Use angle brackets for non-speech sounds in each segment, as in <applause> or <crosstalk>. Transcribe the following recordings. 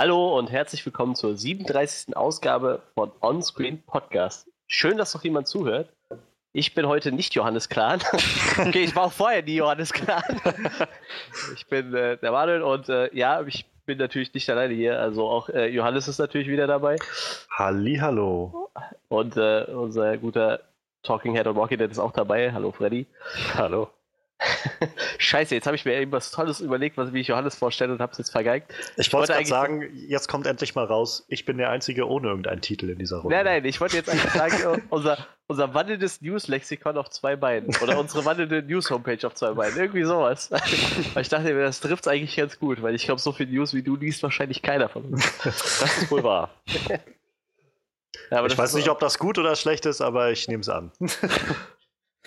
Hallo und herzlich willkommen zur 37. Ausgabe von Onscreen Podcast. Schön, dass noch jemand zuhört. Ich bin heute nicht Johannes Klahn. <laughs> okay, ich war auch vorher nie Johannes Klahn. ich bin äh, der Manuel und äh, ja, ich bin natürlich nicht alleine hier. Also auch äh, Johannes ist natürlich wieder dabei. Hallo. Und äh, unser guter Talking Head und Walking Dead ist auch dabei. Hallo Freddy. Hallo. Scheiße, jetzt habe ich mir irgendwas Tolles überlegt, was wie ich Johannes vorstelle und habe es jetzt vergeigt. Ich wollte gerade sagen, jetzt kommt endlich mal raus, ich bin der Einzige ohne irgendeinen Titel in dieser Runde. Nein, nein, ich wollte jetzt eigentlich sagen, <laughs> unser, unser wandelndes News-Lexikon auf zwei Beinen. Oder unsere wandelnde News-Homepage auf zwei Beinen. Irgendwie sowas. <laughs> weil ich dachte mir, das trifft es eigentlich ganz gut, weil ich glaube, so viel News wie du liest wahrscheinlich keiner von uns. <laughs> Das ist wohl wahr. ja, ich weiß nicht, ob das gut oder schlecht ist, aber ich nehme es an.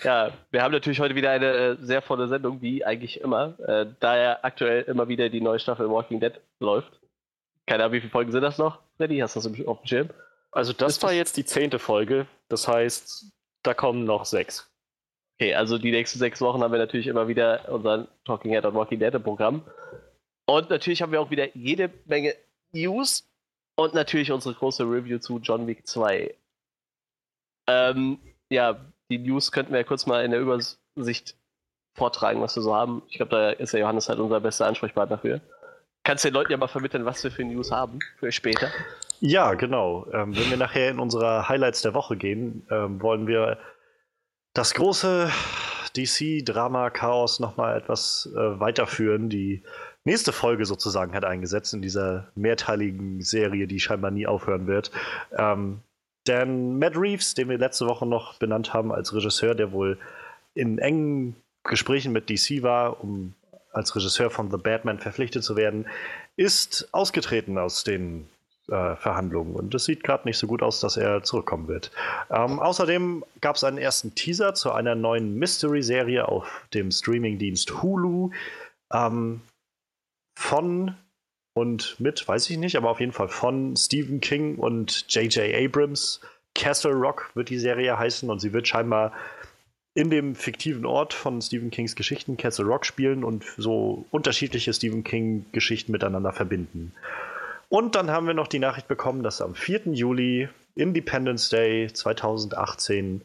Ja, wir haben natürlich heute wieder eine äh, sehr volle Sendung, wie eigentlich immer, äh, da ja aktuell immer wieder die neue Staffel Walking Dead läuft. Keine Ahnung, wie viele Folgen sind das noch, Freddy? Hast du das auf dem Schirm? Also das war jetzt die zehnte Folge, das heißt, da kommen noch sechs. Okay, also die nächsten sechs Wochen haben wir natürlich immer wieder unser Talking Head und Walking Dead Programm. Und natürlich haben wir auch wieder jede Menge News und natürlich unsere große Review zu John Wick 2. Ähm, ja, die News könnten wir ja kurz mal in der Übersicht vortragen, was wir so haben. Ich glaube, da ist ja Johannes halt unser bester Ansprechpartner für. Kannst den Leuten ja mal vermitteln, was wir für News haben für später? Ja, genau. Ähm, wenn wir nachher in unsere Highlights der Woche gehen, ähm, wollen wir das große DC-Drama-Chaos nochmal etwas äh, weiterführen. Die nächste Folge sozusagen hat eingesetzt in dieser mehrteiligen Serie, die scheinbar nie aufhören wird. Ähm, denn Matt Reeves, den wir letzte Woche noch benannt haben als Regisseur, der wohl in engen Gesprächen mit DC war, um als Regisseur von The Batman verpflichtet zu werden, ist ausgetreten aus den äh, Verhandlungen. Und es sieht gerade nicht so gut aus, dass er zurückkommen wird. Ähm, außerdem gab es einen ersten Teaser zu einer neuen Mystery-Serie auf dem Streamingdienst Hulu ähm, von und mit, weiß ich nicht, aber auf jeden Fall von Stephen King und J.J. Abrams. Castle Rock wird die Serie heißen und sie wird scheinbar in dem fiktiven Ort von Stephen Kings Geschichten Castle Rock spielen und so unterschiedliche Stephen King Geschichten miteinander verbinden. Und dann haben wir noch die Nachricht bekommen, dass am 4. Juli, Independence Day 2018,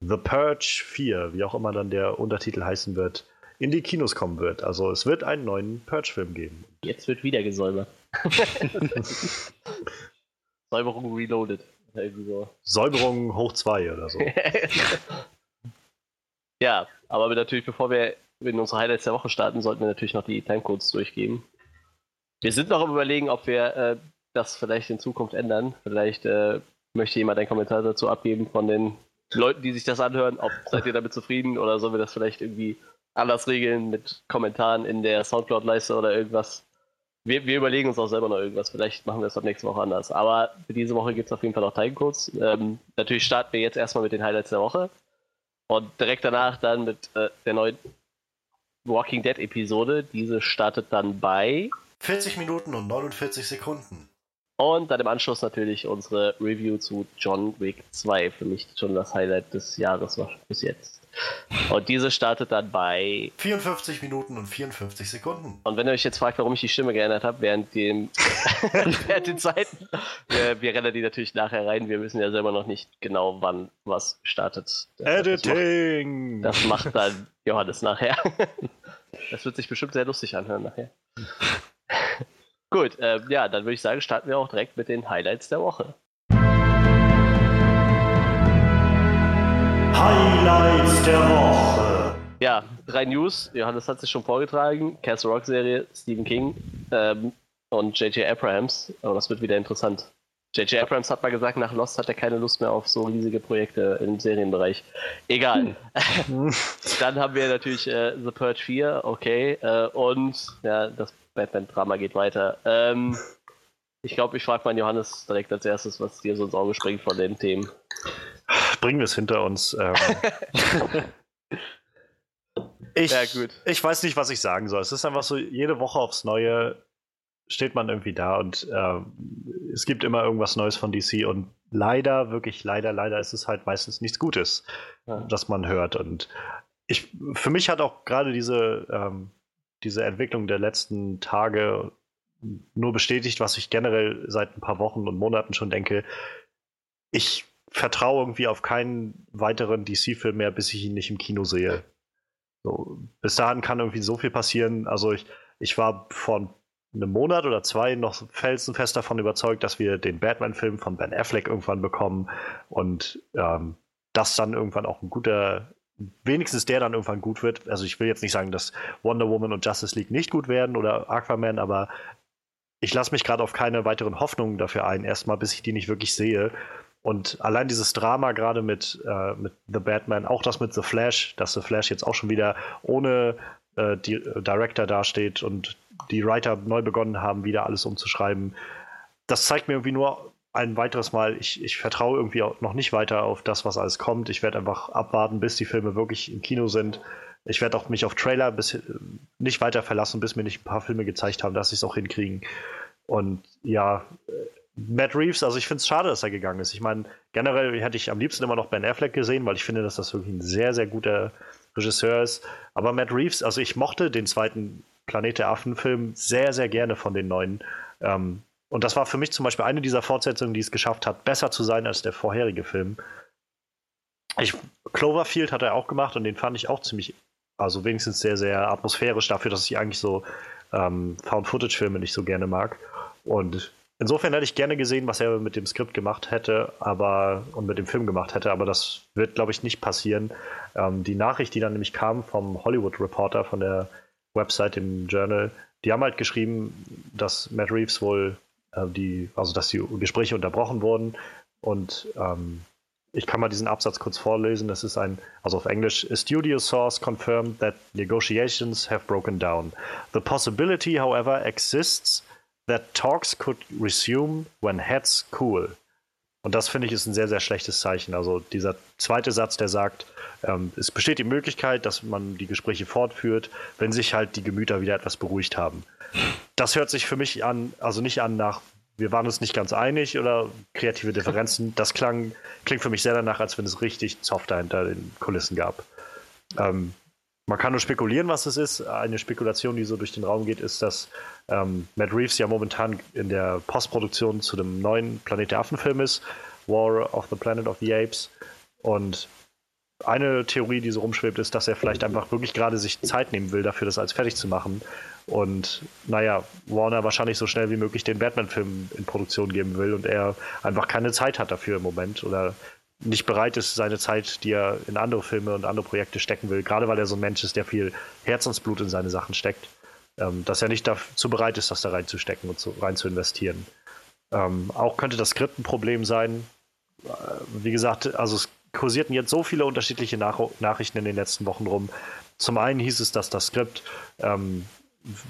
The Purge 4, wie auch immer dann der Untertitel heißen wird, in die Kinos kommen wird. Also es wird einen neuen Purge-Film geben. Jetzt wird wieder gesäubert. <laughs> Säuberung reloaded. So. Säuberung hoch 2 oder so. <laughs> ja, aber natürlich, bevor wir in unsere Highlights der Woche starten, sollten wir natürlich noch die Timecodes durchgeben. Wir sind noch am überlegen, ob wir äh, das vielleicht in Zukunft ändern. Vielleicht äh, möchte jemand einen Kommentar dazu abgeben von den Leuten, die sich das anhören. Ob seid ihr damit zufrieden oder sollen wir das vielleicht irgendwie anders regeln mit Kommentaren in der Soundcloud-Leiste oder irgendwas. Wir, wir, überlegen uns auch selber noch irgendwas. Vielleicht machen wir es ab nächste Woche anders. Aber für diese Woche gibt es auf jeden Fall noch Timecodes. Ähm, natürlich starten wir jetzt erstmal mit den Highlights der Woche. Und direkt danach dann mit äh, der neuen Walking Dead Episode. Diese startet dann bei 40 Minuten und 49 Sekunden. Und dann im Anschluss natürlich unsere Review zu John Wick 2. Für mich schon das Highlight des Jahres war bis jetzt. Und diese startet dann bei 54 Minuten und 54 Sekunden. Und wenn ihr euch jetzt fragt, warum ich die Stimme geändert habe, während, dem, <laughs> während den Zeiten, wir, wir rennen die natürlich nachher rein. Wir wissen ja selber noch nicht genau, wann was startet. Editing! Das macht, das macht dann Johannes nachher. Das wird sich bestimmt sehr lustig anhören nachher. Gut, äh, ja, dann würde ich sagen, starten wir auch direkt mit den Highlights der Woche. Highlights der Woche. Ja, drei News. Johannes hat sich schon vorgetragen. Castle Rock Serie, Stephen King ähm, und J.J. Abrams. Aber das wird wieder interessant. J.J. Abrams hat mal gesagt, nach Lost hat er keine Lust mehr auf so riesige Projekte im Serienbereich. Egal. <laughs> Dann haben wir natürlich äh, The Purge 4, okay. Äh, und ja, das Batman-Drama geht weiter. Ähm, ich glaube, ich frage mal Johannes direkt als erstes, was dir so ins Auge springt von den Themen bringen wir es hinter uns. Ähm. <laughs> ich, ja, ich weiß nicht, was ich sagen soll. Es ist einfach so, jede Woche aufs Neue steht man irgendwie da und äh, es gibt immer irgendwas Neues von DC und leider, wirklich leider, leider ist es halt meistens nichts Gutes, ja. das man hört. Und ich, für mich hat auch gerade diese, ähm, diese Entwicklung der letzten Tage nur bestätigt, was ich generell seit ein paar Wochen und Monaten schon denke. Ich vertraue irgendwie auf keinen weiteren DC-Film mehr, bis ich ihn nicht im Kino sehe. So, bis dahin kann irgendwie so viel passieren. Also ich, ich war vor einem Monat oder zwei noch felsenfest davon überzeugt, dass wir den Batman-Film von Ben Affleck irgendwann bekommen und ähm, das dann irgendwann auch ein guter, wenigstens der dann irgendwann gut wird. Also ich will jetzt nicht sagen, dass Wonder Woman und Justice League nicht gut werden oder Aquaman, aber ich lasse mich gerade auf keine weiteren Hoffnungen dafür ein, erstmal bis ich die nicht wirklich sehe. Und allein dieses Drama gerade mit, äh, mit The Batman, auch das mit The Flash, dass The Flash jetzt auch schon wieder ohne äh, die, äh, Director dasteht und die Writer neu begonnen haben, wieder alles umzuschreiben. Das zeigt mir irgendwie nur ein weiteres Mal, ich, ich vertraue irgendwie auch noch nicht weiter auf das, was alles kommt. Ich werde einfach abwarten, bis die Filme wirklich im Kino sind. Ich werde auch mich auf Trailer bis, äh, nicht weiter verlassen, bis mir nicht ein paar Filme gezeigt haben, dass sie es auch hinkriegen. Und ja, äh, Matt Reeves, also ich finde es schade, dass er gegangen ist. Ich meine, generell hätte ich am liebsten immer noch Ben Affleck gesehen, weil ich finde, dass das wirklich ein sehr, sehr guter Regisseur ist. Aber Matt Reeves, also ich mochte den zweiten Planet der Affen-Film sehr, sehr gerne von den neuen. Ähm, und das war für mich zum Beispiel eine dieser Fortsetzungen, die es geschafft hat, besser zu sein als der vorherige Film. Ich, Cloverfield hat er auch gemacht und den fand ich auch ziemlich, also wenigstens sehr, sehr atmosphärisch dafür, dass ich eigentlich so ähm, Found-Footage-Filme nicht so gerne mag. Und insofern hätte ich gerne gesehen, was er mit dem Skript gemacht hätte, aber und mit dem Film gemacht hätte, aber das wird, glaube ich, nicht passieren. Ähm, die Nachricht, die dann nämlich kam vom Hollywood Reporter von der Website im Journal, die haben halt geschrieben, dass Matt Reeves wohl äh, die, also dass die Gespräche unterbrochen wurden und ähm, ich kann mal diesen Absatz kurz vorlesen. Das ist ein, also auf Englisch, a studio source confirmed that negotiations have broken down. The possibility, however, exists that talks could resume when heads cool. Und das finde ich ist ein sehr, sehr schlechtes Zeichen. Also dieser zweite Satz, der sagt, ähm, es besteht die Möglichkeit, dass man die Gespräche fortführt, wenn sich halt die Gemüter wieder etwas beruhigt haben. Das hört sich für mich an, also nicht an nach, wir waren uns nicht ganz einig oder kreative Differenzen. Das klang, klingt für mich sehr danach, als wenn es richtig Zoff dahinter den Kulissen gab. Ähm, man kann nur spekulieren, was es ist. Eine Spekulation, die so durch den Raum geht, ist, dass ähm, Matt Reeves ja momentan in der Postproduktion zu dem neuen Planet der Affen-Film ist, War of the Planet of the Apes. Und eine Theorie, die so rumschwebt, ist, dass er vielleicht einfach wirklich gerade sich Zeit nehmen will, dafür das alles fertig zu machen. Und naja, Warner wahrscheinlich so schnell wie möglich den Batman-Film in Produktion geben will und er einfach keine Zeit hat dafür im Moment oder nicht bereit ist, seine Zeit, die er in andere Filme und andere Projekte stecken will, gerade weil er so ein Mensch ist, der viel Herzensblut in seine Sachen steckt, ähm, dass er nicht dazu bereit ist, das da reinzustecken und zu, rein zu investieren. Ähm, auch könnte das Skript ein Problem sein. Äh, wie gesagt, also es kursierten jetzt so viele unterschiedliche Nach Nachrichten in den letzten Wochen rum. Zum einen hieß es, dass das Skript ähm,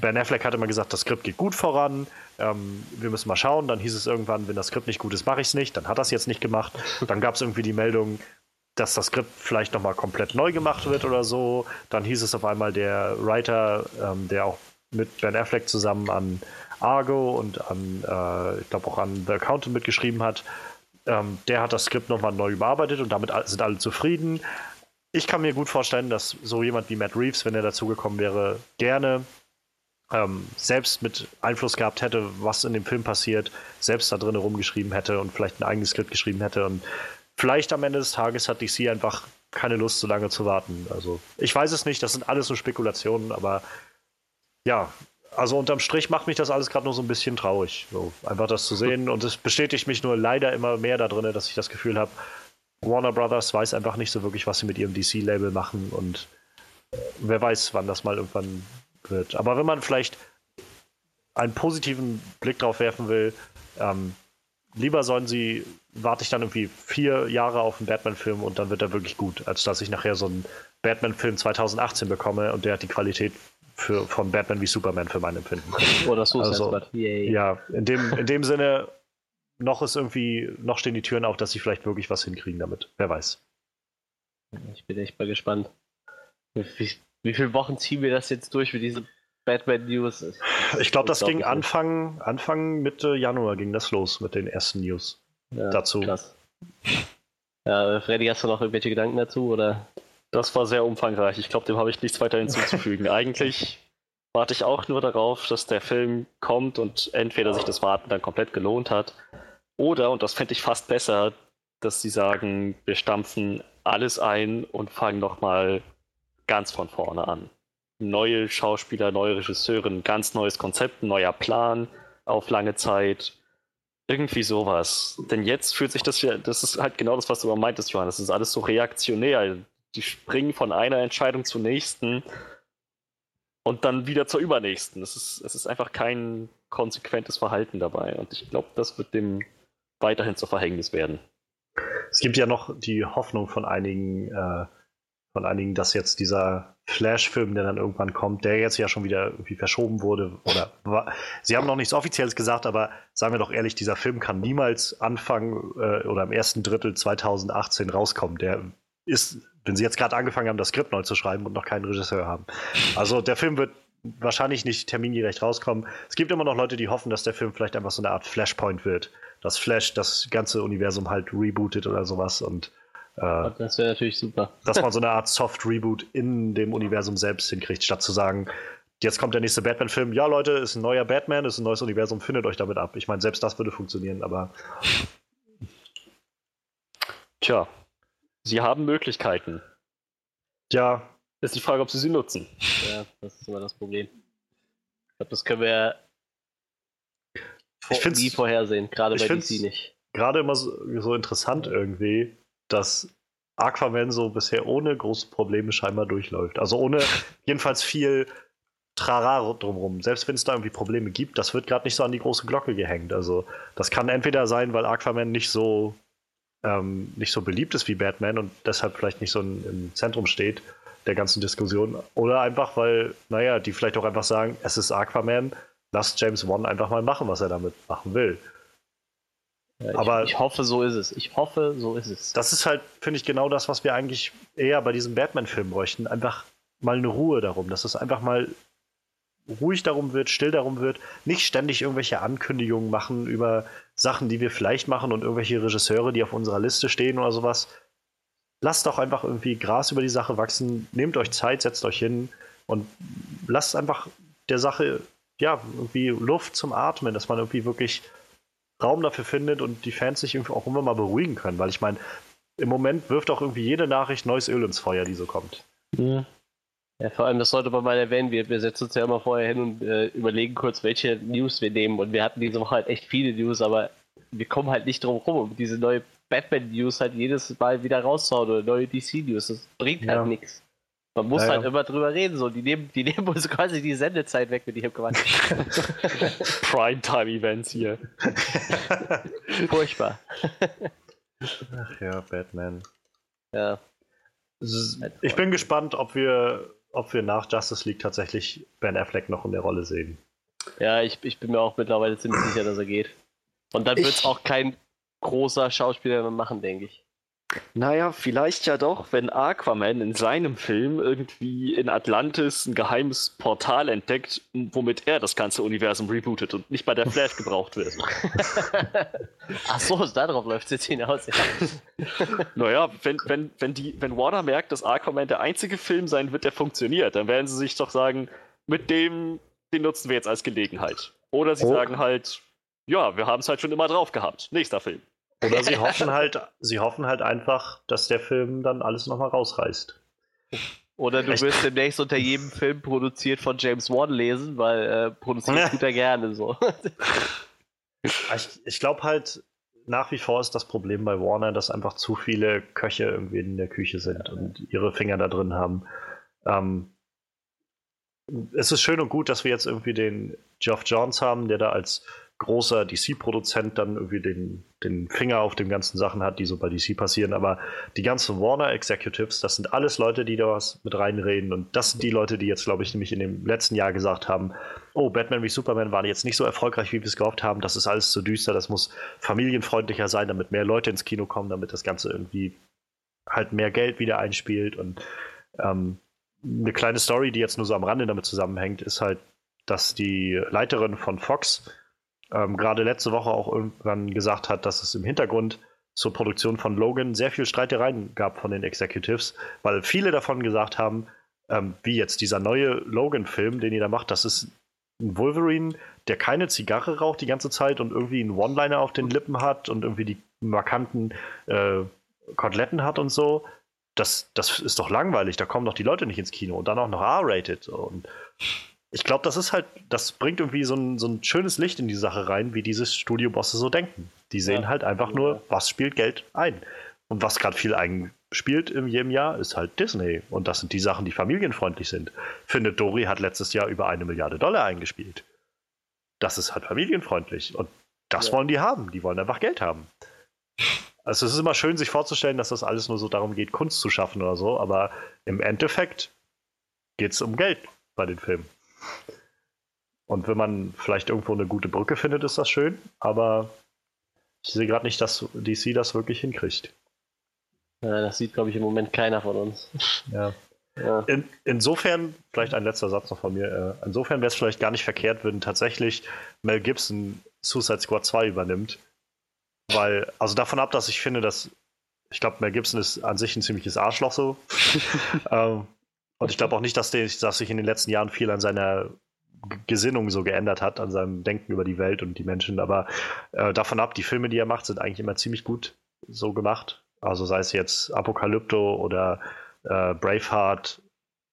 Ben Affleck hatte immer gesagt, das Skript geht gut voran, ähm, wir müssen mal schauen. Dann hieß es irgendwann, wenn das Skript nicht gut ist, mache ich es nicht. Dann hat er es jetzt nicht gemacht. Dann gab es irgendwie die Meldung, dass das Skript vielleicht nochmal komplett neu gemacht wird oder so. Dann hieß es auf einmal, der Writer, ähm, der auch mit Ben Affleck zusammen an Argo und an, äh, ich glaube auch an The Accountant mitgeschrieben hat, ähm, der hat das Skript nochmal neu überarbeitet und damit sind alle zufrieden. Ich kann mir gut vorstellen, dass so jemand wie Matt Reeves, wenn er dazugekommen wäre, gerne ähm, selbst mit Einfluss gehabt hätte, was in dem Film passiert, selbst da drin rumgeschrieben hätte und vielleicht ein eigenes Skript geschrieben hätte. Und vielleicht am Ende des Tages hat DC einfach keine Lust, so lange zu warten. Also ich weiß es nicht, das sind alles nur Spekulationen, aber ja, also unterm Strich macht mich das alles gerade nur so ein bisschen traurig. So, einfach das zu sehen. Und es bestätigt mich nur leider immer mehr da drin, dass ich das Gefühl habe, Warner Brothers weiß einfach nicht so wirklich, was sie mit ihrem DC-Label machen und wer weiß, wann das mal irgendwann wird. Aber wenn man vielleicht einen positiven Blick drauf werfen will, ähm, lieber sollen sie, warte ich dann irgendwie vier Jahre auf einen Batman-Film und dann wird er wirklich gut, als dass ich nachher so einen Batman-Film 2018 bekomme und der hat die Qualität für, von Batman wie Superman für mein Empfinden. Oder so also, Ja, in dem, in dem Sinne, noch ist irgendwie, noch stehen die Türen auf, dass sie vielleicht wirklich was hinkriegen damit. Wer weiß. Ich bin echt mal gespannt. Wie, wie viele Wochen ziehen wir das jetzt durch für diese Batman News? Ich glaube, das ging Anfang, Anfang Mitte Januar ging das los mit den ersten News ja, dazu. Krass. Ja, Freddy, hast du noch irgendwelche Gedanken dazu oder? Das war sehr umfangreich. Ich glaube, dem habe ich nichts weiter hinzuzufügen. <laughs> Eigentlich warte ich auch nur darauf, dass der Film kommt und entweder sich das Warten dann komplett gelohnt hat oder, und das fände ich fast besser, dass sie sagen, wir stampfen alles ein und fangen nochmal ganz von vorne an. Neue Schauspieler, neue Regisseure, ein ganz neues Konzept, ein neuer Plan auf lange Zeit. Irgendwie sowas. Denn jetzt fühlt sich das ja, das ist halt genau das, was du meintest, Johannes. Das ist alles so reaktionär. Die springen von einer Entscheidung zur nächsten und dann wieder zur übernächsten. Es ist, es ist einfach kein konsequentes Verhalten dabei. Und ich glaube, das wird dem weiterhin zu Verhängnis werden. Es gibt ja noch die Hoffnung von einigen, äh, von einigen, dass jetzt dieser Flash-Film, der dann irgendwann kommt, der jetzt ja schon wieder irgendwie verschoben wurde, oder war, sie haben noch nichts Offizielles gesagt, aber sagen wir doch ehrlich, dieser Film kann niemals Anfang äh, oder im ersten Drittel 2018 rauskommen. Der ist, wenn sie jetzt gerade angefangen haben, das Skript neu zu schreiben und noch keinen Regisseur haben. Also der Film wird wahrscheinlich nicht termingerecht rauskommen. Es gibt immer noch Leute, die hoffen, dass der Film vielleicht einfach so eine Art Flashpoint wird. Dass Flash das ganze Universum halt rebootet oder sowas und äh, das wäre natürlich super. dass man so eine <laughs> Art Soft-Reboot in dem Universum selbst hinkriegt, statt zu sagen, jetzt kommt der nächste Batman-Film. Ja, Leute, ist ein neuer Batman, ist ein neues Universum, findet euch damit ab. Ich meine, selbst das würde funktionieren, aber. Tja, sie haben Möglichkeiten. Ja, ist die Frage, ob sie sie nutzen. Ja, das ist immer das Problem. Ich glaube, das können wir ich nie vorhersehen, gerade bei DC nicht. Gerade immer so, so, interessant irgendwie, dass Aquaman so bisher ohne große Probleme scheinbar durchläuft. Also ohne <laughs> jedenfalls viel Trara drumherum. Selbst wenn es da irgendwie Probleme gibt, das wird gerade nicht so an die große Glocke gehängt. Also das kann entweder sein, weil Aquaman nicht so ähm, nicht so beliebt ist wie Batman und deshalb vielleicht nicht so im Zentrum steht der ganzen Diskussion. Oder einfach, weil, naja, die vielleicht auch einfach sagen, es ist Aquaman, lasst James Wan einfach mal machen, was er damit machen will. Ja, ich, Aber ich hoffe, so ist es. Ich hoffe, so ist es. Das ist halt, finde ich, genau das, was wir eigentlich eher bei diesem Batman-Film bräuchten. Einfach mal eine Ruhe darum, dass es einfach mal ruhig darum wird, still darum wird, nicht ständig irgendwelche Ankündigungen machen über Sachen, die wir vielleicht machen und irgendwelche Regisseure, die auf unserer Liste stehen oder sowas, lasst doch einfach irgendwie Gras über die Sache wachsen, nehmt euch Zeit, setzt euch hin und lasst einfach der Sache, ja, irgendwie Luft zum Atmen, dass man irgendwie wirklich Raum dafür findet und die Fans sich irgendwie auch immer mal beruhigen können, weil ich meine, im Moment wirft auch irgendwie jede Nachricht neues Öl ins Feuer, die so kommt. Ja. Ja, vor allem, das sollte man mal erwähnen. Wir, wir setzen uns ja immer vorher hin und äh, überlegen kurz, welche News wir nehmen. Und wir hatten diese Woche halt echt viele News, aber wir kommen halt nicht drum rum, um diese neue Batman-News halt jedes Mal wieder rauszuhauen oder neue DC-News. Das bringt halt ja. halt nichts. Man muss ja, halt ja. immer drüber reden. So. Die, nehmen, die <laughs> nehmen uns quasi die Sendezeit weg mit ihrem Quatsch. Primetime-Events hier. <laughs> <laughs> Furchtbar. Ach ja, Batman. Ja. Ich bin gespannt, ob wir, ob wir nach Justice League tatsächlich Ben Affleck noch in der Rolle sehen. Ja, ich, ich bin mir auch mittlerweile ziemlich sicher, dass er geht. Und dann wird es auch kein großer Schauspieler machen, denke ich. Naja, vielleicht ja doch, wenn Aquaman in seinem Film irgendwie in Atlantis ein geheimes Portal entdeckt, womit er das ganze Universum rebootet und nicht bei der Flash gebraucht wird. <laughs> Ach so, darauf läuft es jetzt hinaus. Ja. <laughs> naja, wenn, wenn, wenn, die, wenn Warner merkt, dass Aquaman der einzige Film sein wird, der funktioniert, dann werden sie sich doch sagen, mit dem, den nutzen wir jetzt als Gelegenheit. Oder sie oh. sagen halt, ja, wir haben es halt schon immer drauf gehabt. Nächster Film. Oder sie <laughs> hoffen halt, sie hoffen halt einfach, dass der Film dann alles nochmal rausreißt. Oder du Echt? wirst demnächst unter jedem Film produziert von James Wan lesen, weil äh, produziert tut er gerne so. <laughs> ich, ich glaube halt, nach wie vor ist das Problem bei Warner, dass einfach zu viele Köche irgendwie in der Küche sind und ihre Finger da drin haben. Ähm, es ist schön und gut, dass wir jetzt irgendwie den Geoff Johns haben, der da als großer DC-Produzent dann irgendwie den, den Finger auf den ganzen Sachen hat, die so bei DC passieren. Aber die ganzen Warner-Executives, das sind alles Leute, die da was mit reinreden. Und das sind die Leute, die jetzt, glaube ich, nämlich in dem letzten Jahr gesagt haben, oh, Batman wie Superman war jetzt nicht so erfolgreich, wie wir es gehofft haben. Das ist alles zu düster, das muss familienfreundlicher sein, damit mehr Leute ins Kino kommen, damit das Ganze irgendwie halt mehr Geld wieder einspielt. Und ähm, eine kleine Story, die jetzt nur so am Rande damit zusammenhängt, ist halt, dass die Leiterin von Fox ähm, gerade letzte Woche auch irgendwann gesagt hat, dass es im Hintergrund zur Produktion von Logan sehr viel Streitereien gab von den Executives, weil viele davon gesagt haben, ähm, wie jetzt dieser neue Logan-Film, den ihr da macht, das ist ein Wolverine, der keine Zigarre raucht die ganze Zeit und irgendwie einen One-Liner auf den Lippen hat und irgendwie die markanten äh, Koteletten hat und so. Das, das ist doch langweilig, da kommen doch die Leute nicht ins Kino und dann auch noch R-rated. Und ich glaube, das ist halt, das bringt irgendwie so ein, so ein schönes Licht in die Sache rein, wie diese Studiobosse so denken. Die sehen ja. halt einfach nur, was spielt Geld ein. Und was gerade viel einspielt in jedem Jahr, ist halt Disney. Und das sind die Sachen, die familienfreundlich sind. Findet Dory hat letztes Jahr über eine Milliarde Dollar eingespielt. Das ist halt familienfreundlich. Und das ja. wollen die haben. Die wollen einfach Geld haben. Also es ist immer schön, sich vorzustellen, dass das alles nur so darum geht, Kunst zu schaffen oder so, aber im Endeffekt geht es um Geld bei den Filmen. Und wenn man vielleicht irgendwo eine gute Brücke findet, ist das schön, aber ich sehe gerade nicht, dass DC das wirklich hinkriegt. Ja, das sieht, glaube ich, im Moment keiner von uns. Ja. ja. In, insofern, vielleicht ein letzter Satz noch von mir, äh, insofern wäre es vielleicht gar nicht verkehrt, wenn tatsächlich Mel Gibson Suicide Squad 2 übernimmt. Weil, also davon ab, dass ich finde, dass, ich glaube, Mel Gibson ist an sich ein ziemliches Arschloch so. <laughs> ähm, und ich glaube auch nicht, dass, der, dass sich in den letzten Jahren viel an seiner Gesinnung so geändert hat, an seinem Denken über die Welt und die Menschen. Aber äh, davon ab, die Filme, die er macht, sind eigentlich immer ziemlich gut so gemacht. Also sei es jetzt Apokalypto oder äh, Braveheart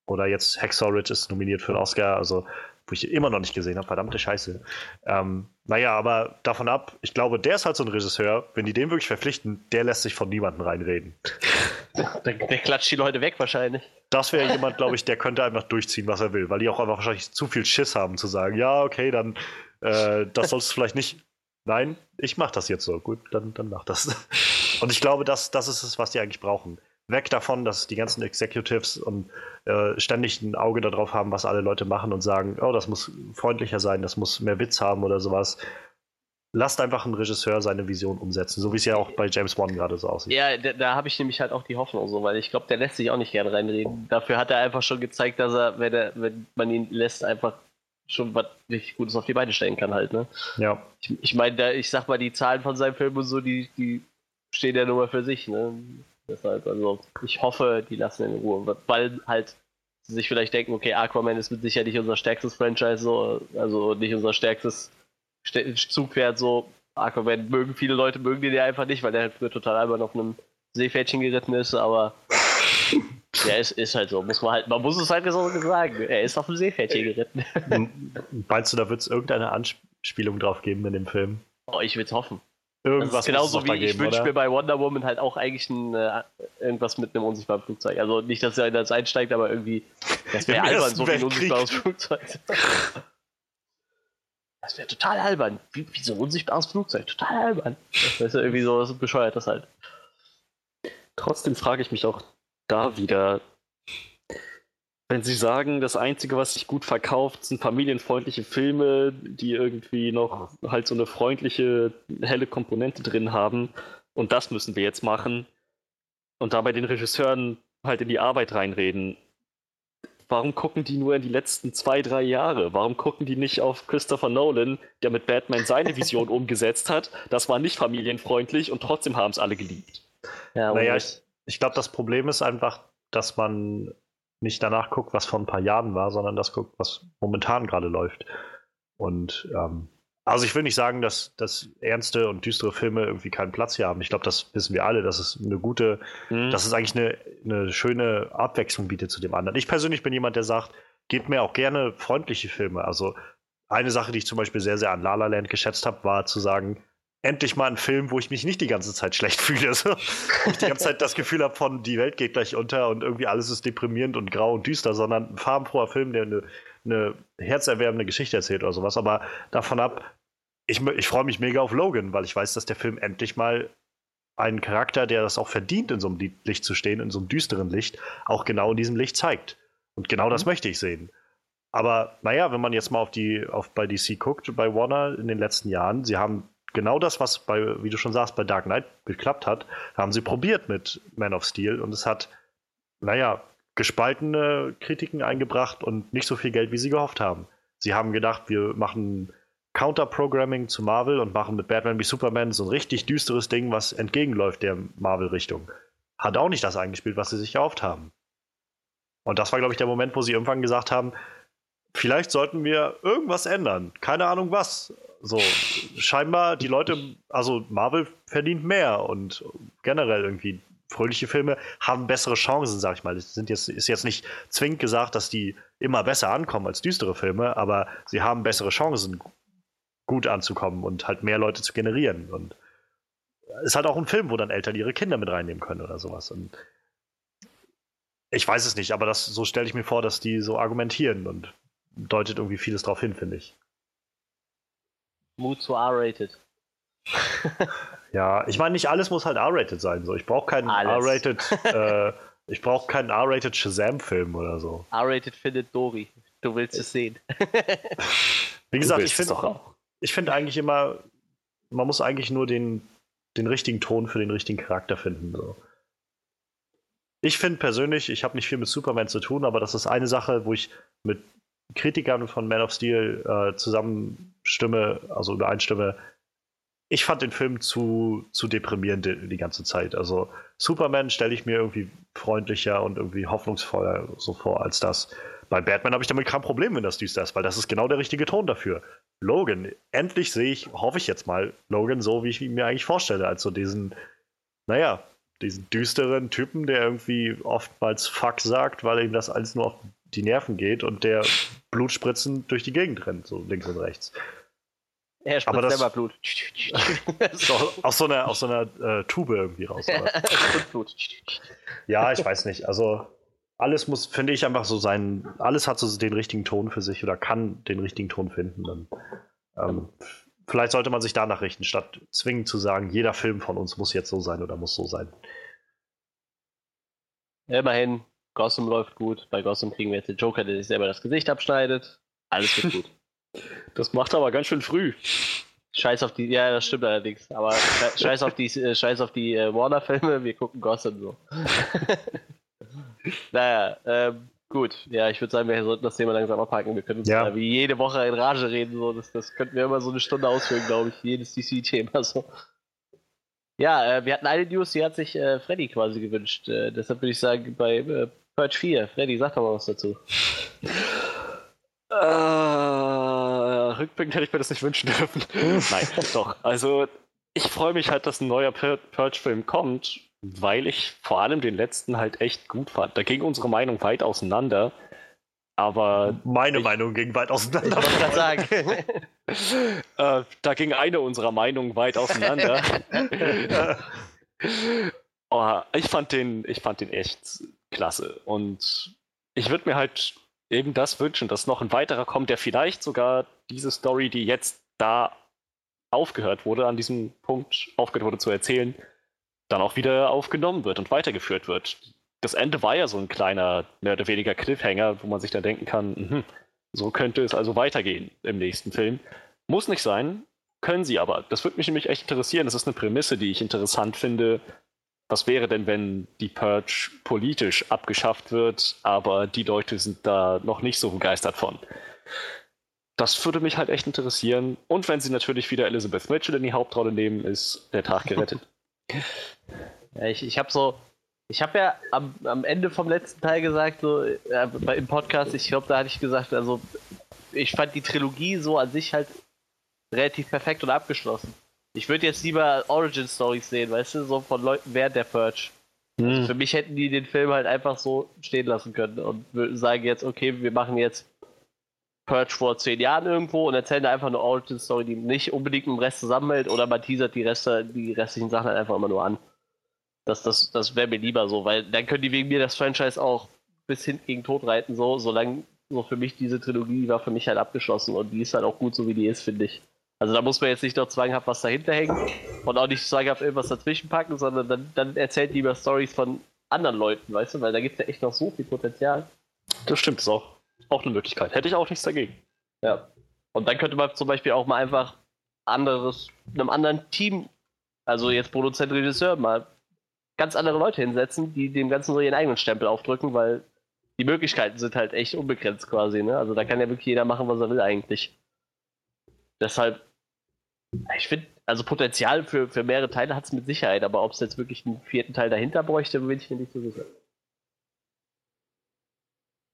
oder jetzt Hacksaw Ridge ist nominiert für den Oscar, also wo ich immer noch nicht gesehen habe, verdammte Scheiße. Ähm, naja, aber davon ab, ich glaube, der ist halt so ein Regisseur, wenn die den wirklich verpflichten, der lässt sich von niemandem reinreden. Der, der klatscht die Leute weg wahrscheinlich. Das wäre jemand, glaube ich, der könnte einfach durchziehen, was er will, weil die auch einfach wahrscheinlich zu viel Schiss haben zu sagen, ja, okay, dann äh, das sollst du vielleicht nicht. Nein, ich mach das jetzt so. Gut, dann, dann mach das. Und ich glaube, das, das ist es, was die eigentlich brauchen. Weg davon, dass die ganzen Executives und äh, ständig ein Auge darauf haben, was alle Leute machen und sagen, oh, das muss freundlicher sein, das muss mehr Witz haben oder sowas. Lasst einfach einen Regisseur seine Vision umsetzen, so wie es ja auch bei James Wan gerade so aussieht. Ja, da, da habe ich nämlich halt auch die Hoffnung so, weil ich glaube, der lässt sich auch nicht gerne reinreden. Dafür hat er einfach schon gezeigt, dass er, wenn, er, wenn man ihn lässt, einfach schon was richtig Gutes auf die Beine stellen kann halt, ne? Ja. Ich, ich meine, ich sag mal, die Zahlen von seinem Film und so, die, die stehen ja nur mal für sich, ne? Deshalb, also ich hoffe, die lassen ihn in Ruhe, weil halt sie sich vielleicht denken, okay, Aquaman ist mit Sicherheit nicht unser stärkstes Franchise, so, also nicht unser stärkstes Zugpferd, so. Aquaman mögen viele Leute, mögen den ja einfach nicht, weil der halt früher total albern auf einem Seepferdchen geritten ist, aber <laughs> ja, ist, ist halt so, muss man halt, man muss es halt so sagen, er ist auf einem Seepferdchen geritten. <laughs> Meinst du, da wird es irgendeine Anspielung drauf geben in dem Film? Oh, ich will es hoffen irgendwas. genauso wie ich wünsche mir bei Wonder Woman halt auch eigentlich ein, äh, irgendwas mit einem unsichtbaren Flugzeug. Also nicht, dass er das einsteigt, aber irgendwie. Das wäre albern, so ein unsichtbares Flugzeug. <laughs> Das wäre total albern. Wie, wie, so ein unsichtbares Flugzeug. Total albern. Das ist ja irgendwie so das bescheuert das halt. Trotzdem frage ich mich auch da wieder, wenn Sie sagen, das Einzige, was sich gut verkauft, sind familienfreundliche Filme, die irgendwie noch halt so eine freundliche, helle Komponente drin haben, und das müssen wir jetzt machen, und dabei den Regisseuren halt in die Arbeit reinreden, warum gucken die nur in die letzten zwei, drei Jahre? Warum gucken die nicht auf Christopher Nolan, der mit Batman seine <laughs> Vision umgesetzt hat? Das war nicht familienfreundlich und trotzdem haben es alle geliebt. Ja, naja, ich, ich glaube, das Problem ist einfach, dass man nicht danach guckt, was vor ein paar Jahren war, sondern das guckt, was momentan gerade läuft. Und ähm, also ich will nicht sagen, dass, dass ernste und düstere Filme irgendwie keinen Platz hier haben. Ich glaube, das wissen wir alle, dass es eine gute, mhm. dass es eigentlich eine, eine schöne Abwechslung bietet zu dem anderen. Ich persönlich bin jemand, der sagt, gebt mir auch gerne freundliche Filme. Also eine Sache, die ich zum Beispiel sehr, sehr an La La Land geschätzt habe, war zu sagen, endlich mal ein Film, wo ich mich nicht die ganze Zeit schlecht <laughs> fühle. So. Wo ich die ganze Zeit das Gefühl habe von, die Welt geht gleich unter und irgendwie alles ist deprimierend und grau und düster, sondern ein farbenfroher Film, der eine, eine herzerwärmende Geschichte erzählt oder sowas. Aber davon ab, ich, ich freue mich mega auf Logan, weil ich weiß, dass der Film endlich mal einen Charakter, der das auch verdient, in so einem Licht zu stehen, in so einem düsteren Licht, auch genau in diesem Licht zeigt. Und genau mhm. das möchte ich sehen. Aber naja, wenn man jetzt mal auf die, auf bei DC guckt, bei Warner in den letzten Jahren, sie haben genau das, was bei, wie du schon sagst, bei Dark Knight geklappt hat, haben sie probiert mit Man of Steel und es hat, naja, gespaltene Kritiken eingebracht und nicht so viel Geld, wie sie gehofft haben. Sie haben gedacht, wir machen Counter-Programming zu Marvel und machen mit Batman wie Superman so ein richtig düsteres Ding, was entgegenläuft der Marvel-Richtung. Hat auch nicht das eingespielt, was sie sich erhofft haben. Und das war, glaube ich, der Moment, wo sie irgendwann gesagt haben, vielleicht sollten wir irgendwas ändern. Keine Ahnung was. So, scheinbar die Leute, also Marvel verdient mehr und generell irgendwie fröhliche Filme haben bessere Chancen, sag ich mal. Es sind jetzt, ist jetzt nicht zwingend gesagt, dass die immer besser ankommen als düstere Filme, aber sie haben bessere Chancen, gut anzukommen und halt mehr Leute zu generieren. Und es ist halt auch ein Film, wo dann Eltern ihre Kinder mit reinnehmen können oder sowas. Und ich weiß es nicht, aber das, so stelle ich mir vor, dass die so argumentieren und deutet irgendwie vieles darauf hin, finde ich. Mut zu R-rated. <laughs> ja, ich meine, nicht alles muss halt R-rated sein. So. Ich brauche keinen R-rated, <laughs> äh, ich brauche keinen R-rated Shazam-Film oder so. R-rated findet Dori. Du willst es sehen. <laughs> Wie gesagt, ich finde ich finde eigentlich immer, man muss eigentlich nur den, den richtigen Ton für den richtigen Charakter finden. So. Ich finde persönlich, ich habe nicht viel mit Superman zu tun, aber das ist eine Sache, wo ich mit Kritikern von Man of Steel äh, zusammenstimme, also übereinstimme. Ich fand den Film zu, zu deprimierend die, die ganze Zeit. Also Superman stelle ich mir irgendwie freundlicher und irgendwie hoffnungsvoller so vor als das. Bei Batman habe ich damit kein Problem, wenn das düster ist, weil das ist genau der richtige Ton dafür. Logan, endlich sehe ich, hoffe ich jetzt mal, Logan so, wie ich ihn mir eigentlich vorstelle, als so diesen, naja, diesen düsteren Typen, der irgendwie oftmals Fuck sagt, weil ihm das alles nur auf die Nerven geht und der Blutspritzen durch die Gegend rennt, so links und rechts. Er spritzt das, selber Blut. <laughs> so, aus so einer, aus so einer äh, Tube irgendwie raus. <laughs> ja, ich weiß nicht. Also alles muss, finde ich, einfach so sein, alles hat so den richtigen Ton für sich oder kann den richtigen Ton finden. Dann, ähm, vielleicht sollte man sich danach richten, statt zwingend zu sagen, jeder Film von uns muss jetzt so sein oder muss so sein. immerhin, Gotham läuft gut. Bei Gotham kriegen wir jetzt den Joker, der sich selber das Gesicht abschneidet. Alles wird <laughs> gut. Das macht er aber ganz schön früh. Scheiß auf die, ja, das stimmt allerdings. Aber scheiß auf die, äh, scheiß auf die äh, Warner-Filme, wir gucken Gotham so. <laughs> naja, ähm, gut. Ja, ich würde sagen, wir sollten das Thema langsam abhaken. Wir können uns ja. wie jede Woche in Rage reden. So. Das, das könnten wir immer so eine Stunde ausführen, glaube ich. Jedes DC-Thema so. Ja, äh, wir hatten eine News, die hat sich äh, Freddy quasi gewünscht. Äh, deshalb würde ich sagen, bei äh, Purge 4. Freddy, sag doch mal was dazu. Äh, rückblickend hätte ich mir das nicht wünschen dürfen. Nein, doch. Also, ich freue mich halt, dass ein neuer Purge-Film kommt weil ich vor allem den letzten halt echt gut fand. Da ging unsere Meinung weit auseinander. Aber. Meine ich, Meinung ging weit auseinander. Ich wollte sagen. <laughs> äh, da ging eine unserer Meinungen weit auseinander. <laughs> oh, ich, fand den, ich fand den echt klasse. Und ich würde mir halt eben das wünschen, dass noch ein weiterer kommt, der vielleicht sogar diese Story, die jetzt da aufgehört wurde, an diesem Punkt aufgehört wurde zu erzählen, dann auch wieder aufgenommen wird und weitergeführt wird. Das Ende war ja so ein kleiner, mehr oder weniger Cliffhanger, wo man sich dann denken kann, mh, so könnte es also weitergehen im nächsten Film. Muss nicht sein, können sie aber. Das würde mich nämlich echt interessieren. Das ist eine Prämisse, die ich interessant finde. Was wäre denn, wenn die Purge politisch abgeschafft wird, aber die Leute sind da noch nicht so begeistert von? Das würde mich halt echt interessieren. Und wenn sie natürlich wieder Elizabeth Mitchell in die Hauptrolle nehmen, ist der Tag gerettet. <laughs> Ja, ich ich habe so, ich habe ja am, am Ende vom letzten Teil gesagt, so äh, im Podcast, ich glaube, da hatte ich gesagt, also ich fand die Trilogie so an sich halt relativ perfekt und abgeschlossen. Ich würde jetzt lieber Origin Stories sehen, weißt du, so von Leuten während der Purge. Hm. Also für mich hätten die den Film halt einfach so stehen lassen können und sagen jetzt, okay, wir machen jetzt Purge vor zehn Jahren irgendwo und erzählen da einfach eine Origin Story, die nicht unbedingt mit dem Rest zusammenhält oder man teasert die, Reste, die restlichen Sachen halt einfach immer nur an. Das, das, das wäre mir lieber so, weil dann können die wegen mir das Franchise auch bis hin gegen Tod reiten, so, solange so für mich diese Trilogie war für mich halt abgeschlossen und die ist halt auch gut so wie die ist, finde ich. Also da muss man jetzt nicht noch zwanghaft was dahinter hängen und auch nicht zwanghaft irgendwas dazwischen packen, sondern dann, dann erzählt lieber Stories von anderen Leuten, weißt du, weil da gibt es ja echt noch so viel Potenzial. Das stimmt, ist auch. Auch eine Möglichkeit. Hätte ich auch nichts dagegen. Ja. Und dann könnte man zum Beispiel auch mal einfach anderes, einem anderen Team, also jetzt Produzent, Regisseur, mal ganz andere Leute hinsetzen, die dem Ganzen so ihren eigenen Stempel aufdrücken, weil die Möglichkeiten sind halt echt unbegrenzt quasi, ne? Also da kann ja wirklich jeder machen, was er will eigentlich. Deshalb, ich finde, also Potenzial für, für mehrere Teile hat es mit Sicherheit, aber ob es jetzt wirklich einen vierten Teil dahinter bräuchte, bin ich mir nicht so sicher.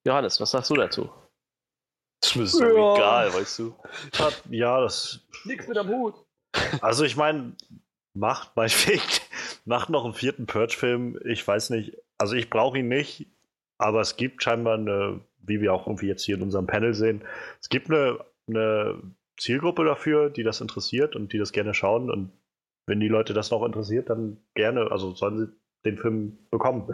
Johannes, was sagst du dazu? Das ist mir so ja. egal, weißt du. Ja, das. Nix mit am Hut. Also ich meine, macht meinetwegen, <laughs> macht noch einen vierten Purge-Film. Ich weiß nicht, also ich brauche ihn nicht, aber es gibt scheinbar eine, wie wir auch irgendwie jetzt hier in unserem Panel sehen, es gibt eine, eine Zielgruppe dafür, die das interessiert und die das gerne schauen. Und wenn die Leute das noch interessiert, dann gerne, also sollen sie den Film bekommen.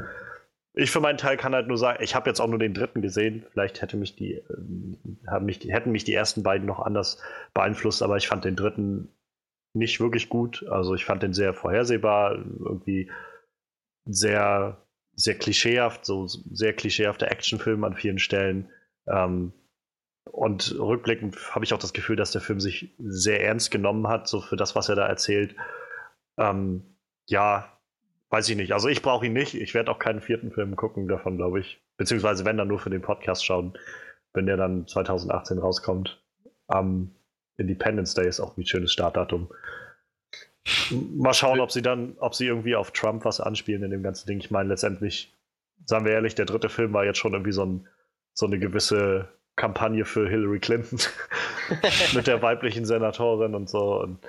Ich für meinen Teil kann halt nur sagen, ich habe jetzt auch nur den dritten gesehen. Vielleicht hätte mich die, äh, mich, hätten mich die ersten beiden noch anders beeinflusst, aber ich fand den dritten nicht wirklich gut. Also ich fand den sehr vorhersehbar, irgendwie sehr, sehr klischeehaft, so sehr klischeehafter Actionfilm an vielen Stellen. Ähm, und rückblickend habe ich auch das Gefühl, dass der Film sich sehr ernst genommen hat, so für das, was er da erzählt. Ähm, ja, weiß ich nicht. Also ich brauche ihn nicht. Ich werde auch keinen vierten Film gucken davon, glaube ich. Beziehungsweise wenn dann nur für den Podcast schauen, wenn der dann 2018 rauskommt. Am Independence Day ist auch ein schönes Startdatum. Mal schauen, ob sie dann, ob sie irgendwie auf Trump was anspielen in dem ganzen Ding. Ich meine, letztendlich, sagen wir ehrlich, der dritte Film war jetzt schon irgendwie so, ein, so eine gewisse Kampagne für Hillary Clinton <laughs> <laughs> mit der weiblichen Senatorin und so. Und,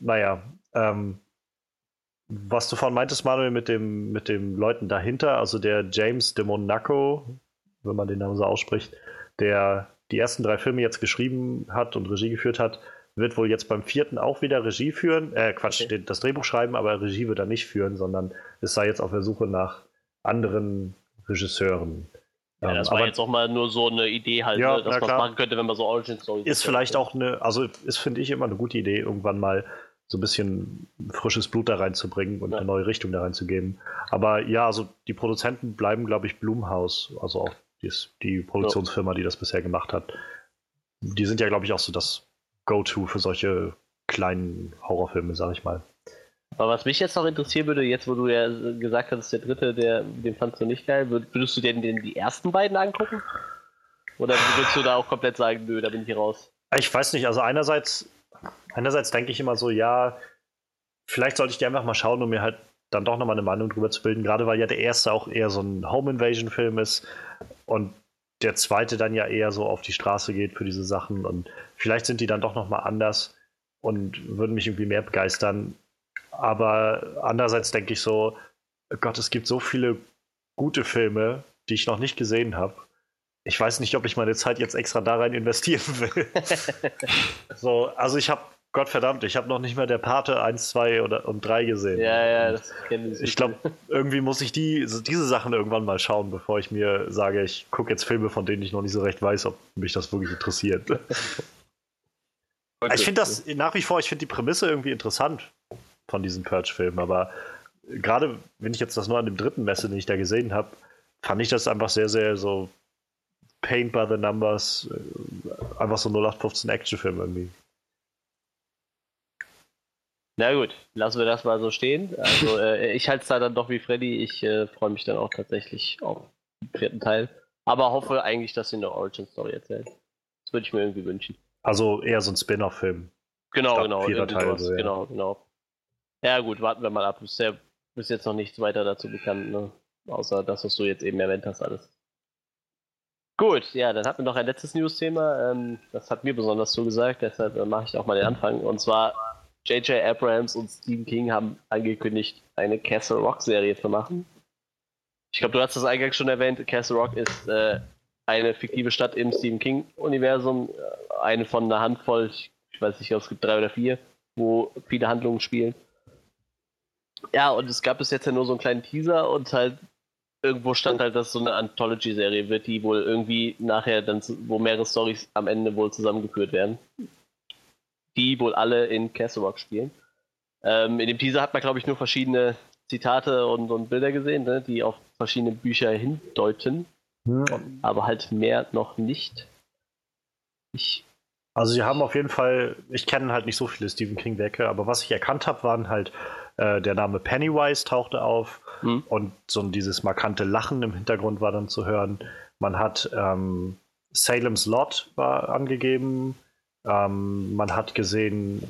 naja, ähm, was du vorhin meintest, Manuel, mit dem, mit dem Leuten dahinter, also der James de Monaco, wenn man den Namen so ausspricht, der die ersten drei Filme jetzt geschrieben hat und Regie geführt hat, wird wohl jetzt beim vierten auch wieder Regie führen. Äh, Quatsch, okay. das Drehbuch schreiben, aber Regie wird er nicht führen, sondern es sei jetzt auf der Suche nach anderen Regisseuren. Ja, das war aber, jetzt auch mal nur so eine Idee halt, ja, ne, dass man machen könnte, wenn man so Origin Stories Ist vielleicht auch eine, also ist, finde ich, immer eine gute Idee, irgendwann mal so ein bisschen frisches Blut da reinzubringen und ja. eine neue Richtung da reinzugeben. Aber ja, also die Produzenten bleiben, glaube ich, Blumhaus, also auch die, die Produktionsfirma, die das bisher gemacht hat. Die sind ja, glaube ich, auch so das Go-To für solche kleinen Horrorfilme, sag ich mal. Aber was mich jetzt noch interessieren würde, jetzt wo du ja gesagt hast, der dritte, der, den fandst du nicht geil, würdest du denn den, die ersten beiden angucken? Oder würdest du da auch komplett sagen, nö, da bin ich hier raus? Ich weiß nicht, also einerseits einerseits denke ich immer so, ja, vielleicht sollte ich die einfach mal schauen, um mir halt dann doch nochmal eine Meinung drüber zu bilden. Gerade weil ja der erste auch eher so ein Home Invasion Film ist und der zweite dann ja eher so auf die Straße geht für diese Sachen und vielleicht sind die dann doch nochmal anders und würden mich irgendwie mehr begeistern. Aber andererseits denke ich so, Gott, es gibt so viele gute Filme, die ich noch nicht gesehen habe ich weiß nicht, ob ich meine Zeit jetzt extra da rein investieren <laughs> will. so, also ich habe, Gott verdammt, ich habe noch nicht mehr der Pate 1, 2 oder, und 3 gesehen. Ja, ja, das kenne ich. Ich glaube, irgendwie muss ich die, diese Sachen irgendwann mal schauen, bevor ich mir sage, ich gucke jetzt Filme, von denen ich noch nicht so recht weiß, ob mich das wirklich interessiert. <laughs> ich finde das nach wie vor, ich finde die Prämisse irgendwie interessant von diesen Purge-Filmen, aber gerade wenn ich jetzt das nur an dem dritten Messe, den ich da gesehen habe, fand ich das einfach sehr, sehr so Paint by the Numbers, äh, einfach so 0815 Actionfilm irgendwie. Na gut, lassen wir das mal so stehen. Also äh, ich halte es da dann doch wie Freddy. Ich äh, freue mich dann auch tatsächlich auf den vierten Teil. Aber hoffe eigentlich, dass sie eine Origin-Story erzählen. Das würde ich mir irgendwie wünschen. Also eher so ein Spin-off-Film. Genau, Statt genau. Teil, so, ja. Genau, genau. Ja gut, warten wir mal ab. Ist jetzt noch nichts weiter dazu bekannt, ne? Außer das, was du jetzt eben erwähnt hast, alles. Gut, ja, dann hatten wir noch ein letztes News-Thema. Ähm, das hat mir besonders zugesagt, deshalb äh, mache ich auch mal den Anfang. Und zwar J.J. Abrams und Stephen King haben angekündigt, eine Castle Rock-Serie zu machen. Ich glaube, du hast das eingangs schon erwähnt. Castle Rock ist äh, eine fiktive Stadt im Stephen King-Universum. Äh, eine von einer Handvoll, ich weiß nicht, ob es gibt drei oder vier, wo viele Handlungen spielen. Ja, und es gab bis jetzt ja nur so einen kleinen Teaser und halt irgendwo stand halt, dass so eine Anthology-Serie wird, die wohl irgendwie nachher dann, wo mehrere Stories am Ende wohl zusammengeführt werden. Die wohl alle in Castle Rock spielen. Ähm, in dem Teaser hat man, glaube ich, nur verschiedene Zitate und, und Bilder gesehen, ne, die auf verschiedene Bücher hindeuten. Ja. Aber halt mehr noch nicht. Ich also sie haben auf jeden Fall, ich kenne halt nicht so viele Stephen King-Werke, aber was ich erkannt habe, waren halt äh, der Name Pennywise tauchte auf mhm. und so dieses markante Lachen im Hintergrund war dann zu hören. Man hat ähm, Salem's Lot war angegeben. Ähm, man hat gesehen,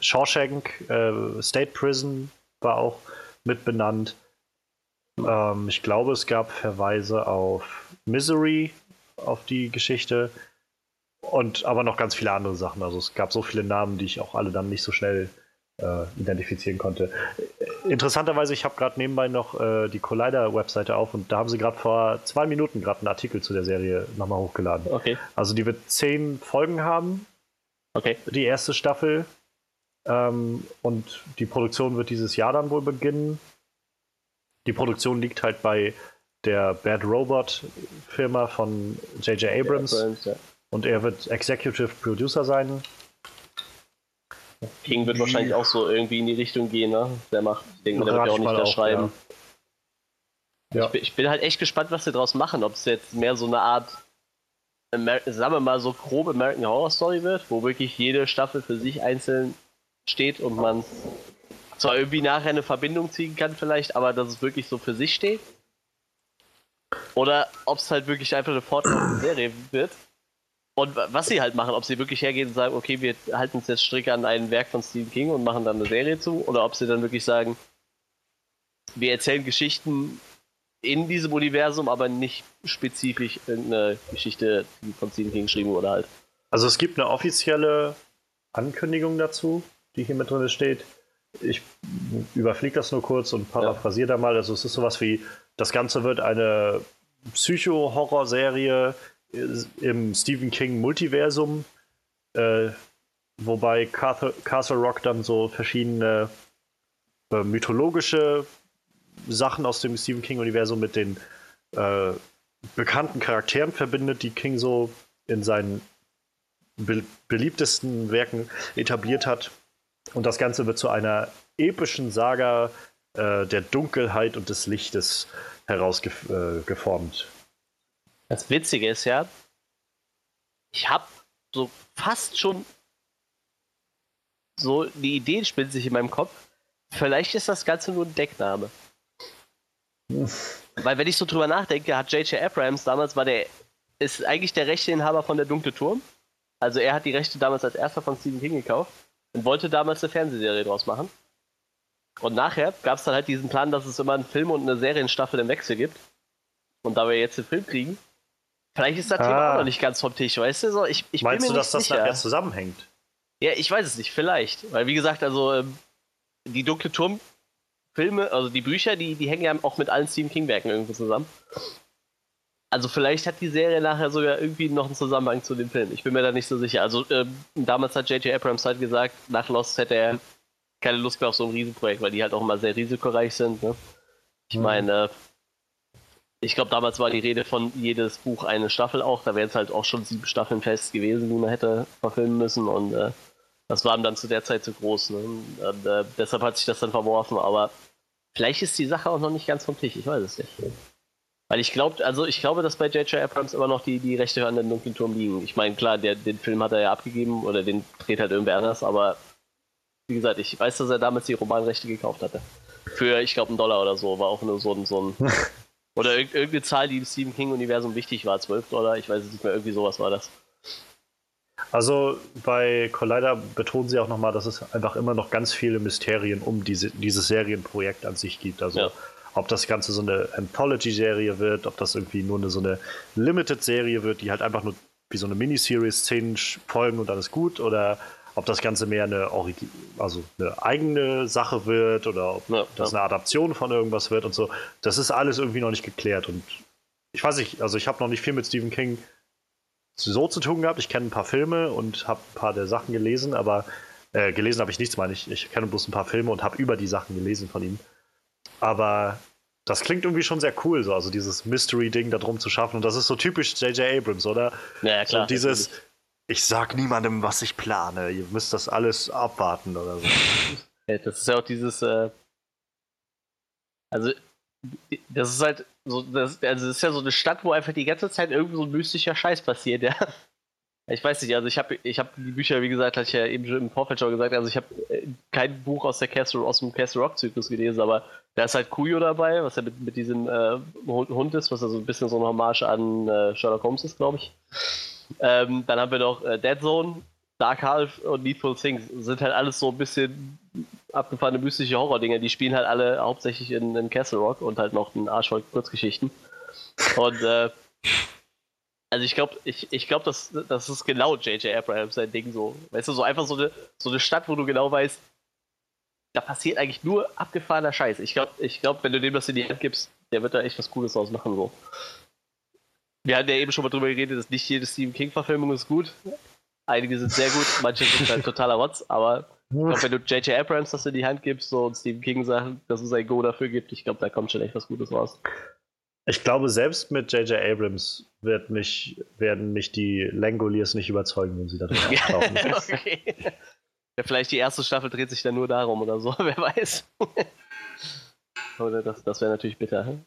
Shawshank äh, State Prison war auch mit benannt. Ähm, ich glaube, es gab Verweise auf Misery auf die Geschichte. Und aber noch ganz viele andere Sachen. Also es gab so viele Namen, die ich auch alle dann nicht so schnell identifizieren konnte. Interessanterweise, ich habe gerade nebenbei noch äh, die Collider-Webseite auf und da haben sie gerade vor zwei Minuten gerade einen Artikel zu der Serie nochmal hochgeladen. Okay. Also die wird zehn Folgen haben. Okay. Die erste Staffel. Ähm, und die Produktion wird dieses Jahr dann wohl beginnen. Die Produktion liegt halt bei der Bad Robot Firma von J.J. Abrams. Abrams ja. Und er wird Executive Producer sein. King wird wahrscheinlich auch so irgendwie in die Richtung gehen, ne? Der macht, ich denke, der wird ja auch nicht da schreiben. Ja. Ich, bin, ich, bin, halt echt gespannt, was sie draus machen. Ob es jetzt mehr so eine Art, Amer sagen wir mal, so grobe American Horror Story wird, wo wirklich jede Staffel für sich einzeln steht und man zwar irgendwie nachher eine Verbindung ziehen kann, vielleicht, aber dass es wirklich so für sich steht. Oder ob es halt wirklich einfach eine fortlaufende Serie wird, und was sie halt machen, ob sie wirklich hergehen und sagen, okay, wir halten uns jetzt strick an ein Werk von Stephen King und machen dann eine Serie zu, oder ob sie dann wirklich sagen, wir erzählen Geschichten in diesem Universum, aber nicht spezifisch irgendeine Geschichte, die von Stephen King geschrieben wurde halt. Also es gibt eine offizielle Ankündigung dazu, die hier mit drin steht. Ich überfliege das nur kurz und paraphrasiere ja. da mal. Also es ist sowas wie, das Ganze wird eine Psycho-Horror-Serie, im Stephen King Multiversum, äh, wobei Castle, Rock dann so verschiedene äh, mythologische Sachen aus dem Stephen King Universum mit den äh, bekannten Charakteren verbindet, die King so in seinen be beliebtesten Werken etabliert hat. Und das Ganze wird zu einer epischen Saga äh, der Dunkelheit und des Lichtes herausgeformt. Das Witzige ist ja, ich habe so fast schon so die Idee spinnt sich in meinem Kopf. Vielleicht ist das Ganze nur ein Deckname. Weil wenn ich so drüber nachdenke, hat J.J. Abrams damals war der ist eigentlich der Rechteinhaber von der Dunkle Turm. Also er hat die Rechte damals als erster von Stephen King gekauft und wollte damals eine Fernsehserie draus machen. Und nachher gab es dann halt diesen Plan, dass es immer einen Film und eine Serienstaffel im Wechsel gibt. Und da wir jetzt den Film kriegen, Vielleicht ist das ah. Thema auch noch nicht ganz vom Tisch, weißt du? So, ich, ich Meinst du, dass das sicher. nachher zusammenhängt? Ja, ich weiß es nicht, vielleicht. Weil, wie gesagt, also ähm, die Dunkle Turm-Filme, also die Bücher, die, die hängen ja auch mit allen Stephen King-Werken irgendwo zusammen. Also vielleicht hat die Serie nachher sogar irgendwie noch einen Zusammenhang zu dem Film. Ich bin mir da nicht so sicher. Also ähm, damals hat J.J. Abrams halt gesagt, nach Lost hätte er keine Lust mehr auf so ein Riesenprojekt, weil die halt auch immer sehr risikoreich sind. Ne? Ich mhm. meine, ich glaube, damals war die Rede von jedes Buch eine Staffel auch. Da wären es halt auch schon sieben Staffeln fest gewesen, die man hätte verfilmen müssen. Und äh, das war dann zu der Zeit zu groß. Ne? Und, äh, deshalb hat sich das dann verworfen. Aber vielleicht ist die Sache auch noch nicht ganz vom Tisch. Ich weiß es nicht. Weil ich glaube, also ich glaube, dass bei J.J. Abrams immer noch die, die Rechte an den dunklen Turm liegen. Ich meine, klar, der, den Film hat er ja abgegeben oder den dreht halt irgendwer anders, aber wie gesagt, ich weiß, dass er damals die Romanrechte gekauft hatte. Für, ich glaube, einen Dollar oder so. War auch nur so so ein <laughs> Oder irgendeine Zahl, die im Stephen King-Universum wichtig war, 12 Dollar, ich weiß es nicht mehr, irgendwie sowas war das. Also bei Collider betonen sie auch nochmal, dass es einfach immer noch ganz viele Mysterien um diese, dieses Serienprojekt an sich gibt. Also ja. ob das Ganze so eine Anthology-Serie wird, ob das irgendwie nur eine, so eine Limited-Serie wird, die halt einfach nur wie so eine Miniseries, zehn Folgen und alles gut, oder ob das Ganze mehr eine, also eine eigene Sache wird oder ob ja, das ja. eine Adaption von irgendwas wird und so. Das ist alles irgendwie noch nicht geklärt. Und ich weiß nicht, also ich habe noch nicht viel mit Stephen King so zu tun gehabt. Ich kenne ein paar Filme und habe ein paar der Sachen gelesen, aber äh, gelesen habe ich nichts, meine ich. Ich kenne bloß ein paar Filme und habe über die Sachen gelesen von ihm. Aber das klingt irgendwie schon sehr cool, so, also dieses Mystery-Ding da drum zu schaffen. Und das ist so typisch J.J. Abrams, oder? Ja, klar. So dieses, natürlich ich sag niemandem, was ich plane. Ihr müsst das alles abwarten oder so. <laughs> Das ist ja auch dieses, äh, also das ist halt so, das, also das ist ja so eine Stadt, wo einfach die ganze Zeit irgendwie so ein mystischer Scheiß passiert, <laughs> ja. Ich weiß nicht, also ich habe ich hab die Bücher, wie gesagt, hatte ich ja eben schon im Vorfeld schon gesagt, also ich habe äh, kein Buch aus der Castle, aus dem Castle Rock Zyklus gelesen, aber da ist halt Kuyo dabei, was ja mit, mit diesem äh, Hund ist, was ja so ein bisschen so eine Hommage an äh, Sherlock Holmes ist, glaube ich. Ähm, dann haben wir noch äh, Dead Zone, Dark Half und Needful Things. Sind halt alles so ein bisschen abgefahrene mystische Horror-Dinger. Die spielen halt alle hauptsächlich in, in Castle Rock und halt noch in Arsch Kurzgeschichten. Und äh, Also ich glaube, ich, ich glaube, das, das ist genau J.J. Abrams sein Ding so. Weißt du, so einfach so eine, so eine Stadt, wo du genau weißt, da passiert eigentlich nur abgefahrener Scheiß. Ich glaube, ich glaub, wenn du dem das in die Hand gibst, der wird da echt was Cooles draus machen. So. Wir hatten ja eben schon mal drüber geredet, dass nicht jede Stephen King-Verfilmung ist gut. Einige sind sehr gut, manche sind halt totaler Rotz, aber ich glaube, wenn du J.J. Abrams das in die Hand gibst so, und Stephen King sagt, dass es ein Go dafür gibt, ich glaube, da kommt schon echt was Gutes raus. Ich glaube, selbst mit J.J. Abrams wird mich, werden mich die Langoliers nicht überzeugen, wenn sie da drin auftauchen. <laughs> okay. Ja, vielleicht die erste Staffel dreht sich dann nur darum oder so, <laughs> wer weiß. <laughs> oder das, das wäre natürlich bitter.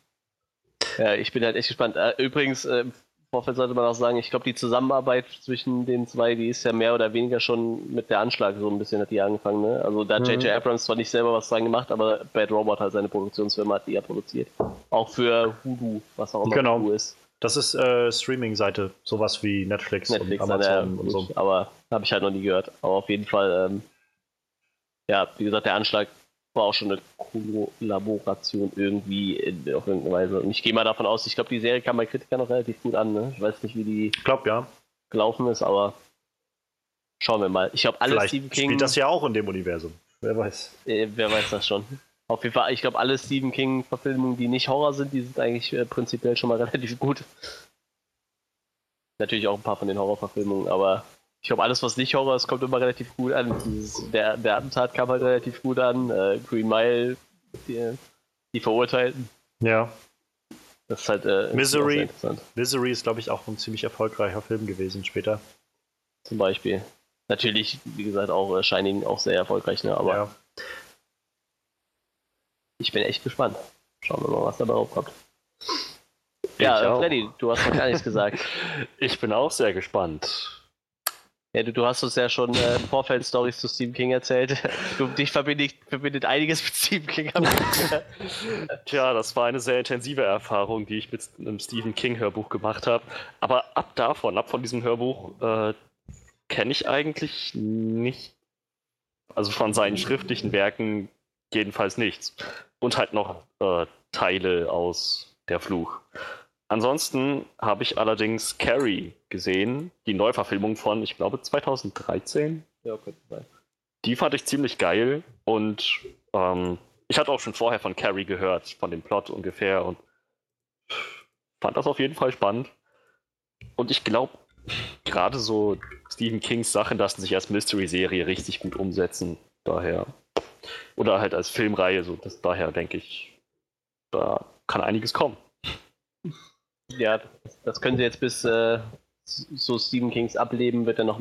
Ja, ich bin halt echt gespannt. Äh, übrigens, äh, im Vorfeld sollte man auch sagen, ich glaube, die Zusammenarbeit zwischen den zwei, die ist ja mehr oder weniger schon mit der Anschlag so ein bisschen hat die angefangen. Ne? Also da hat J.J. Mhm. Abrams zwar nicht selber was dran gemacht, aber Bad Robot hat seine Produktionsfirma, hat die ja produziert. Auch für Hulu, was auch immer genau. Hulu ist. Das ist äh, Streaming-Seite, sowas wie Netflix, Netflix und Amazon und so. Aber habe ich halt noch nie gehört. Aber auf jeden Fall, ähm, ja, wie gesagt, der Anschlag war auch schon eine Kollaboration irgendwie in, auf irgendeine Weise. Und ich gehe mal davon aus, ich glaube, die Serie kam bei Kritikern noch relativ gut an. Ne? Ich weiß nicht, wie die ich glaub, ja. gelaufen ist, aber schauen wir mal. Ich glaube, alle Vielleicht Stephen King. Spielt das ja auch in dem Universum. Wer weiß. Äh, wer weiß das schon. Auf jeden Fall, ich glaube, alle Stephen King-Verfilmungen, die nicht Horror sind, die sind eigentlich äh, prinzipiell schon mal <laughs> relativ gut. Natürlich auch ein paar von den Horrorverfilmungen, aber ich glaube, alles, was nicht Horror ist, kommt immer relativ gut an. Dieses, der, der Attentat kam halt relativ gut an. Äh, Green Mile, die, die, Verurteilten. Ja. Das ist halt äh, Misery. Misery ist, glaube ich, auch ein ziemlich erfolgreicher Film gewesen später. Zum Beispiel. Natürlich, wie gesagt, auch äh, Shining auch sehr erfolgreich, ne? aber ja ich bin echt gespannt. Schauen wir mal, was dabei rauskommt. Ja, Freddy, du hast noch gar nichts gesagt. <laughs> Ich bin auch sehr gespannt. Ja, du, du hast uns ja schon äh, im Vorfeld Stories zu Stephen King erzählt. Du, dich verbindet, verbindet einiges mit Stephen King. <laughs> <laughs> Tja, das war eine sehr intensive Erfahrung, die ich mit einem Stephen King Hörbuch gemacht habe. Aber ab davon, ab von diesem Hörbuch, äh, kenne ich eigentlich nicht, also von seinen schriftlichen Werken jedenfalls nichts. Und halt noch äh, Teile aus Der Fluch. Ansonsten habe ich allerdings Carrie gesehen, die Neuverfilmung von, ich glaube, 2013. Ja, könnte sein. Die fand ich ziemlich geil und ähm, ich hatte auch schon vorher von Carrie gehört, von dem Plot ungefähr und fand das auf jeden Fall spannend. Und ich glaube, gerade so Stephen Kings Sachen lassen sich als Mystery-Serie richtig gut umsetzen. Daher oder halt als Filmreihe, so das, daher denke ich, da kann einiges kommen. Ja, das können sie jetzt bis äh, so Stephen Kings ableben, wird er noch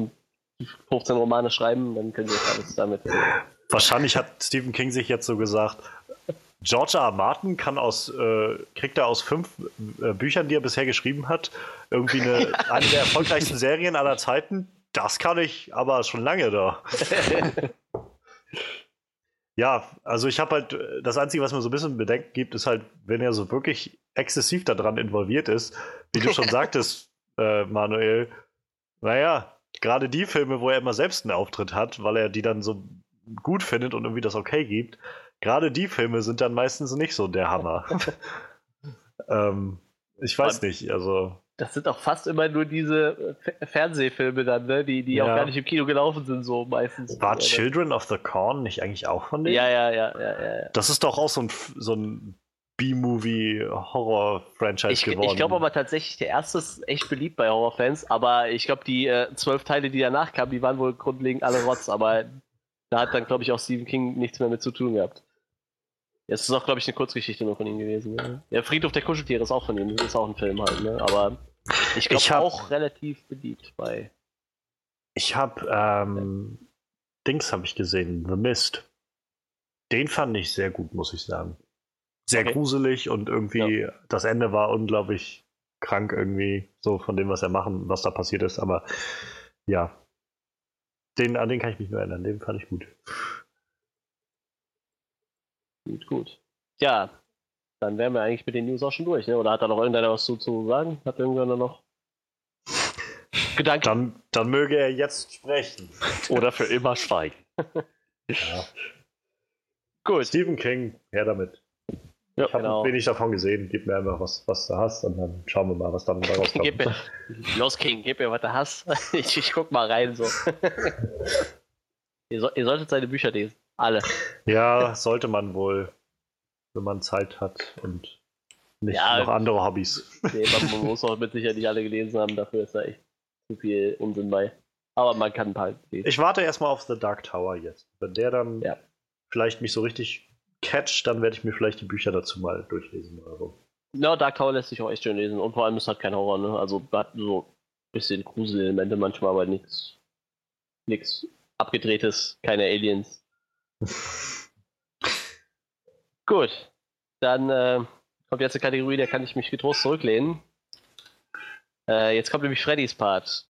15 Romane schreiben, dann können sie jetzt alles damit. Wahrscheinlich hat Stephen King sich jetzt so gesagt, George R. R. Martin kann aus, äh, kriegt er aus fünf äh, Büchern, die er bisher geschrieben hat, irgendwie eine, <laughs> eine der erfolgreichsten Serien aller Zeiten. Das kann ich aber schon lange da. <laughs> Ja, also ich habe halt, äh, das Einzige, was mir so ein bisschen Bedenken gibt, ist halt, wenn er so wirklich exzessiv daran involviert ist, wie du schon <laughs> sagtest, äh, Manuel, naja, gerade die Filme, wo er immer selbst einen Auftritt hat, weil er die dann so gut findet und irgendwie das okay gibt, gerade die Filme sind dann meistens nicht so der Hammer. <laughs> ähm, ich weiß nicht, also das sind auch fast immer nur diese äh, Fernsehfilme dann, ne? die, die ja. auch gar nicht im Kino gelaufen sind, so meistens. War Children of the Corn nicht eigentlich auch von denen? Ja, ja, ja, ja, ja. Das ist doch auch so ein, so ein B-Movie-Horror-Franchise geworden. Ich glaube aber tatsächlich, der erste ist echt beliebt bei Horrorfans, aber ich glaube, die äh, zwölf Teile, die danach kamen, die waren wohl grundlegend alle Rotz, aber da hat dann, glaube ich, auch Stephen King nichts mehr mit zu tun gehabt. Es ist auch, glaube ich, eine Kurzgeschichte nur von ihm gewesen. Ne? Der Friedhof der Kuscheltiere ist auch von ihm. Das ist auch ein Film halt, ne? Aber ich glaube auch relativ beliebt bei. Ich habe ähm, Dings habe ich gesehen, The Mist. Den fand ich sehr gut, muss ich sagen. Sehr okay. gruselig und irgendwie ja. das Ende war unglaublich krank irgendwie, so von dem, was er machen, was da passiert ist. Aber ja, den, an den kann ich mich nur erinnern. Den fand ich gut. Gut, gut. Ja, dann wären wir eigentlich mit den News auch schon durch, ne? Oder hat da noch irgendeiner was zu, zu sagen? Hat irgendeiner noch Gedanken? Dann, dann möge er jetzt sprechen. Oder für immer schweigen. <laughs> ja. Gut. Stephen King, her damit. Ja, ich habe genau. wenig davon gesehen. Gib mir einfach, was, was du hast und dann schauen wir mal, was dann daraus <laughs> kommt. Gib mir, los, King, gib mir, was du hast. <laughs> Ich, ich guck mal rein. so. ihr, so, ihr solltet seine Bücher lesen. Alle. Ja, sollte man wohl, wenn man Zeit hat und nicht ja, noch andere Hobbys. Nee, man muss auch mit Sicherheit nicht alle gelesen haben, dafür ist da echt zu viel Unsinn bei. Aber man kann ein paar lesen. Ich warte erstmal auf The Dark Tower jetzt. Wenn der dann ja. vielleicht mich so richtig catcht, dann werde ich mir vielleicht die Bücher dazu mal durchlesen oder so. Ja, Dark Tower lässt sich auch echt schön lesen und vor allem ist halt kein Horror, ne? Also hat so ein bisschen Gruselelemente manchmal, aber nichts nichts abgedrehtes, keine Aliens. <laughs> Gut, dann äh, kommt jetzt eine Kategorie, da kann ich mich getrost zurücklehnen. Äh, jetzt kommt nämlich Freddys Part.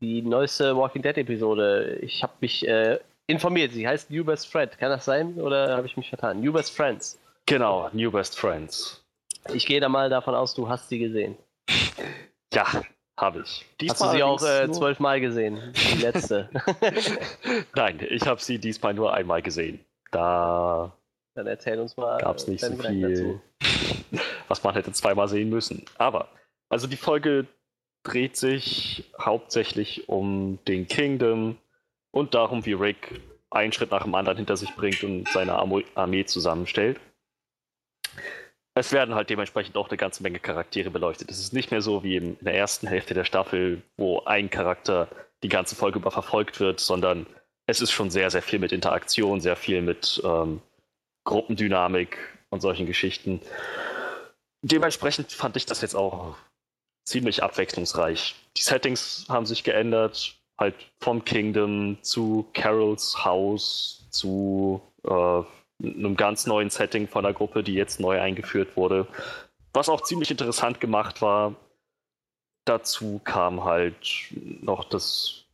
Die neueste Walking Dead Episode. Ich habe mich äh, informiert. Sie heißt New Best Friend. Kann das sein oder habe ich mich vertan? New Best Friends. Genau, New Best Friends. Ich gehe da mal davon aus, du hast sie gesehen. Ja, habe ich. Diesmal hast du sie auch äh, zwölfmal gesehen? Die letzte. <laughs> <laughs> Nein, ich habe sie diesmal nur einmal gesehen. Da dann erzähl uns mal. Gab es nicht so viel, <laughs> was man hätte zweimal sehen müssen. Aber, also die Folge dreht sich hauptsächlich um den Kingdom und darum, wie Rick einen Schritt nach dem anderen hinter sich bringt und seine Armee zusammenstellt. Es werden halt dementsprechend auch eine ganze Menge Charaktere beleuchtet. Es ist nicht mehr so wie in der ersten Hälfte der Staffel, wo ein Charakter die ganze Folge über verfolgt wird, sondern es ist schon sehr, sehr viel mit Interaktion, sehr viel mit ähm, Gruppendynamik und solchen Geschichten. Dementsprechend fand ich das jetzt auch ziemlich abwechslungsreich. Die Settings haben sich geändert, halt vom Kingdom zu Carols Haus zu äh, einem ganz neuen Setting von der Gruppe, die jetzt neu eingeführt wurde. Was auch ziemlich interessant gemacht war. Dazu kam halt noch das,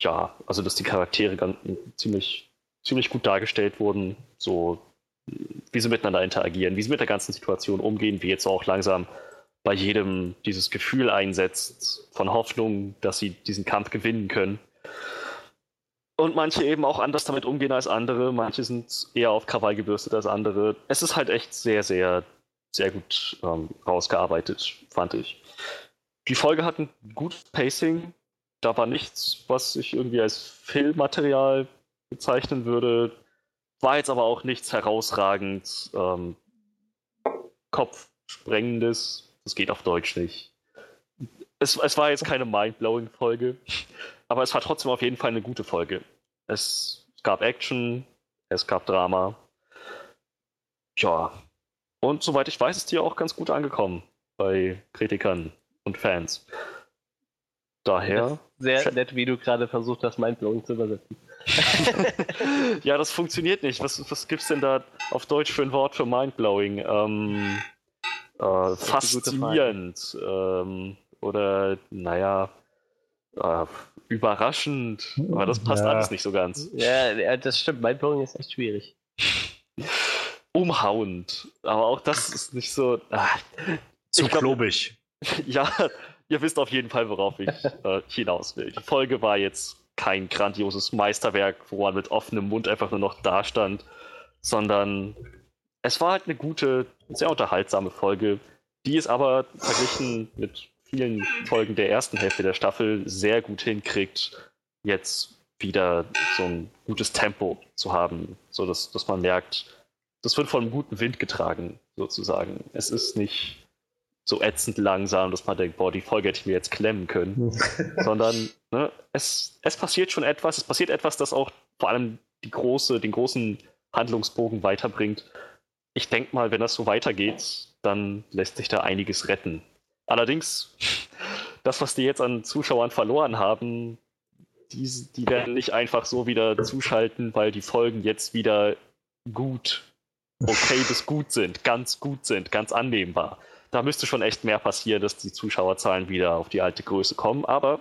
ja, also dass die Charaktere ganz, ziemlich, ziemlich gut dargestellt wurden. So wie sie miteinander interagieren, wie sie mit der ganzen Situation umgehen, wie jetzt auch langsam bei jedem dieses Gefühl einsetzt von Hoffnung, dass sie diesen Kampf gewinnen können. Und manche eben auch anders damit umgehen als andere. Manche sind eher auf Krawall gebürstet als andere. Es ist halt echt sehr, sehr, sehr gut ähm, rausgearbeitet, fand ich. Die Folge hat ein gutes Pacing. Da war nichts, was ich irgendwie als Filmmaterial bezeichnen würde. War jetzt aber auch nichts herausragend ähm, Kopfsprengendes. Das geht auf Deutsch nicht. Es, es war jetzt keine mindblowing Folge, aber es war trotzdem auf jeden Fall eine gute Folge. Es gab Action, es gab Drama. Ja. Und soweit ich weiß, ist die auch ganz gut angekommen bei Kritikern und Fans. Daher. Sehr nett, wie du gerade versucht hast, Mindblowing zu übersetzen. <laughs> ja, das funktioniert nicht. Was, was gibt's denn da auf Deutsch für ein Wort für Mindblowing? Ähm, äh, faszinierend. Ähm, oder, naja, äh, überraschend. Aber das passt ja. alles nicht so ganz. Ja, das stimmt. Mindblowing ist echt schwierig. Umhauend. Aber auch das ist nicht so. Ah, Zu glaub, klobig. <laughs> Ja, ihr wisst auf jeden Fall, worauf ich äh, hinaus will. Die Folge war jetzt kein grandioses Meisterwerk, wo man mit offenem Mund einfach nur noch dastand, sondern es war halt eine gute, sehr unterhaltsame Folge, die es aber verglichen mit vielen Folgen der ersten Hälfte der Staffel sehr gut hinkriegt, jetzt wieder so ein gutes Tempo zu haben, so dass, dass man merkt, das wird von einem guten Wind getragen, sozusagen. Es ist nicht so ätzend langsam, dass man denkt, boah, die Folge hätte ich mir jetzt klemmen können. <laughs> Sondern ne, es, es passiert schon etwas, es passiert etwas, das auch vor allem die große, den großen Handlungsbogen weiterbringt. Ich denke mal, wenn das so weitergeht, dann lässt sich da einiges retten. Allerdings, das, was die jetzt an Zuschauern verloren haben, die, die werden nicht einfach so wieder zuschalten, weil die Folgen jetzt wieder gut, okay bis gut sind, ganz gut sind, ganz annehmbar da müsste schon echt mehr passieren, dass die Zuschauerzahlen wieder auf die alte Größe kommen. Aber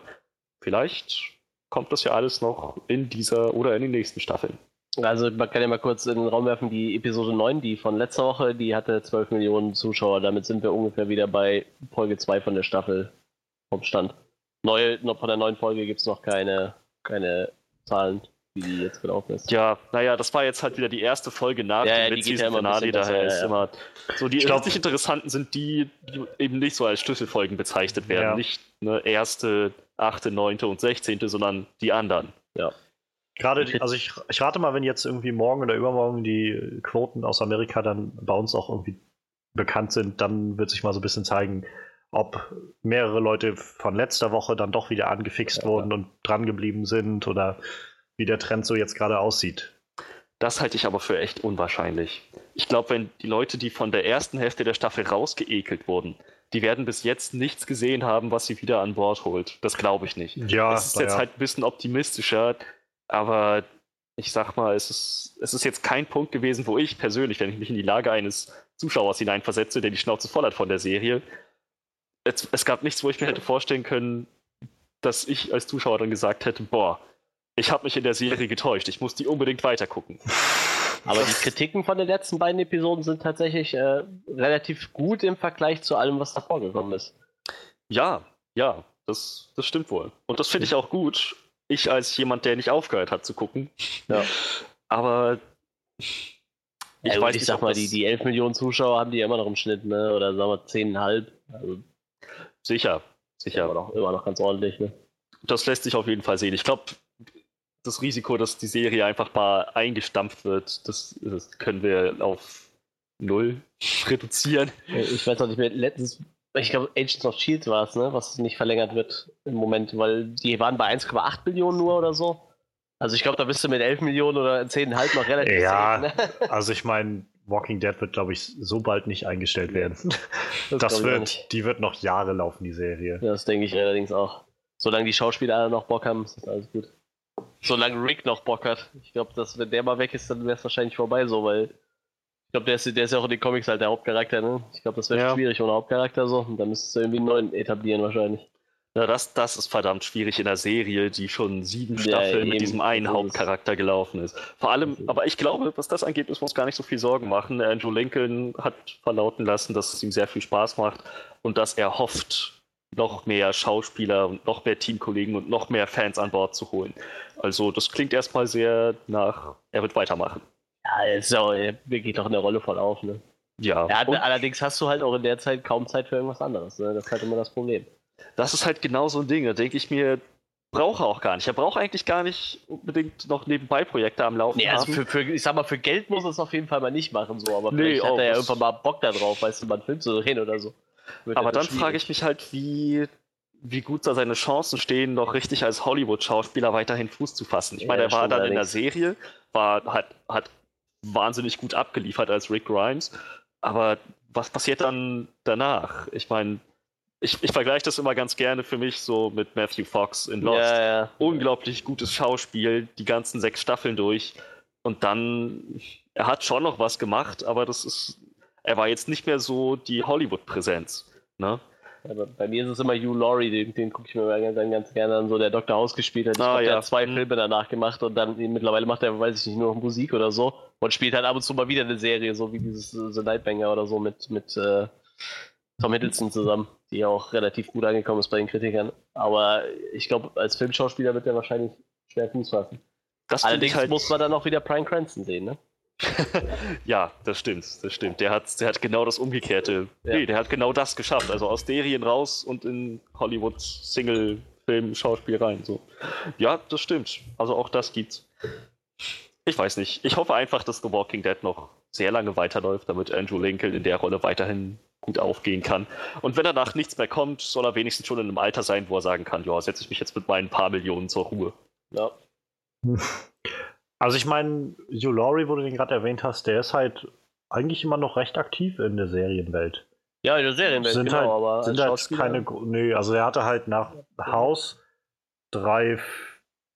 vielleicht kommt das ja alles noch in dieser oder in den nächsten Staffeln. Also man kann ja mal kurz in den Raum werfen, die Episode 9, die von letzter Woche, die hatte 12 Millionen Zuschauer. Damit sind wir ungefähr wieder bei Folge 2 von der Staffel vom Stand. Neue, noch von der neuen Folge gibt es noch keine, keine Zahlen. wie die jetzt gelaufen ist. Ja, naja, das war jetzt halt wieder die erste Folge nach ja, dem Mid-Season-Finale, daher ist immer. So, die richtig interessanten sind die, die eben nicht so als Schlüsselfolgen bezeichnet werden. Ja. Nicht eine erste, achte, neunte und sechzehnte, sondern die anderen. Ja. Gerade, also ich, ich rate mal, wenn jetzt irgendwie morgen oder übermorgen die Quoten aus Amerika dann bei uns auch irgendwie bekannt sind, dann wird sich mal so ein bisschen zeigen, ob mehrere Leute von letzter Woche dann doch wieder angefixt ja, wurden und dran geblieben sind oder wie der Trend so jetzt gerade aussieht. Das halte ich aber für echt unwahrscheinlich. Ich glaube, wenn die Leute, die von der ersten Hälfte der Staffel rausgeekelt wurden, die werden bis jetzt nichts gesehen haben, was sie wieder an Bord holt. Das glaube ich nicht. Ja, es ist jetzt ja. halt ein bisschen optimistischer, aber ich sag mal, es ist, es ist jetzt kein Punkt gewesen, wo ich persönlich, wenn ich mich in die Lage eines Zuschauers hineinversetze, der die Schnauze voll hat von der Serie, es, es gab nichts, wo ich mir hätte vorstellen können, dass ich als Zuschauer dann gesagt hätte, boah, ich habe mich in der Serie getäuscht, ich muss die unbedingt weitergucken. <laughs> Aber die Kritiken von den letzten beiden Episoden sind tatsächlich äh, relativ gut im Vergleich zu allem, was davor gekommen ist. Ja, ja, das, das stimmt wohl. Und das finde ich auch gut. Ich als jemand, der nicht aufgehört hat zu gucken. Ja. Aber ich ja, weiß ich nicht, sag mal, die, die 11 Millionen Zuschauer haben die immer noch im Schnitt, ne? Oder sagen wir 10,5. Also Sicher, sicher. Aber noch, immer noch ganz ordentlich. Ne? Das lässt sich auf jeden Fall sehen. Ich glaube, das Risiko, dass die Serie einfach mal eingestampft wird, das, das können wir auf null reduzieren. Ich weiß noch nicht mehr, letztens, ich glaube, Agents of Shield war es, ne, was nicht verlängert wird im Moment, weil die waren bei 1,8 Millionen nur oder so. Also ich glaube, da bist du mit 11 Millionen oder 10,5 noch relativ Ja, safe, ne? <laughs> also ich meine, Walking Dead wird, glaube ich, so bald nicht eingestellt werden. Das, das wird, die wird noch Jahre laufen, die Serie. Ja, das denke ich allerdings auch. Solange die Schauspieler alle noch Bock haben, ist das alles gut. Solange Rick noch Bock hat. Ich glaube, dass wenn der mal weg ist, dann wäre es wahrscheinlich vorbei so, weil ich glaube, der ist, der ist ja auch in den Comics halt der Hauptcharakter, ne? Ich glaube, das wäre ja. schwierig ohne Hauptcharakter so. Und dann müsstest du irgendwie einen neuen etablieren wahrscheinlich. Ja, das, das ist verdammt schwierig in der Serie, die schon sieben Staffeln ja, mit diesem einen Hauptcharakter gelaufen ist. Vor allem, aber ich glaube, was das angeht, müssen wir uns gar nicht so viel Sorgen machen. Andrew Lincoln hat verlauten lassen, dass es ihm sehr viel Spaß macht und dass er hofft, noch mehr Schauspieler und noch mehr Teamkollegen und noch mehr Fans an Bord zu holen. Also das klingt erstmal sehr nach, er wird weitermachen. Ja, so, er geht doch in der Rolle voll auf, ne? Ja. ja allerdings hast du halt auch in der Zeit kaum Zeit für irgendwas anderes, ne? Das ist halt immer das Problem. Das ist halt genau so ein Ding. Da denke ich mir, brauche er auch gar nicht. Er braucht eigentlich gar nicht unbedingt noch nebenbei Projekte am Laufen. Nee, also für, für, ich sag mal, für Geld muss er es auf jeden Fall mal nicht machen, so, aber nee, vielleicht hat er ja irgendwann mal Bock da drauf, weißt du, mal einen Film zu drehen oder so. Wird aber dann frage ich mich halt, wie, wie gut da seine Chancen stehen, noch richtig als Hollywood-Schauspieler weiterhin Fuß zu fassen. Ich ja, meine, er war dann in der Serie, war, hat, hat wahnsinnig gut abgeliefert als Rick Grimes, aber was passiert dann danach? Ich meine, ich, ich vergleiche das immer ganz gerne für mich so mit Matthew Fox in Lost. Ja, ja. Unglaublich gutes Schauspiel, die ganzen sechs Staffeln durch. Und dann, er hat schon noch was gemacht, aber das ist, er war jetzt nicht mehr so die Hollywood-Präsenz. Ne? Aber bei mir ist es immer Hugh Laurie, den, den gucke ich mir ganz, ganz gerne an, so der Dr. House gespielt hat. Ich ah, glaub, ja. der hat zwei mhm. Filme danach gemacht und dann mittlerweile macht er, weiß ich nicht, nur noch Musik oder so und spielt halt ab und zu mal wieder eine Serie, so wie dieses The Nightbanger oder so mit, mit äh, Tom Hiddleston zusammen, die auch relativ gut angekommen ist bei den Kritikern. Aber ich glaube, als Filmschauspieler wird er wahrscheinlich schwer Fuß fassen. Das Allerdings halt muss man dann auch wieder Brian Cranston sehen, ne? <laughs> ja, das stimmt, das stimmt. Der hat, der hat genau das Umgekehrte. Ja. Nee, der hat genau das geschafft. Also aus Serien raus und in Hollywood Single-Film, Schauspiel rein. So. Ja, das stimmt. Also auch das gibt's. Ich weiß nicht. Ich hoffe einfach, dass The Walking Dead noch sehr lange weiterläuft, damit Andrew Lincoln in der Rolle weiterhin gut aufgehen kann. Und wenn danach nichts mehr kommt, soll er wenigstens schon in einem Alter sein, wo er sagen kann, ja, setze ich mich jetzt mit meinen paar Millionen zur Ruhe. Ja. <laughs> Also ich meine, Hugh Laurie, wo du den gerade erwähnt hast, der ist halt eigentlich immer noch recht aktiv in der Serienwelt. Ja, in der Serienwelt, sind genau, halt, aber sind halt keine, nee, also er hatte halt nach House drei,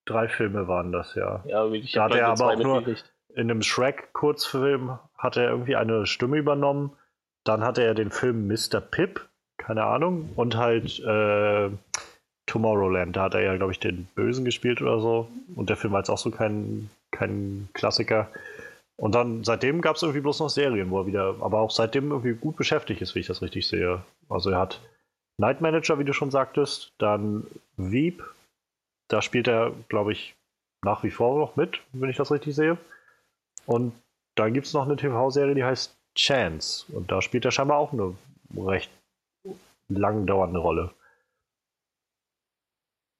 drei Filme waren das, ja. Ja, ich da hat er aber auch nur in einem Shrek-Kurzfilm hat er irgendwie eine Stimme übernommen dann hatte er den Film Mr. Pip, keine Ahnung, und halt äh, Tomorrowland. Da hat er ja, glaube ich, den Bösen gespielt oder so. Und der Film war jetzt auch so kein, kein Klassiker. Und dann seitdem gab es irgendwie bloß noch Serien, wo er wieder, aber auch seitdem irgendwie gut beschäftigt ist, wie ich das richtig sehe. Also er hat Night Manager, wie du schon sagtest, dann Veep, da spielt er, glaube ich, nach wie vor noch mit, wenn ich das richtig sehe. Und dann gibt es noch eine TV-Serie, die heißt Chance. Und da spielt er scheinbar auch eine recht lang dauernde Rolle.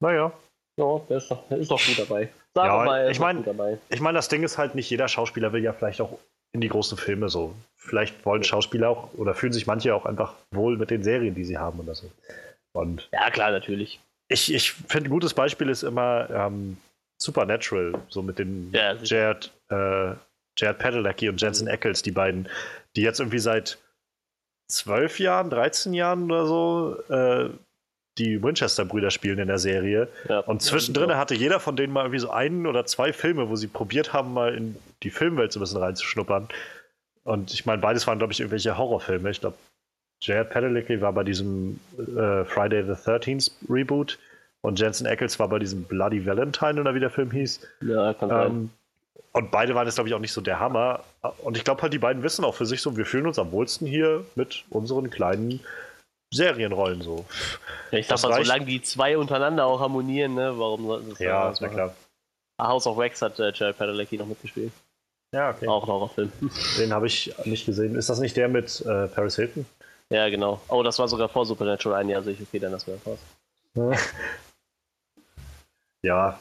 Naja. Ja, der ist doch, der ist doch gut dabei. Sag Ja, mal, er ich ist doch mein- gut dabei. Ich meine, das Ding ist halt, nicht jeder Schauspieler will ja vielleicht auch in die großen Filme so. Vielleicht wollen Schauspieler auch oder fühlen sich manche auch einfach wohl mit den Serien, die sie haben oder so. Und Ja, klar, natürlich. ich, ich finde, ein gutes Beispiel ist immer ähm, Supernatural, so mit den Ja. Jared, äh, Jared Padalecki und Jensen Ackles, die beiden, die jetzt irgendwie seit zwölf Jahren, 13 Jahren oder so äh, die Winchester-Brüder spielen in der Serie. Ja. Und zwischendrin hatte jeder von denen mal irgendwie so einen oder zwei Filme, wo sie probiert haben, mal in die Filmwelt so ein bisschen reinzuschnuppern. Und ich meine, beides waren, glaube ich, irgendwelche Horrorfilme. Ich glaube, Jared Padalecki war bei diesem äh, Friday the 13th Reboot und Jensen Ackles war bei diesem Bloody Valentine oder wie der Film hieß. Ja, kann sein. Ähm, und beide waren jetzt, glaube ich, auch nicht so der Hammer. Und ich glaube halt, die beiden wissen auch für sich so, wir fühlen uns am wohlsten hier mit unseren kleinen Serienrollen so. Ja, ich sag das mal, reicht. solange die zwei untereinander auch harmonieren, ne, warum sollten sie das Ja, ist machen? klar. Ah, House of Wax hat äh, Jared Padalecki noch mitgespielt. Ja, okay. Auch ein Horrorfilm. <laughs> Den habe ich nicht gesehen. Ist das nicht der mit äh, Paris Hilton? ja, genau. Oh, das war sogar vor Supernatural ein Jahr, sehe ich. Okay, dann das wäre raus. <laughs> ja.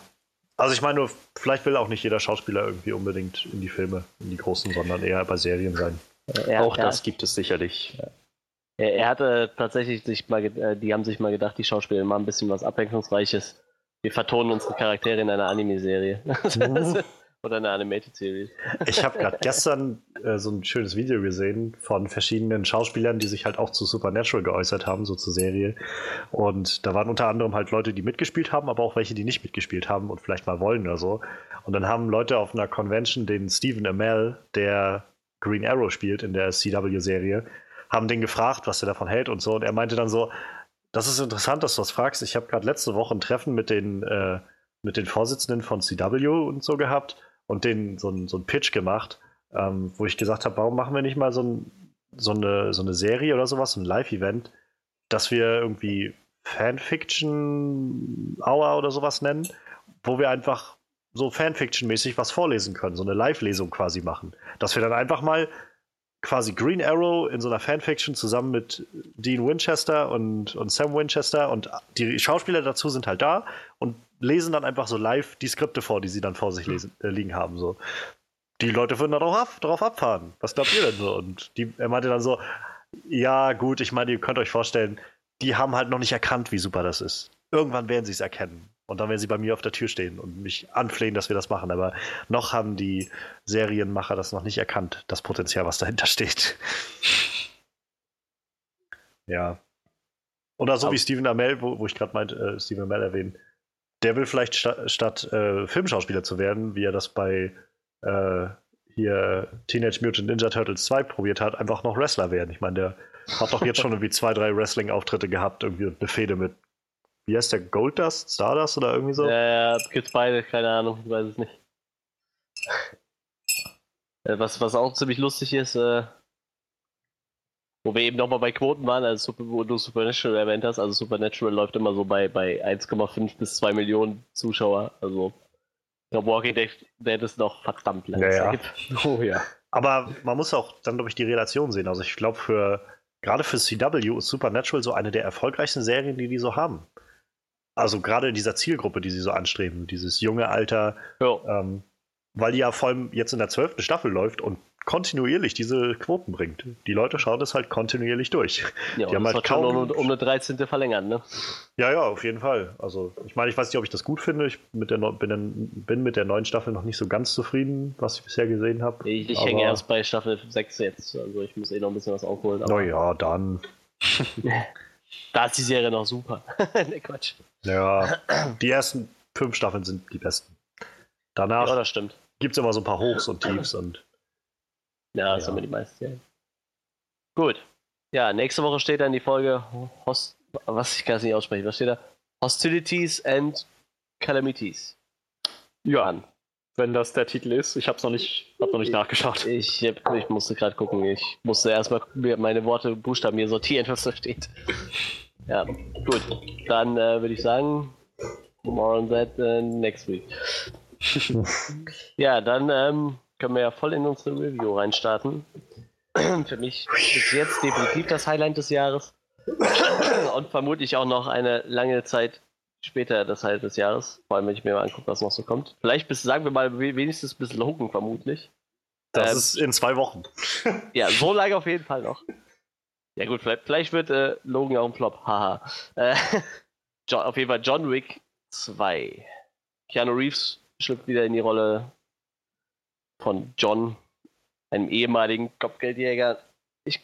Also ich meine nur, vielleicht will auch nicht jeder Schauspieler irgendwie unbedingt in die Filme, in die großen, sondern eher bei Serien sein. Er, Auch er, das gibt es sicherlich. Er, er hatte tatsächlich sich mal, äh, die haben sich mal gedacht, die Schauspieler machen ein bisschen was Abwechslungsreiches. Wir vertonen unsere Charaktere in einer Anime-Serie. <laughs> Oder einer Animated-Serie. Ich habe gerade gestern äh, so ein schönes Video gesehen von verschiedenen Schauspielern, die sich halt auch zu Supernatural geäußert haben, so zur Serie. Und da waren unter anderem halt Leute, die mitgespielt haben, aber auch welche, die nicht mitgespielt haben und vielleicht mal wollen oder so. Und dann haben Leute auf einer Convention den Stephen Amell, der Green Arrow spielt in der CW-Serie, haben den gefragt, was er davon hält und so. Und er meinte dann so, das ist interessant, dass du das fragst. Ich habe gerade letzte Woche ein Treffen mit den, äh, mit den Vorsitzenden von CW und so gehabt und denen so ein, so ein Pitch gemacht, ähm, wo ich gesagt habe, warum machen wir nicht mal so, ein, so, eine, so eine Serie oder sowas, so ein Live-Event, dass wir irgendwie Fanfiction Hour oder sowas nennen, wo wir einfach so Fanfiction-mäßig was vorlesen können, so eine Live-Lesung quasi machen. Dass wir dann einfach mal quasi Green Arrow in so einer Fanfiction zusammen mit Dean Winchester und, und Sam Winchester und die Schauspieler dazu sind halt da und lesen dann einfach so live die Skripte vor, die sie dann vor sich lesen, äh, liegen haben. So. Die Leute würden darauf, ab, darauf abfahren. Was glaubt ihr denn so? Und die, er meinte dann so, ja gut, ich meine, ihr könnt euch vorstellen, die haben halt noch nicht erkannt, wie super das ist. Irgendwann werden sie es erkennen. Und dann werden sie bei mir auf der Tür stehen und mich anflehen, dass wir das machen. Aber noch haben die Serienmacher das noch nicht erkannt, das Potenzial, was dahinter steht. <laughs> ja. Oder so Aber- wie Stephen Amell, wo, wo ich gerade meinte, äh, Stephen Amell erwähnen, der will vielleicht sta statt äh, Filmschauspieler zu werden, wie er das bei äh, hier Teenage Mutant Ninja Turtles 2 probiert hat, einfach noch Wrestler werden. Ich meine, der hat doch jetzt schon <laughs> irgendwie zwei, drei Wrestling-Auftritte gehabt, irgendwie eine Fehde mit, wie heißt der, Goldust, Stardust oder irgendwie so? Ja, ja, gibt's beide, keine Ahnung, ich weiß es nicht. <laughs> Äh, Was, was auch ziemlich lustig ist, äh, wo wir eben nochmal bei Quoten waren, also Super, wo du Supernatural erwähnt hast, also Supernatural läuft immer so bei, bei 1,5 bis 2 Millionen Zuschauer, also ich glaube, Walking Dead, ist noch verdammt lange Ja, ja. Zeit. <laughs> Oh ja. Aber man muss auch dann, glaube ich, die Relation sehen. Also ich glaube, für gerade für CW ist Supernatural so eine der erfolgreichsten Serien, die die so haben. Also gerade in dieser Zielgruppe, die sie so anstreben, dieses junge Alter, Ja. ähm, weil die ja vor allem jetzt in der zwölften Staffel läuft und kontinuierlich diese Quoten bringt. Die Leute schauen das halt kontinuierlich durch. Ja, Die haben halt kaum- um, um eine 13. verlängert, ne? Ja, ja, auf jeden Fall. Also ich meine, ich weiß nicht, ob ich das gut finde. Ich mit der, bin, dann- bin mit der neuen Staffel noch nicht so ganz zufrieden, was ich bisher gesehen habe. Ich, ich hänge erst bei Staffel 6 jetzt, also ich muss eh noch ein bisschen was aufholen. Naja, dann. <laughs> da ist die Serie noch super. <laughs> ne, Quatsch. Ja, die ersten fünf Staffeln sind die besten. Danach Ja, das stimmt. gibt es immer so ein paar Hochs und Tiefs und Ja, das Ja. sind wir die meisten Serien. Gut. Ja, nächste Woche steht dann die Folge Host was ich kann es nicht aussprechen. Was steht da? Hostilities and Calamities. Ja, An. Wenn das der Titel ist. Ich hab's noch nicht, hab noch nicht nachgeschaut. Ich, hab- ich musste gerade gucken. Ich musste erstmal mir meine Worte, Buchstaben hier sortieren, was da steht. Ja, gut. Dann äh, würde ich sagen, more on that äh, next week. <laughs> ja, dann ähm, können wir ja voll in unsere Review reinstarten. <clears throat> Für mich ist jetzt definitiv das Highlight des Jahres. Und vermutlich auch noch eine lange Zeit später das Highlight des Jahres. Vor allem, wenn ich mir mal angucke, was noch so kommt. Vielleicht bis, sagen wir mal, wenigstens bisschen Hocken, vermutlich. Das ähm, ist in zwei Wochen. <laughs> ja, so lange auf jeden Fall noch. Ja gut, vielleicht, vielleicht wird äh, Logan auch ein Flop. Haha. <laughs> Äh, John, auf jeden Fall John Wick 2. Keanu Reeves schlüpft wieder in die Rolle von John, einem ehemaligen Kopfgeldjäger. Ich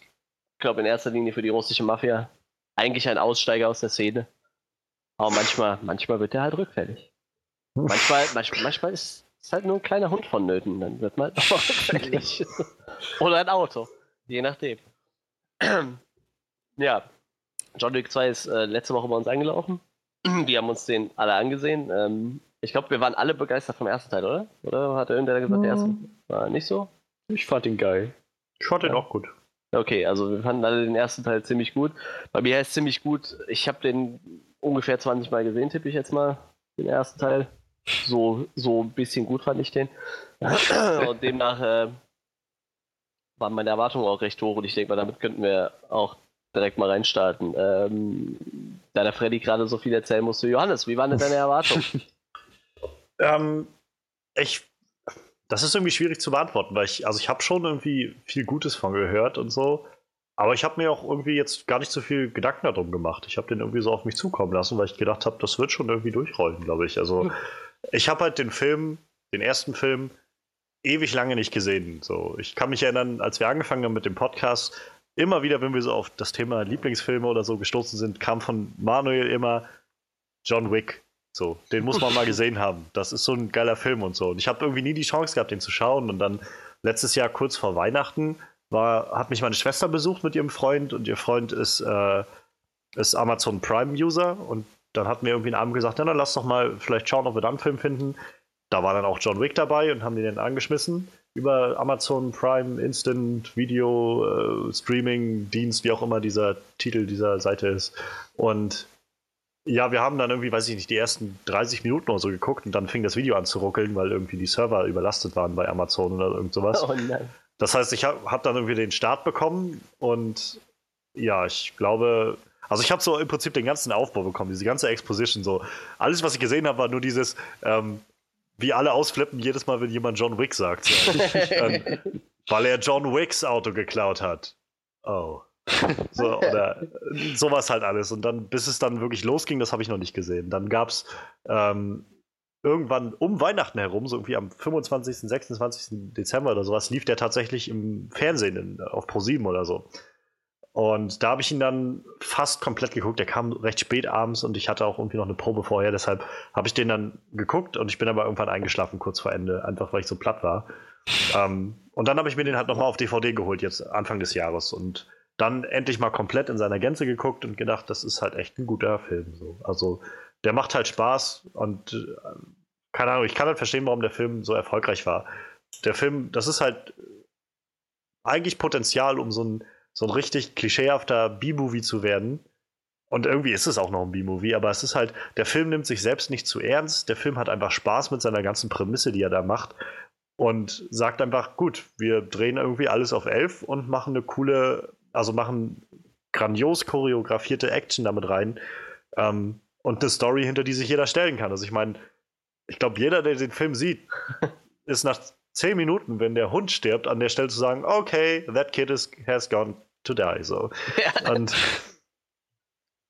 glaube in erster Linie für die russische Mafia. Eigentlich ein Aussteiger aus der Szene. Aber manchmal, manchmal wird er halt rückfällig. Manchmal, manchmal, manchmal ist es halt nur ein kleiner Hund vonnöten, dann wird man halt <laughs> auch rückfällig. <laughs> Oder ein Auto, je nachdem. <clears throat> ja, John Wick 2 ist äh, letzte Woche bei uns angelaufen. Wir haben uns den alle angesehen. Ähm, ich glaube, wir waren alle begeistert vom ersten Teil, oder? Oder hat irgendwer gesagt, der erste war nicht so? Ich fand ihn geil. Ich fand ja. ihn auch gut. Okay, also wir fanden alle den ersten Teil ziemlich gut. Bei mir ist ziemlich gut. Ich habe den ungefähr 20 Mal gesehen, tippe ich jetzt mal, den ersten Teil. So, so ein bisschen gut fand ich den. <coughs> Und demnach äh, waren meine Erwartungen auch recht hoch und ich denke mal, damit könnten wir auch direkt mal reinstarten. Ähm, da der Freddy gerade so viel erzählen musste, Johannes, wie waren denn deine Erwartungen? <laughs> ähm, ich, das ist irgendwie schwierig zu beantworten, weil ich, also ich habe schon irgendwie viel Gutes von gehört und so. Aber ich habe mir auch irgendwie jetzt gar nicht so viel Gedanken darum gemacht. Ich habe den irgendwie so auf mich zukommen lassen, weil ich gedacht habe, das wird schon irgendwie durchrollen, glaube ich. Also ich habe halt den Film, den ersten Film, ewig lange nicht gesehen. So, ich kann mich erinnern, als wir angefangen haben mit dem Podcast, immer wieder, wenn wir so auf das Thema Lieblingsfilme oder so gestoßen sind, kam von Manuel immer John Wick. So, den muss man mal <laughs> gesehen haben. Das ist so ein geiler Film und so. Und ich habe irgendwie nie die Chance gehabt, den zu schauen. Und dann letztes Jahr kurz vor Weihnachten war, hat mich meine Schwester besucht mit ihrem Freund und ihr Freund ist, äh, ist Amazon Prime User und dann hatten wir irgendwie einen Abend gesagt, na, dann lass doch mal vielleicht schauen, ob wir da einen Film finden. Da war dann auch John Wick dabei und haben den dann angeschmissen über Amazon Prime Instant Video äh, Streaming Dienst, wie auch immer dieser Titel dieser Seite ist. Und ja, wir haben dann irgendwie, weiß ich nicht, die ersten 30 Minuten oder so geguckt und dann fing das Video an zu ruckeln, weil irgendwie die Server überlastet waren bei Amazon oder irgend sowas. Oh nein. Das heißt, ich habe hab dann irgendwie den Start bekommen und ja, ich glaube, also ich habe so im Prinzip den ganzen Aufbau bekommen, diese ganze Exposition so. Alles, was ich gesehen habe, war nur dieses, ähm, wie alle ausflippen jedes Mal, wenn jemand John Wick sagt. So. <laughs> ähm, weil er John Wicks Auto geklaut hat. Oh. So, oder sowas halt alles. Und dann, bis es dann wirklich losging, das habe ich noch nicht gesehen. Dann gab es ähm, irgendwann um Weihnachten herum, so irgendwie am 25., 26. Dezember oder sowas, lief der tatsächlich im Fernsehen in, auf ProSieben oder so. Und da habe ich ihn dann fast komplett geguckt. Der kam recht spät abends und ich hatte auch irgendwie noch eine Probe vorher. Deshalb habe ich den dann geguckt und ich bin aber irgendwann eingeschlafen kurz vor Ende, einfach weil ich so platt war. Ähm, und dann habe ich mir den halt nochmal auf DVD geholt, jetzt Anfang des Jahres. Und dann endlich mal komplett in seiner Gänze geguckt und gedacht, das ist halt echt ein guter Film. So. Also der macht halt Spaß und äh, keine Ahnung, ich kann halt verstehen, warum der Film so erfolgreich war. Der Film, das ist halt eigentlich Potenzial, um so ein, so ein richtig klischeehafter B-Movie zu werden. Und irgendwie ist es auch noch ein B-Movie, aber es ist halt, der Film nimmt sich selbst nicht zu ernst. Der Film hat einfach Spaß mit seiner ganzen Prämisse, die er da macht. Und sagt einfach, gut, wir drehen irgendwie alles auf elf und machen eine coole, also machen grandios choreografierte Action damit rein. Ähm, und eine Story, hinter die sich jeder stellen kann. Also ich meine, ich glaube, jeder, der den Film sieht, <laughs> ist nach zehn Minuten, wenn der Hund stirbt, an der Stelle zu sagen, okay, that kid is, has gone to die. So. Ja. Und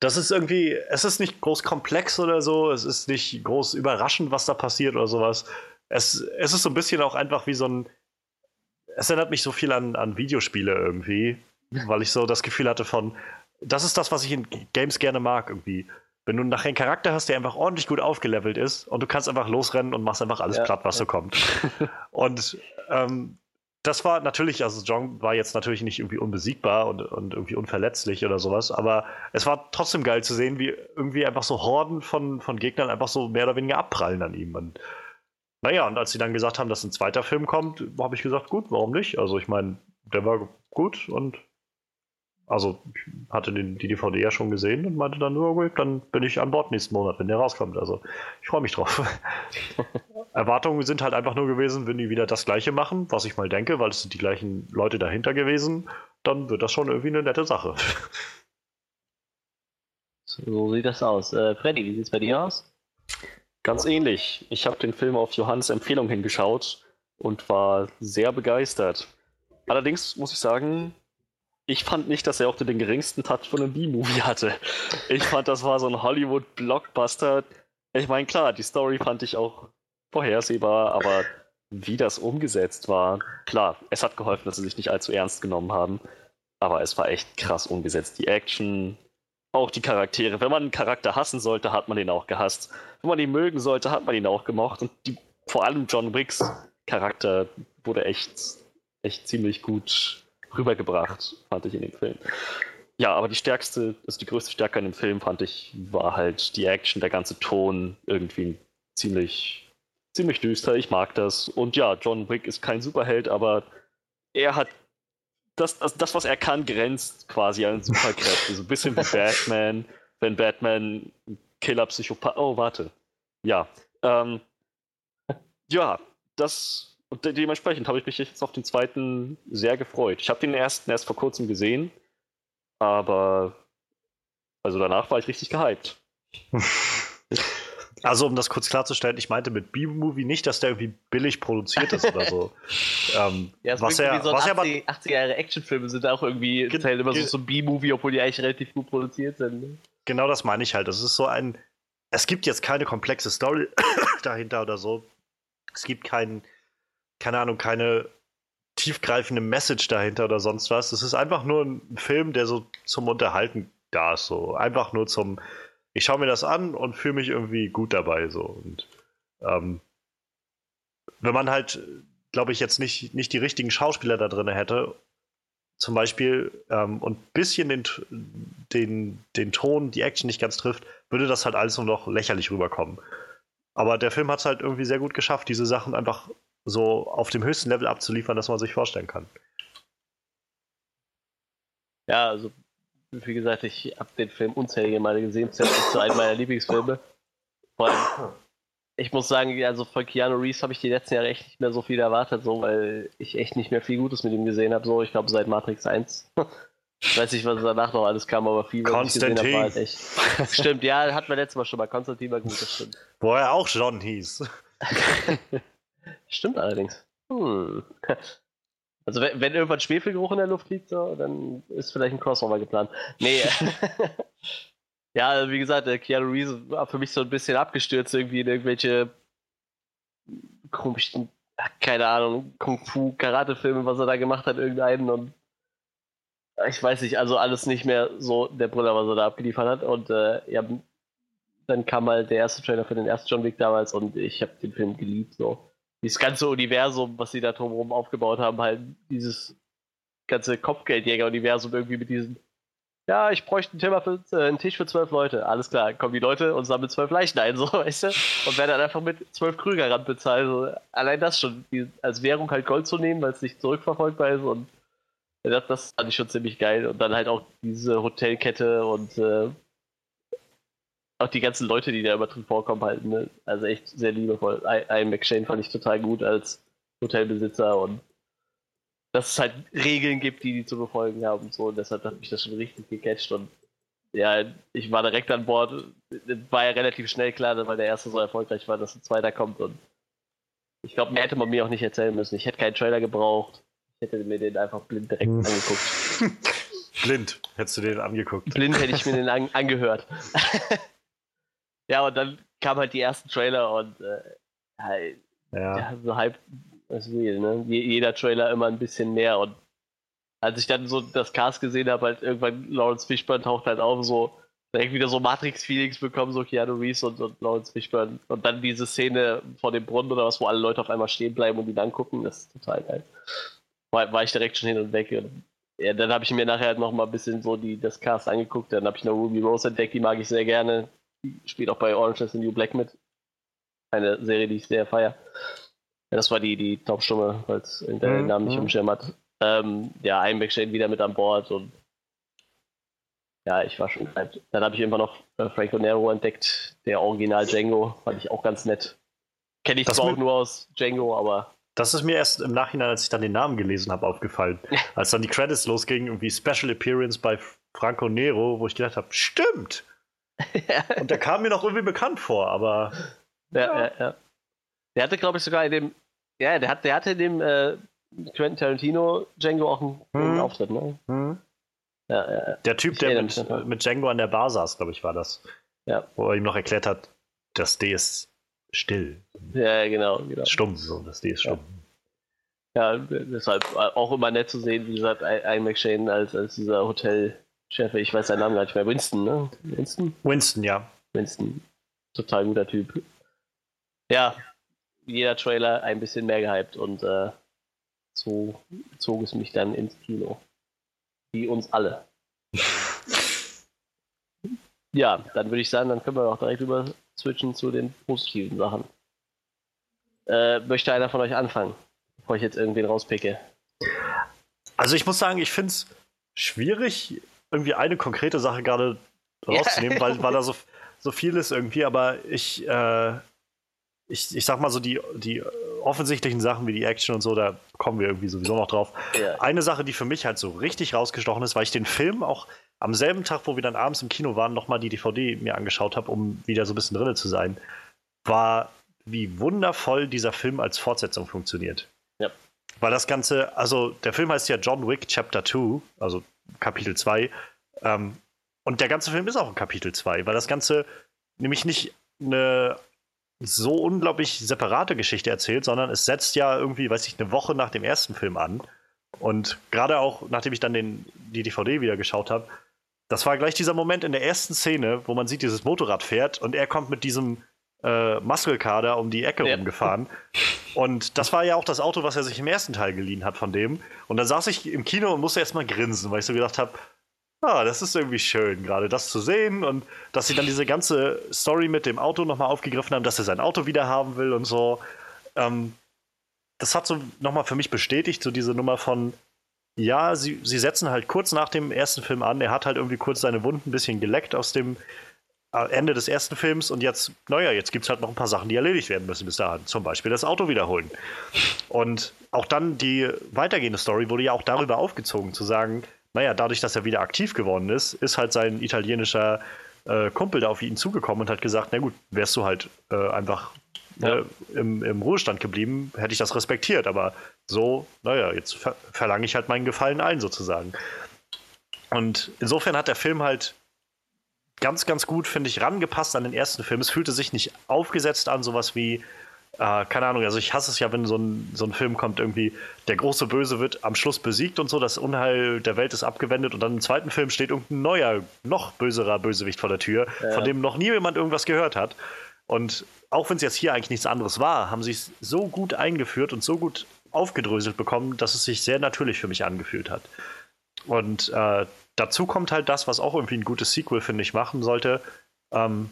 das ist irgendwie, es ist nicht groß komplex oder so, es ist nicht groß überraschend, was da passiert oder sowas. Es, es ist so ein bisschen auch einfach wie so ein, es erinnert mich so viel an, an Videospiele irgendwie, <laughs> weil ich so das Gefühl hatte von, das ist das, was ich in Games gerne mag irgendwie wenn du nachher einen Charakter hast, der einfach ordentlich gut aufgelevelt ist und du kannst einfach losrennen und machst einfach alles ja, platt, was ja. so kommt. <laughs> und ähm, das war natürlich, also John war jetzt natürlich nicht irgendwie unbesiegbar und, und irgendwie unverletzlich oder sowas, aber es war trotzdem geil zu sehen, wie irgendwie einfach so Horden von, von Gegnern einfach so mehr oder weniger abprallen an ihm. Und naja, und als sie dann gesagt haben, dass ein zweiter Film kommt, habe ich gesagt, gut, warum nicht? Also ich meine, der war gut und also ich hatte den, die DVD ja schon gesehen und meinte dann nur, okay, dann bin ich an Bord nächsten Monat, wenn der rauskommt. Also ich freue mich drauf. <laughs> Erwartungen sind halt einfach nur gewesen, wenn die wieder das gleiche machen, was ich mal denke, weil es sind die gleichen Leute dahinter gewesen, dann wird das schon irgendwie eine nette Sache. <laughs> So sieht das aus. Äh, Freddy, wie sieht es bei dir aus? Ganz ähnlich. Ich habe den Film auf Johannes Empfehlung hingeschaut und war sehr begeistert. Allerdings muss ich sagen, ich fand nicht, dass er auch den geringsten Touch von einem B-Movie hatte. Ich fand, das war so ein Hollywood-Blockbuster. Ich meine, klar, die Story fand ich auch vorhersehbar, aber wie das umgesetzt war, klar, es hat geholfen, dass sie sich nicht allzu ernst genommen haben. Aber es war echt krass umgesetzt. Die Action, auch die Charaktere. Wenn man einen Charakter hassen sollte, hat man ihn auch gehasst. Wenn man ihn mögen sollte, hat man ihn auch gemocht. Und die, vor allem John Wicks Charakter wurde echt, echt ziemlich gut rübergebracht, fand ich in dem Film. Ja, aber die stärkste, also die größte Stärke an dem Film, fand ich, war halt die Action, der ganze Ton irgendwie ziemlich, ziemlich düster. Ich mag das. Und ja, John Wick ist kein Superheld, aber er hat das, das, das was er kann, grenzt quasi an Superkräfte. So ein bisschen wie Batman, wenn Batman Killer-Psychopath. Oh, warte. Ja. Ähm, ja, das. Und de dementsprechend habe ich mich jetzt auf den zweiten sehr gefreut. Ich habe den ersten erst vor kurzem gesehen, aber also danach war ich richtig gehypt. <laughs> Also, um das kurz klarzustellen, ich meinte mit B-Movie nicht, dass der irgendwie billig produziert ist oder so. <laughs> ähm, ja, was er, so was 80, er 80 Jahre Actionfilme sind auch irgendwie zählen immer so zum B-Movie, obwohl die eigentlich relativ gut produziert sind. Ne? Genau das meine ich halt. Das ist so ein. Es gibt jetzt keine komplexe Story <coughs> dahinter oder so. Es gibt kein, keine Ahnung, keine tiefgreifende Message dahinter oder sonst was. Es ist einfach nur ein Film, der so zum Unterhalten da ist. So. Einfach nur zum ich schaue mir das an und fühle mich irgendwie gut dabei. So. Und ähm, wenn man halt, glaube ich, jetzt nicht, nicht die richtigen Schauspieler da drin hätte, zum Beispiel, ähm, und ein bisschen den, den, den Ton, die Action nicht ganz trifft, würde das halt alles nur noch lächerlich rüberkommen. Aber der Film hat es halt irgendwie sehr gut geschafft, diese Sachen einfach so auf dem höchsten Level abzuliefern, dass man sich vorstellen kann. Ja, also wie gesagt, ich habe den Film unzählige Male gesehen. Das ist zu einem meiner Lieblingsfilme. Vor allem, ich muss sagen, also von Keanu Reeves habe ich die letzten Jahre echt nicht mehr so viel erwartet, so, weil ich echt nicht mehr viel Gutes mit ihm gesehen habe. So, ich glaube, seit Matrix 1. ich weiß nicht, was danach noch alles kam, aber viel, was ich gesehen habe, halt echt. Stimmt, ja, hatten wir letztes Mal schon mal. Konstantin war gut, das stimmt. Wo er auch John hieß. <laughs> stimmt allerdings. Hm. Also wenn, wenn irgendwann Schwefelgeruch in der Luft liegt, so, dann ist vielleicht ein Crossover geplant. Nee. <laughs> ja, also wie gesagt, der Keanu Reeves war für mich so ein bisschen abgestürzt irgendwie in irgendwelche komischen, keine Ahnung, Kung-Fu, Karate-Filme, was er da gemacht hat, irgendeinen und ich weiß nicht, also alles nicht mehr so der Brüller, was er da abgeliefert hat und äh, ja, dann kam halt der erste Trailer für den ersten John Wick damals und ich habe den Film geliebt, so dieses ganze Universum, was sie da drumherum aufgebaut haben, halt dieses ganze Kopfgeldjäger-Universum irgendwie mit diesem, ja, ich bräuchte einen, Thema für, äh, einen Tisch für zwölf Leute. Alles klar, kommen die Leute und sammeln zwölf Leichen ein, <laughs> so, weißt du? Und werden dann einfach mit zwölf Krüger bezahlt. Also, allein das schon, die, als Währung halt Gold zu nehmen, weil es nicht zurückverfolgbar ist und das, das fand ich schon ziemlich geil. Und dann halt auch diese Hotelkette und äh, auch die ganzen Leute, die da immer drin vorkommen, halt, ne? Also echt sehr liebevoll. Ian McShane fand ich total gut als Hotelbesitzer und dass es halt Regeln gibt, die die zu befolgen haben und so. Und deshalb hat mich das schon richtig gecatcht und ja, ich war direkt an Bord. War ja relativ schnell klar, weil der erste so erfolgreich war, dass ein zweiter kommt und ich glaube, mehr hätte man mir auch nicht erzählen müssen. Ich hätte keinen Trailer gebraucht. Ich hätte mir den einfach blind direkt hm. angeguckt. <laughs> blind hättest du den angeguckt. Blind hätte ich mir den an angehört. <laughs> Ja, und dann kam halt die ersten Trailer und äh, halt, ja. ja. so halb, ist real, ne? Jeder Trailer immer ein bisschen mehr und als ich dann so das Cast gesehen habe, halt irgendwann Lawrence Fishburne taucht halt auf, so direkt wieder so Matrix-Feelings bekommen, so Keanu Reeves und, und Lawrence Fishburne. Und dann diese Szene vor dem Brunnen oder was, wo alle Leute auf einmal stehen bleiben und ihn angucken, das ist total geil. War, war ich direkt schon hin und weg. Und, ja, dann habe ich mir nachher halt noch mal ein bisschen so die, das Cast angeguckt. Dann habe ich noch Ruby Rose entdeckt, die mag ich sehr gerne spielt auch bei Orange is the New Black mit. Eine Serie, die ich sehr feiere. Ja, das war die, die Top-Stumme, falls irgendein mhm. Namen nicht im Schirm hat. Ähm, ja, Einbeck steht wieder mit an Bord und ja, ich war schon Dann habe ich immer noch äh, Franco Nero entdeckt, der Original Django, fand ich auch ganz nett. Kenne ich zwar auch nur aus Django, aber. Das ist mir erst im Nachhinein, als ich dann den Namen gelesen habe, aufgefallen. <laughs> als dann die Credits losgingen, irgendwie Special Appearance bei Franco Nero, wo ich gedacht habe, stimmt! <laughs> Und der kam mir noch irgendwie bekannt vor, aber. Ja, ja, ja. Der hatte, glaube ich, sogar in dem. Ja, der, hat, der hatte in dem äh, Quentin Tarantino Django auch einen, hm. einen Auftritt, ne? Hm. Ja, ja, Der Typ, ich der mit, mit, Django an der Bar saß, glaube ich, war das. Ja. Wo er ihm noch erklärt hat, das D ist still. Ja, genau. genau. Stumm, so, das D ist stumm. Ja. ja, deshalb auch immer nett zu sehen, wie gesagt, Ian McShane als, als dieser Hotelchef, ich weiß seinen Namen gar nicht mehr, Winston, ne? Winston? Winston, ja. Winston. Total guter Typ. Ja, jeder Trailer ein bisschen mehr gehypt und äh, so zog es mich dann ins Kino. Wie uns alle. <laughs> ja, dann würde ich sagen, dann können wir auch direkt über switchen zu den positiven Sachen. Äh, möchte einer von euch anfangen, bevor ich jetzt irgendwen rauspicke? Also ich muss sagen, ich finde es schwierig, irgendwie eine konkrete Sache gerade rauszunehmen, ja. weil, weil da so, <laughs> so viel ist irgendwie, aber ich, äh, ich, ich sag mal so, die, die offensichtlichen Sachen wie die Action und so, da kommen wir irgendwie sowieso noch drauf. Ja. Eine Sache, die für mich halt so richtig rausgestochen ist, weil ich den Film auch am selben Tag, wo wir dann abends im Kino waren, nochmal die DVD mir angeschaut habe, um wieder so ein bisschen drin zu sein, war, wie wundervoll dieser Film als Fortsetzung funktioniert. Ja. Weil das Ganze, also der Film heißt ja John Wick Chapter 2, also Kapitel 2. Ähm, und der ganze Film ist auch ein Kapitel 2, weil das Ganze nämlich nicht eine so unglaublich separate Geschichte erzählt, sondern es setzt ja irgendwie, weiß ich, eine Woche nach dem ersten Film an. Und gerade auch, nachdem ich dann den, die DVD wieder geschaut habe, das war gleich dieser Moment in der ersten Szene, wo man sieht, dieses Motorrad fährt und er kommt mit diesem äh, Muscle-Kader um die Ecke ja. rumgefahren. Und das war ja auch das Auto, was er sich im ersten Teil geliehen hat von dem. Und dann saß ich im Kino und musste erstmal grinsen, weil ich so gedacht habe, ah, das ist irgendwie schön, gerade das zu sehen und dass sie dann diese ganze Story mit dem Auto nochmal aufgegriffen haben, dass er sein Auto wieder haben will und so. Ähm, das hat so nochmal für mich bestätigt, so diese Nummer von, ja, sie, sie setzen halt kurz nach dem ersten Film an. Er hat halt irgendwie kurz seine Wunden ein bisschen geleckt aus dem Ende des ersten Films und jetzt, naja, jetzt gibt es halt noch ein paar Sachen, die erledigt werden müssen bis dahin. Zum Beispiel das Auto wiederholen. Und auch dann die weitergehende Story wurde ja auch darüber aufgezogen, zu sagen, naja, dadurch, dass er wieder aktiv geworden ist, ist halt sein italienischer äh, Kumpel da auf ihn zugekommen und hat gesagt, na gut, wärst du halt äh, einfach ja. äh, im, im Ruhestand geblieben, hätte ich das respektiert. Aber so, naja, jetzt ver verlange ich halt meinen Gefallen ein, sozusagen. Und insofern hat der Film halt ganz, ganz gut, finde ich, rangepasst an den ersten Film. Es fühlte sich nicht aufgesetzt an, sowas wie, äh, keine Ahnung, also ich hasse es ja, wenn so ein, so ein Film kommt, irgendwie, der große Böse wird am Schluss besiegt und so, das Unheil der Welt ist abgewendet und dann im zweiten Film steht irgendein neuer, noch böserer Bösewicht vor der Tür, ja. von dem noch nie jemand irgendwas gehört hat. Und auch wenn es jetzt hier eigentlich nichts anderes war, haben sie es so gut eingeführt und so gut aufgedröselt bekommen, dass es sich sehr natürlich für mich angefühlt hat. Und äh, dazu kommt halt das, was auch irgendwie ein gutes Sequel, finde ich, machen sollte, ähm,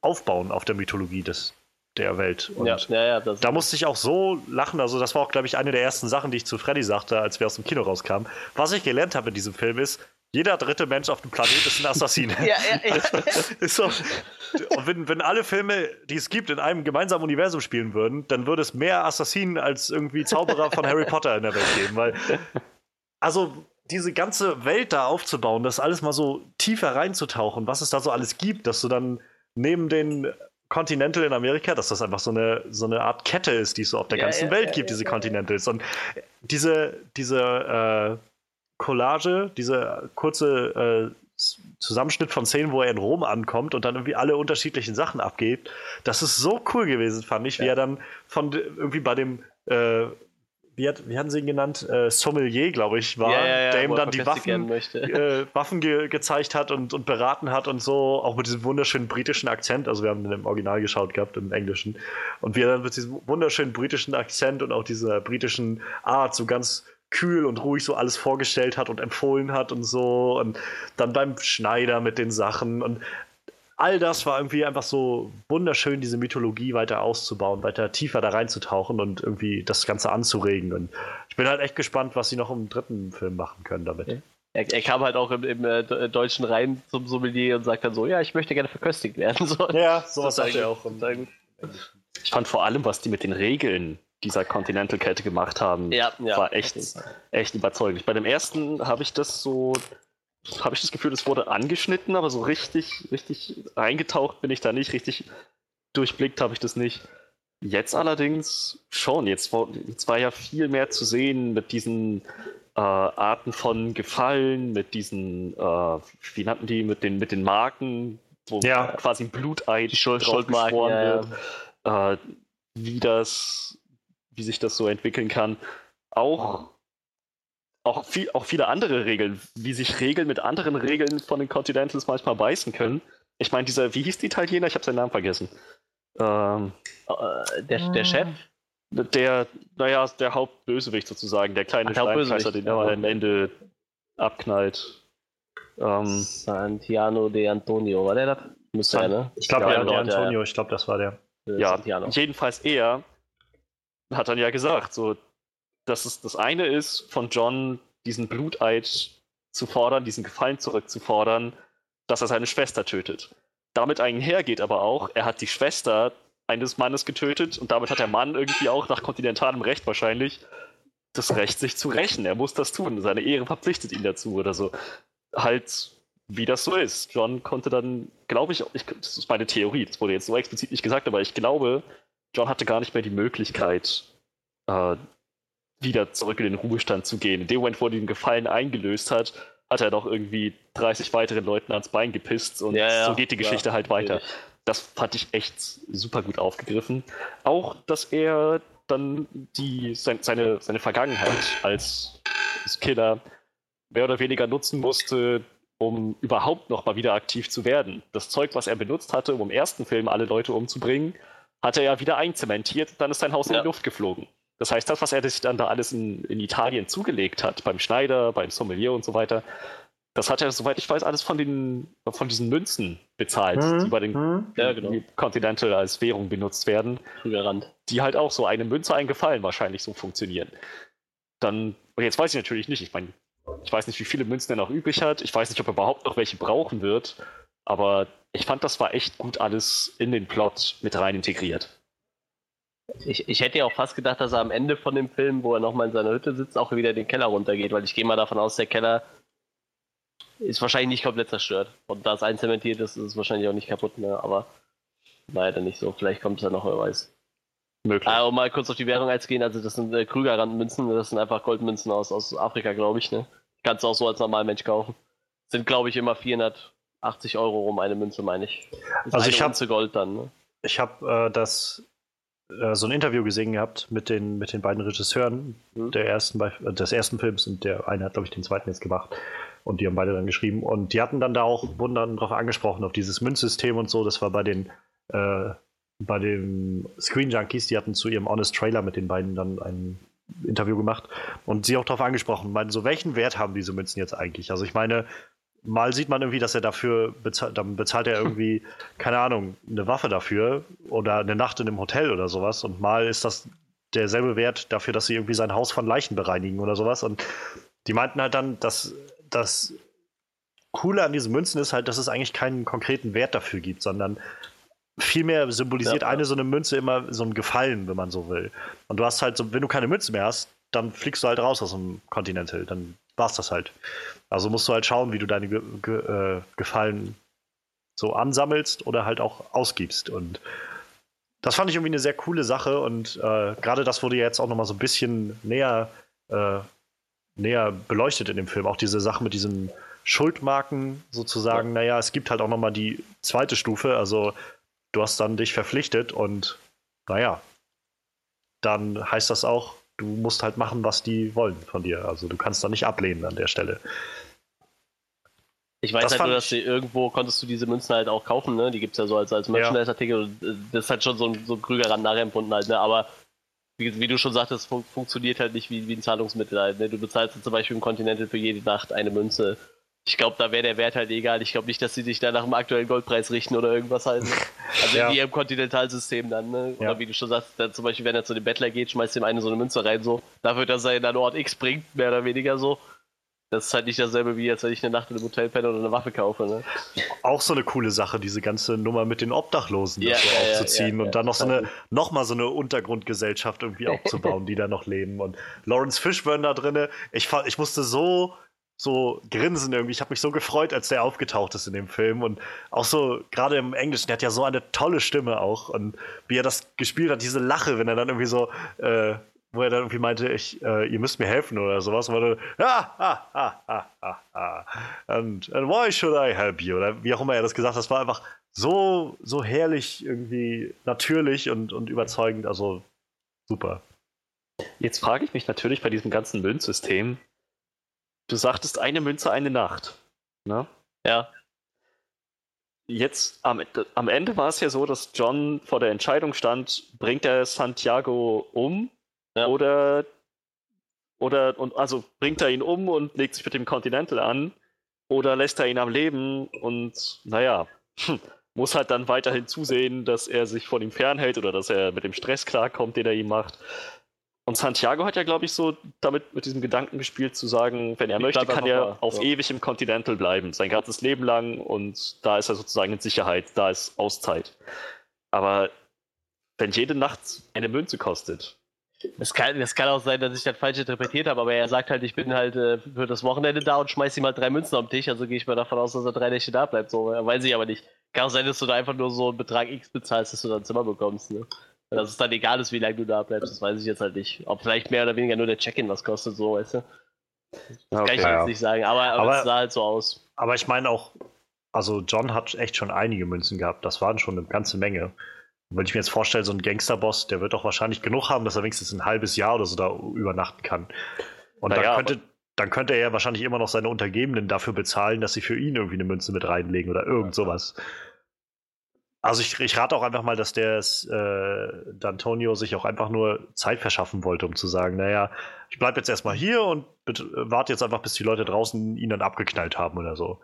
aufbauen auf der Mythologie des, der Welt. Und ja, ja, ja, da musste ich auch so lachen. Also, das war auch, glaube ich, eine der ersten Sachen, die ich zu Freddy sagte, als wir aus dem Kino rauskamen. Was ich gelernt habe in diesem Film ist, jeder dritte Mensch auf dem Planet ist ein Assassin. <laughs> ja, ja, ja. <laughs> so. Und wenn, wenn alle Filme, die es gibt, in einem gemeinsamen Universum spielen würden, dann würde es mehr Assassinen als irgendwie Zauberer von Harry Potter in der Welt geben. Weil, also diese ganze Welt da aufzubauen, das alles mal so tiefer reinzutauchen, was es da so alles gibt, dass du dann neben den Continental in Amerika, dass das einfach so eine, so eine Art Kette ist, die es so auf der ja, ganzen ja, Welt ja, gibt, diese Continentals. Und diese, diese äh, Collage, dieser kurze äh, Zusammenschnitt von Szenen, wo er in Rom ankommt und dann irgendwie alle unterschiedlichen Sachen abgeht. Das ist so cool gewesen, fand ich, wie er dann von irgendwie bei dem äh, wie, hat, wie hatten sie ihn genannt? Äh, Sommelier, glaube ich, war, ja, ja, ja, der ihm dann die Waffen, äh, Waffen ge gezeigt hat und, und beraten hat und so, auch mit diesem wunderschönen britischen Akzent. Also wir haben den im Original geschaut gehabt, im Englischen. Und wie er dann mit diesem wunderschönen britischen Akzent und auch dieser britischen Art so ganz kühl und ruhig so alles vorgestellt hat und empfohlen hat und so. Und dann beim Schneider mit den Sachen. Und all das war irgendwie einfach so wunderschön, diese Mythologie weiter auszubauen, weiter tiefer da reinzutauchen und irgendwie das Ganze anzuregen. Und ich bin halt echt gespannt, was sie noch im dritten Film machen können damit. Er, er, kam halt auch im, im äh, Deutschen rein zum Sommelier und sagt dann so, ja, ich möchte gerne verköstigt werden. So. Ja, sowas sagt er auch. Ich fand vor allem, was die mit den Regeln dieser Continental-Kette gemacht haben, Ja, ja. war echt, echt überzeugend. Bei dem ersten habe ich das so, habe ich das Gefühl, es wurde angeschnitten, aber so richtig, richtig eingetaucht bin ich da nicht, richtig durchblickt habe ich das nicht. Jetzt allerdings schon. Jetzt, war- jetzt war ja viel mehr zu sehen mit diesen äh, Arten von Gefallen, mit diesen, äh, wie nannten die, mit den, mit den Marken, wo Ja. quasi ein Bluteid Schuld, Schuldmarken, geschworen ja, wird ja. äh, wie das, wie sich das so entwickeln kann. Auch, auch, viel, auch viele andere Regeln, wie sich Regeln mit anderen Regeln von den Continentals manchmal beißen können. Ich meine, dieser, wie hieß die Italiener? Ich habe seinen Namen vergessen. Ähm, Äh, der, der Chef? der, naja, der Hauptbösewicht sozusagen, der kleine Hauptbösewicht, den er am Ende abknallt. Ähm, Santiano de Antonio, war der das? Müsste er, ne? Ich glaube, Ja, ja, der ja, Antonio, ich glaube, das war der. Äh, Ja, Santiano. jedenfalls er hat dann ja gesagt, so, dass es das eine ist, von John diesen Bluteid zu fordern, diesen Gefallen zurückzufordern, dass er seine Schwester tötet. Damit einhergeht aber auch, er hat die Schwester eines Mannes getötet und damit hat der Mann irgendwie auch nach kontinentalem Recht wahrscheinlich das Recht, sich zu rächen. Er muss das tun. Seine Ehre verpflichtet ihn dazu oder so. Halt, wie das so ist. John konnte dann, glaube ich, ich, das ist meine Theorie, das wurde jetzt so explizit nicht gesagt, aber ich glaube, John hatte gar nicht mehr die Möglichkeit, äh, wieder zurück in den Ruhestand zu gehen. In dem Moment, wo er den Gefallen eingelöst hat, hat er doch irgendwie 30 weiteren Leuten ans Bein gepisst und Ja, ja, so geht die Geschichte halt weiter. natürlich. Das fand ich echt super gut aufgegriffen. Auch, dass er dann die, sein, seine, seine Vergangenheit als, Killer mehr oder weniger nutzen musste, um überhaupt noch mal wieder aktiv zu werden. Das Zeug, was er benutzt hatte, um im ersten Film alle Leute umzubringen, hat er ja wieder einzementiert, dann ist sein Haus in Ja. die Luft geflogen. Das heißt, das, was er sich dann da alles in, in Italien zugelegt hat, beim Schneider, beim Sommelier und so weiter, das hat er, soweit ich weiß, alles von, den, von diesen Münzen bezahlt, Mhm. die bei den Mhm. Ja, genau. die Continental als Währung benutzt werden, Krügerrand. die halt auch so eine Münze eingefallen wahrscheinlich so funktionieren. Dann, und jetzt weiß ich natürlich nicht, ich meine, ich weiß nicht, wie viele Münzen er noch übrig hat, ich weiß nicht, ob er überhaupt noch welche brauchen wird, aber ich fand, das war echt gut alles in den Plot mit rein integriert. Ich, ich hätte ja auch fast gedacht, dass er am Ende von dem Film, wo er nochmal in seiner Hütte sitzt, auch wieder den Keller runtergeht, weil ich gehe mal davon aus, der Keller ist wahrscheinlich nicht komplett zerstört. Und da es einzementiert ist, ist es wahrscheinlich auch nicht kaputt, ne? aber leider nicht so. Vielleicht kommt es ja noch, wer weiß. Möglich. Ah, um mal kurz auf die Währung einzugehen, also das sind äh, Krügerrandmünzen, das sind einfach Goldmünzen aus, aus Afrika, glaube ich. Ne? Kannst du auch so als Normalmensch kaufen. Sind, glaube ich, immer 480 Euro rum eine Münze, meine ich. Ist Also ich hab- Unze Gold dann. Ne? Ich habe äh, das äh, so ein Interview gesehen gehabt mit den, mit den beiden Regisseuren Mhm. der ersten, äh, des ersten Films und der eine hat, glaube ich, den zweiten jetzt gemacht. Und die haben beide dann geschrieben. Und die hatten dann da auch, wurden dann drauf angesprochen, auf dieses Münzsystem und so. Das war bei den, äh, bei den Screen Junkies, die hatten zu ihrem Honest Trailer mit den beiden dann ein Interview gemacht und sie auch darauf angesprochen, meinen so, welchen Wert haben diese Münzen jetzt eigentlich? Also ich meine, mal sieht man irgendwie, dass er dafür bezahlt, dann bezahlt er irgendwie, <laughs> keine Ahnung, eine Waffe dafür oder eine Nacht in einem Hotel oder sowas und mal ist das derselbe Wert dafür, dass sie irgendwie sein Haus von Leichen bereinigen oder sowas und die meinten halt dann, dass das Coole an diesen Münzen ist halt, dass es eigentlich keinen konkreten Wert dafür gibt, sondern vielmehr symbolisiert Ja, eine so eine Münze immer so ein Gefallen, wenn man so will. Und du hast halt so, wenn du keine Münze mehr hast, dann fliegst du halt raus aus dem Continental. Dann war's das halt. Also musst du halt schauen, wie du deine Ge Ge äh, Gefallen so ansammelst oder halt auch ausgibst. Und das fand ich irgendwie eine sehr coole Sache und äh, gerade das wurde jetzt auch nochmal so ein bisschen näher, äh, näher beleuchtet in dem Film. Auch diese Sache mit diesen Schuldmarken sozusagen. Naja, es gibt halt auch nochmal die zweite Stufe. Also du hast dann dich verpflichtet und naja, dann heißt das auch, du musst halt machen, was die wollen von dir. Also du kannst da nicht ablehnen an der Stelle. Ich weiß Das halt nur, dass sie irgendwo konntest du diese Münzen halt auch kaufen, ne? Die gibt's ja so als, als Merchandise-Artikel. und, äh, Das ist halt schon so ein, so ein Krügerrand nachempfunden halt, ne? Aber wie, wie du schon sagtest, fun funktioniert halt nicht wie, wie ein Zahlungsmittel halt, ne? Du bezahlst zum Beispiel im Continental für jede Nacht eine Münze. Ich glaube, da wäre der Wert halt egal. Ich glaube nicht, dass sie sich da nach dem aktuellen Goldpreis richten oder irgendwas halt. Ne? Also Ja. wie im Kontinentalsystem dann, ne? Oder Ja. wie du schon sagst, dann zum Beispiel, wenn er zu dem Bettler geht, schmeißt ihm eine so eine Münze rein, so, dafür, dass er ihn an Ort X bringt, mehr oder weniger so. das ist halt nicht dasselbe wie, als wenn ich eine Nacht in einem Hotel penne oder eine Waffe kaufe. Ne? Auch so eine coole Sache, diese ganze Nummer mit den Obdachlosen Ja, so ja, aufzuziehen ja, und dann noch so eine, noch mal so eine Untergrundgesellschaft irgendwie <laughs> aufzubauen, die da noch leben. Und Lawrence Fishburne da drinne, ich, ich musste so, so grinsen irgendwie. Ich habe mich so gefreut, als der aufgetaucht ist in dem Film. Und auch so, gerade im Englischen, der hat ja so eine tolle Stimme auch. Und wie er das gespielt hat, diese Lache, wenn er dann irgendwie so, äh, wo er dann irgendwie meinte, ich, äh, ihr müsst mir helfen oder sowas. Und dann, ah, ah, ah, ah, ah. And, and why should I help you? Oder wie auch immer er das gesagt hat, das war einfach so, so herrlich, irgendwie natürlich und, und überzeugend. Also super. Jetzt frage ich mich natürlich bei diesem ganzen Münzsystem. Du sagtest eine Münze, eine Nacht. Ne? Ja. Jetzt am, am Ende war es ja so, dass John vor der Entscheidung stand, bringt er Santiago um Ja. oder oder und also bringt er ihn um und legt sich mit dem Continental an oder lässt er ihn am Leben und naja, muss halt dann weiterhin zusehen, dass er sich von ihm fernhält oder dass er mit dem Stress klarkommt, den er ihm macht. Und Santiago hat ja, glaube ich, so damit mit diesem Gedanken gespielt, zu sagen, wenn er Ich möchte, kann er da, auf ja. ewig im Continental bleiben, sein ganzes Leben lang und da ist er sozusagen in Sicherheit, da ist Auszeit. Aber wenn jede Nacht eine Münze kostet, Es kann, das kann auch sein, dass ich das falsch interpretiert habe, aber er sagt halt, ich bin halt äh, für das Wochenende da und schmeiß ihm halt drei Münzen am Tisch, also gehe ich mal davon aus, dass er drei Nächte da bleibt. So, weiß ich aber nicht. Kann auch sein, dass du da einfach nur so einen Betrag X bezahlst, dass du dann ein Zimmer bekommst. Ne? Dass es dann egal ist, wie lange du da bleibst, das weiß ich jetzt halt nicht. Ob vielleicht mehr oder weniger nur der Check-in was kostet, so, weißt du? Kann ich Ja. jetzt nicht sagen, aber, aber, es sah halt so aus. Aber ich meine auch, also John hat echt schon einige Münzen gehabt. Das waren schon eine ganze Menge. Und wenn ich mir jetzt vorstelle, so ein Gangsterboss, der wird doch wahrscheinlich genug haben, dass er wenigstens ein halbes Jahr oder so da übernachten kann. Und Naja, dann, könnte, dann könnte er ja wahrscheinlich immer noch seine Untergebenen dafür bezahlen, dass sie für ihn irgendwie eine Münze mit reinlegen oder irgend sowas. Also ich, ich rate auch einfach mal, dass der äh, D'Antonio sich auch einfach nur Zeit verschaffen wollte, um zu sagen, naja, ich bleibe jetzt erstmal hier und warte jetzt einfach, bis die Leute draußen ihn dann abgeknallt haben oder so.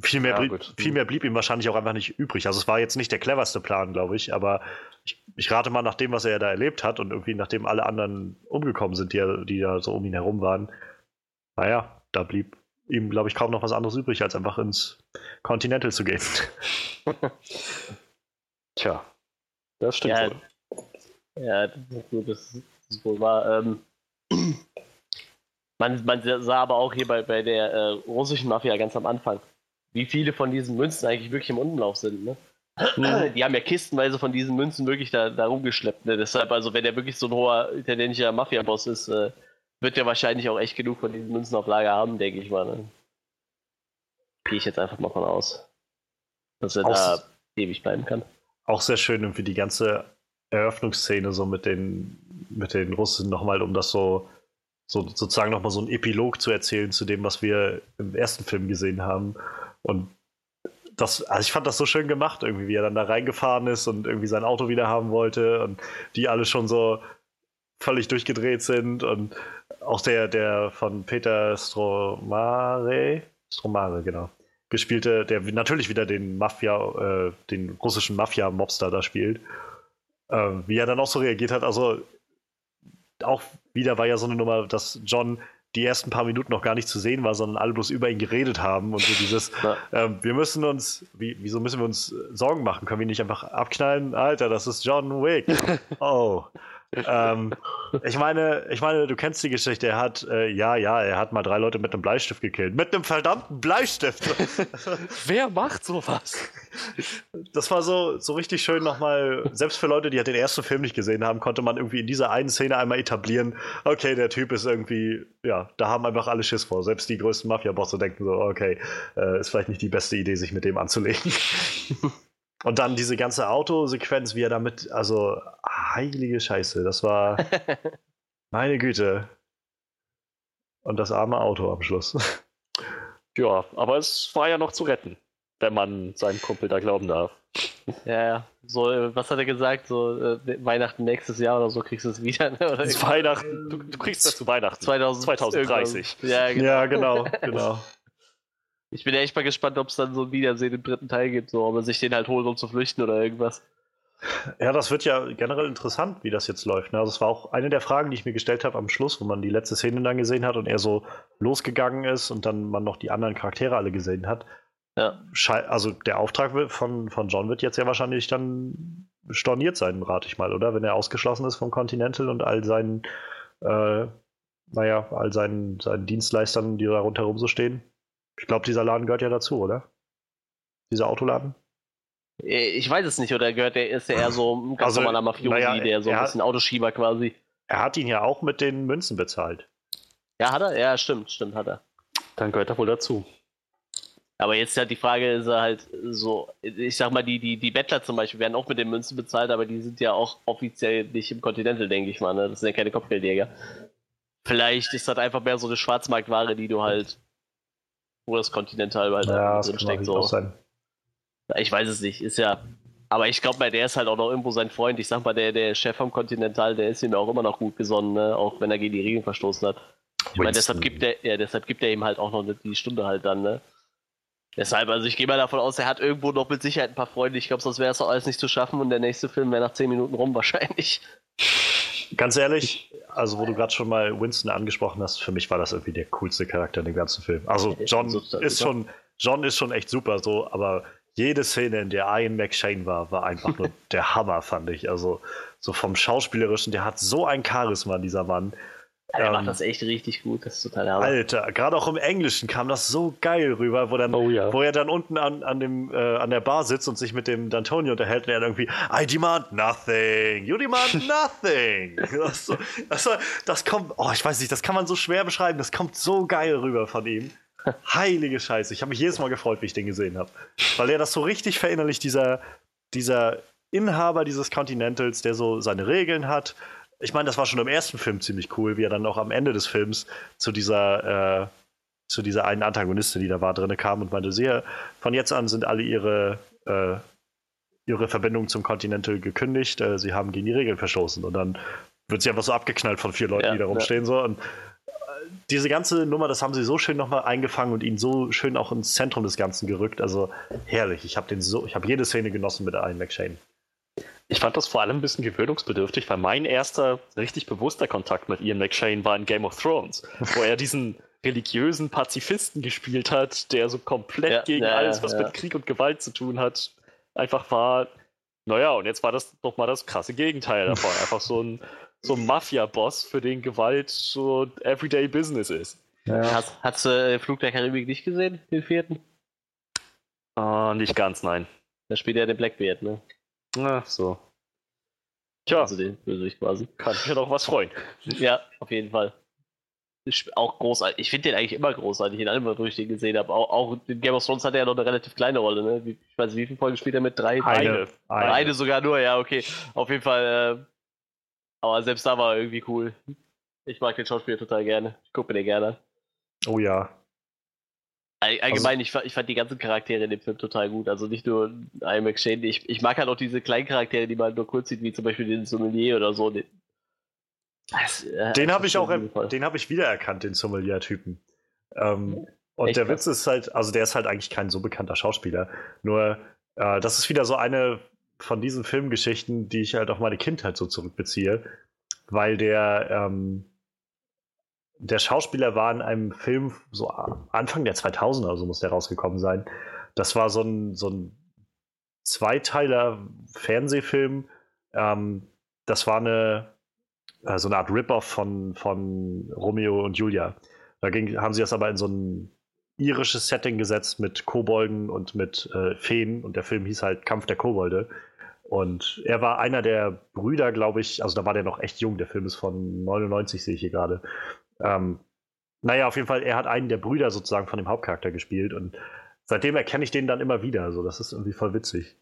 Viel mehr, Ja, blieb, viel mehr blieb ihm wahrscheinlich auch einfach nicht übrig. Also es war jetzt nicht der cleverste Plan, glaube ich, aber ich, ich rate mal nach dem, was er da erlebt hat und irgendwie nachdem alle anderen umgekommen sind, die, die da so um ihn herum waren, naja, da blieb ihm, glaube ich, kaum noch was anderes übrig, als einfach ins Continental zu gehen. <laughs> tja, das stimmt Ja, wohl. Ja, das ist gut, das ist, das ist wohl wahr. Ähm, man, man sah aber auch hier bei, bei der äh, russischen Mafia ganz am Anfang, wie viele von diesen Münzen eigentlich wirklich im Umlauf sind. Ne? Die haben ja kistenweise von diesen Münzen wirklich da, da rumgeschleppt. Ne? Deshalb, also wenn der wirklich so ein hoher italienischer Mafia-Boss ist, äh, wird der wahrscheinlich auch echt genug von diesen Münzen auf Lager haben, denke ich mal. Ne? Gehe ich jetzt einfach mal von aus. Dass er Auch da ewig bleiben kann. auch sehr schön irgendwie die ganze Eröffnungsszene so mit den, mit den Russen nochmal, um das so, so sozusagen nochmal so ein Epilog zu erzählen zu dem, was wir im ersten Film gesehen haben. Und das, also ich fand das so schön gemacht, irgendwie, wie er dann da reingefahren ist und irgendwie sein Auto wieder haben wollte und die alle schon so völlig durchgedreht sind und auch der, der von Peter Stromare, Stromare, genau, gespielte, der natürlich wieder den Mafia, äh, den russischen Mafia-Mobster da spielt, ähm, wie er dann auch so reagiert hat. Also auch wieder war ja so eine Nummer, dass John die ersten paar Minuten noch gar nicht zu sehen war, sondern alle bloß über ihn geredet haben und so dieses, ähm, wir müssen uns, wie, wieso müssen wir uns äh, Sorgen machen? Können wir ihn nicht einfach abknallen? Alter, das ist John Wick. <laughs> Oh. Ähm, ich meine, ich meine, du kennst die Geschichte. Er hat, äh, ja, ja, er hat mal drei Leute mit einem Bleistift gekillt. Mit einem verdammten Bleistift. <laughs> Wer macht sowas? Das war so, so richtig schön nochmal, selbst für Leute, die halt den ersten Film nicht gesehen haben, konnte man irgendwie in dieser einen Szene einmal etablieren, okay, der Typ ist irgendwie, ja, da haben einfach alle Schiss vor. Selbst die größten Mafia-Bosse denken so, okay, äh, ist vielleicht nicht die beste Idee, sich mit dem anzulegen. <laughs> Und dann diese ganze Autosequenz, wie er damit, also heilige Scheiße, das war, <laughs> meine Güte. Und das arme Auto am Schluss. <laughs> Ja, aber es war ja noch zu retten, wenn man seinem Kumpel da glauben darf. <laughs> Ja, ja. So, was hat er gesagt? So, äh, Weihnachten nächstes Jahr oder so kriegst du es wieder, ne? Oder Weihnachten, du, du kriegst das zu Weihnachten. 2000, 2030. irgendwas. Ja, genau. ja, genau, genau. Ich bin echt mal gespannt, ob es dann so ein Wiedersehen im dritten Teil gibt, so, ob er sich den halt holt, um zu flüchten oder irgendwas. Ja, das wird ja generell interessant, wie das jetzt läuft. Ne? Also, das war auch eine der Fragen, die ich mir gestellt habe am Schluss, wo man die letzte Szene dann gesehen hat und er so losgegangen ist und dann man noch die anderen Charaktere alle gesehen hat. Ja. Also, der Auftrag von, von John wird jetzt ja wahrscheinlich dann storniert sein, rate ich mal, oder? Wenn er ausgeschlossen ist vom Continental und all seinen, äh, naja, all seinen, seinen Dienstleistern, die da rundherum so stehen. Ich glaube, dieser Laden gehört ja dazu, oder? Dieser Autoladen? Äh, ich weiß es nicht, oder gehört der ist ja eher so ein ganz also, normaler Mafiosi, naja, der so ein bisschen Autoschieber quasi. Er hat ihn ja auch mit den Münzen bezahlt. Ja, hat er? Ja, stimmt, stimmt, hat er. Dann gehört er wohl dazu. Aber jetzt halt die Frage ist halt so, ich sag mal, die, die, die Bettler zum Beispiel werden auch mit den Münzen bezahlt, aber die sind ja auch offiziell nicht im Continental, denke ich mal. Ne? Das sind ja keine Kopfgeldjäger. Vielleicht ist das einfach mehr so eine Schwarzmarktware, die du halt, wo das Continental halt ja, drin steckt. So. Sein. Ich weiß es nicht, ist ja. Aber ich glaube mal, der ist halt auch noch irgendwo sein Freund. Ich sag mal, der, der Chef vom Continental, der ist ihm auch immer noch gut gesonnen, ne? auch wenn er gegen die Regeln verstoßen hat. Ich meine, deshalb gibt er, ja, deshalb gibt er ihm halt auch noch die Stunde halt dann, ne? Deshalb, also ich gehe mal davon aus, er hat irgendwo noch mit Sicherheit ein paar Freunde. Ich glaube, sonst wäre es auch alles nicht zu schaffen und der nächste Film wäre nach 10 Minuten rum wahrscheinlich. <laughs> Ganz ehrlich, also wo du gerade schon mal Winston angesprochen hast, für mich war das irgendwie der coolste Charakter in dem ganzen Film. Also John ist schon, John ist schon echt super so, aber jede Szene, in der Ian McShane war, war einfach nur <laughs> der Hammer, fand ich. Also so vom Schauspielerischen, der hat so ein Charisma, dieser Mann. Er ähm, macht das echt richtig gut, das ist total Hammer. Alter, gerade auch im Englischen kam das so geil rüber, wo, dann, oh, ja. wo er dann unten an, an, dem, äh, an der Bar sitzt und sich mit dem D'Antoni unterhält und er dann irgendwie I demand nothing, you demand <laughs> nothing. das, so, das, das kommt, oh, ich weiß nicht, das kann man so schwer beschreiben, das kommt so geil rüber von ihm. <laughs> Heilige Scheiße. Ich habe mich jedes Mal gefreut, wie ich den gesehen habe. Weil er das so richtig verinnerlicht, dieser, dieser Inhaber dieses Continentals, der so seine Regeln hat. Ich meine, das war schon im ersten Film ziemlich cool, wie er dann auch am Ende des Films zu dieser, äh, zu dieser einen Antagonistin, die da war, drin kam und meinte, sehr, von jetzt an sind alle ihre, äh, ihre Verbindungen zum Continental gekündigt, äh, sie haben gegen die Regeln verstoßen. Und dann wird sie einfach so abgeknallt von vier Leuten, ja, die da rumstehen. Ja. So. Und diese ganze Nummer, das haben sie so schön nochmal eingefangen und ihn so schön auch ins Zentrum des Ganzen gerückt. Also herrlich. Ich habe den so, ich habe jede Szene genossen mit Ian McShane. Ich fand das vor allem ein bisschen gewöhnungsbedürftig, weil mein erster richtig bewusster Kontakt mit Ian McShane war in Game of Thrones, wo er diesen religiösen Pazifisten gespielt hat, der so komplett ja, gegen ja, alles, was ja. mit Krieg und Gewalt zu tun hat, einfach war. Naja, und jetzt war das doch mal das krasse Gegenteil davon. <laughs> Einfach so ein so ein Mafia-Boss, für den Gewalt so Everyday Business ist. Ja. Hast, hast du äh, Flug der Karibik nicht gesehen, den vierten? Uh, nicht ganz, nein. Da spielt er den Blackbeard, ne? Ach so. Tja. Also den Bösewicht quasi. Kann mich ja doch was freuen. <laughs> Ja, auf jeden Fall. Ist auch großartig. Ich finde den eigentlich immer großartig, in allem, wo ich den gesehen habe. Auch, auch in Game of Thrones hat er ja noch eine relativ kleine Rolle, ne? Ich weiß nicht, wie viele Folgen spielt er mit? Drei? Eine. Eine, eine sogar nur, ja, okay. Auf jeden Fall äh, aber selbst da war er irgendwie cool. Ich mag den Schauspieler total gerne. Ich gucke den gerne Oh ja. Allgemein, also, ich, ich, fand die ganzen Charaktere in dem Film total gut. Also nicht nur Ian McShane. Ich, ich mag halt auch diese kleinen Charaktere, die man nur kurz sieht, wie zum Beispiel den Sommelier oder so. Den, äh, den habe ich auch, den habe ich wiedererkannt, den Sommelier-Typen. Ähm, und Echt der Witz ist halt, also der ist halt eigentlich kein so bekannter Schauspieler. Nur, äh, das ist wieder so eine von diesen Filmgeschichten, die ich halt auf meine Kindheit so zurückbeziehe, weil der, ähm, der Schauspieler war in einem Film, so Anfang der 2000er, also muss der rausgekommen sein. Das war so ein, so ein Zweiteiler Fernsehfilm. Ähm, das war eine, äh, so eine Art Rip-Off von, von Romeo und Julia. Da ging, haben sie das aber in so ein irisches Setting gesetzt mit Kobolden und mit äh, Feen und der Film hieß halt Kampf der Kobolde. Und er war einer der Brüder, glaube ich, also da war der noch echt jung, der Film ist von 99, sehe ich hier gerade. Ähm, naja, auf jeden Fall, er hat einen der Brüder sozusagen von dem Hauptcharakter gespielt und seitdem erkenne ich den dann immer wieder. So, das ist irgendwie voll witzig.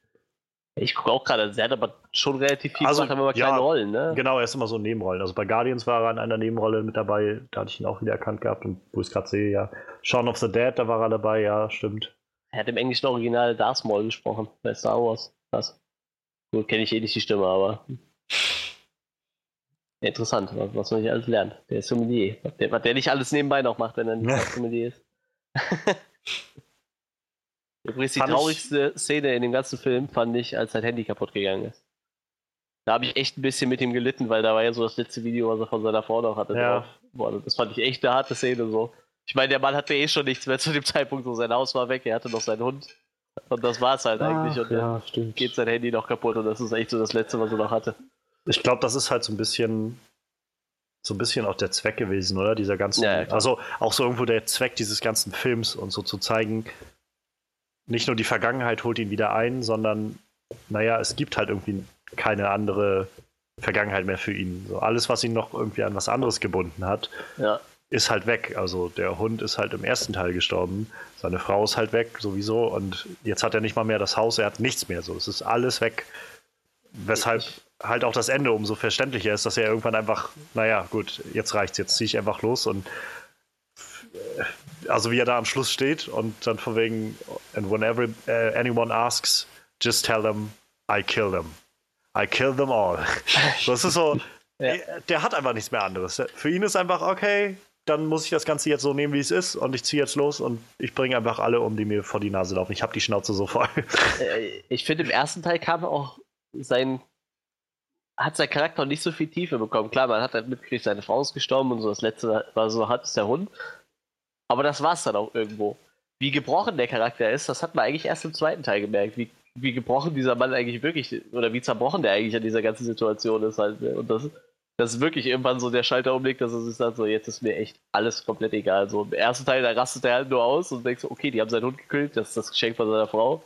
Ich gucke auch gerade, er hat aber schon relativ viel also, gemacht, aber kleine ja, Rollen, ne? Genau, er ist immer so Nebenrollen. Also bei Guardians war er in einer Nebenrolle mit dabei, da hatte ich ihn auch wieder erkannt gehabt und wo ich es gerade sehe, ja. Shaun of the Dead, da war er dabei, ja, stimmt. Er hat im englischen Original Darth Maul gesprochen bei Star Wars. Krass. Gut, kenne ich eh nicht die Stimme, aber. Interessant, was, man hier alles lernt. Der ist Sommelier. Was der, was der nicht alles nebenbei noch macht, wenn er nicht Sommelier ist. <laughs> Übrigens die fand traurigste ich... Szene in dem ganzen Film fand ich, als sein Handy kaputt gegangen ist. Da habe ich echt ein bisschen mit ihm gelitten, weil da war ja so das letzte Video, was er von seiner Frau noch hatte. Ja. Boah, das fand ich echt eine harte Szene so. Ich meine, der Mann hatte eh schon nichts mehr zu dem Zeitpunkt, so sein Haus war weg, er hatte noch seinen Hund. Und das war es halt eigentlich. Und dann ja, stimmt. geht sein Handy noch kaputt und das ist echt so das Letzte, was er noch hatte. Ich glaube, das ist halt so ein bisschen so ein bisschen auch der Zweck gewesen, oder? Dieser ganzen, Ja, also auch so irgendwo der Zweck dieses ganzen Films und so zu zeigen, nicht nur die Vergangenheit holt ihn wieder ein, sondern naja, es gibt halt irgendwie keine andere Vergangenheit mehr für ihn. So alles, was ihn noch irgendwie an was anderes gebunden hat, Ja. ist halt weg. Also der Hund ist halt im ersten Teil gestorben, seine Frau ist halt weg sowieso und jetzt hat er nicht mal mehr das Haus, er hat nichts mehr so. Es ist alles weg. Weshalb halt auch das Ende umso verständlicher ist, dass er irgendwann einfach, naja, gut, jetzt reicht's, jetzt ziehe ich einfach los und äh, also wie er da am Schluss steht und dann von wegen, and whenever uh, anyone asks, just tell them, I kill them. I kill them all. <laughs> Das ist so, Ja. der hat einfach nichts mehr anderes. Für ihn ist einfach, okay, dann muss ich das Ganze jetzt so nehmen, wie es ist und ich ziehe jetzt los und ich bringe einfach alle um, die mir vor die Nase laufen. Ich habe die Schnauze so voll. Äh, Ich finde, im ersten Teil kam auch sein. Hat sein Charakter nicht so viel Tiefe bekommen. Klar, man hat halt mitgekriegt, seine Frau ist gestorben und so. Das letzte, was er so hat, ist der Hund. Aber das war es dann auch irgendwo. Wie gebrochen der Charakter ist, das hat man eigentlich erst im zweiten Teil gemerkt. Wie, wie gebrochen dieser Mann eigentlich wirklich, oder wie zerbrochen der eigentlich an dieser ganzen Situation ist halt. ne? Und das, ist wirklich irgendwann so der Schalter umlegt, dass er sich sagt, so, jetzt ist mir echt alles komplett egal. So im ersten Teil, da rastet er halt nur aus und denkst, so, okay, die haben seinen Hund gekillt, das ist das Geschenk von seiner Frau.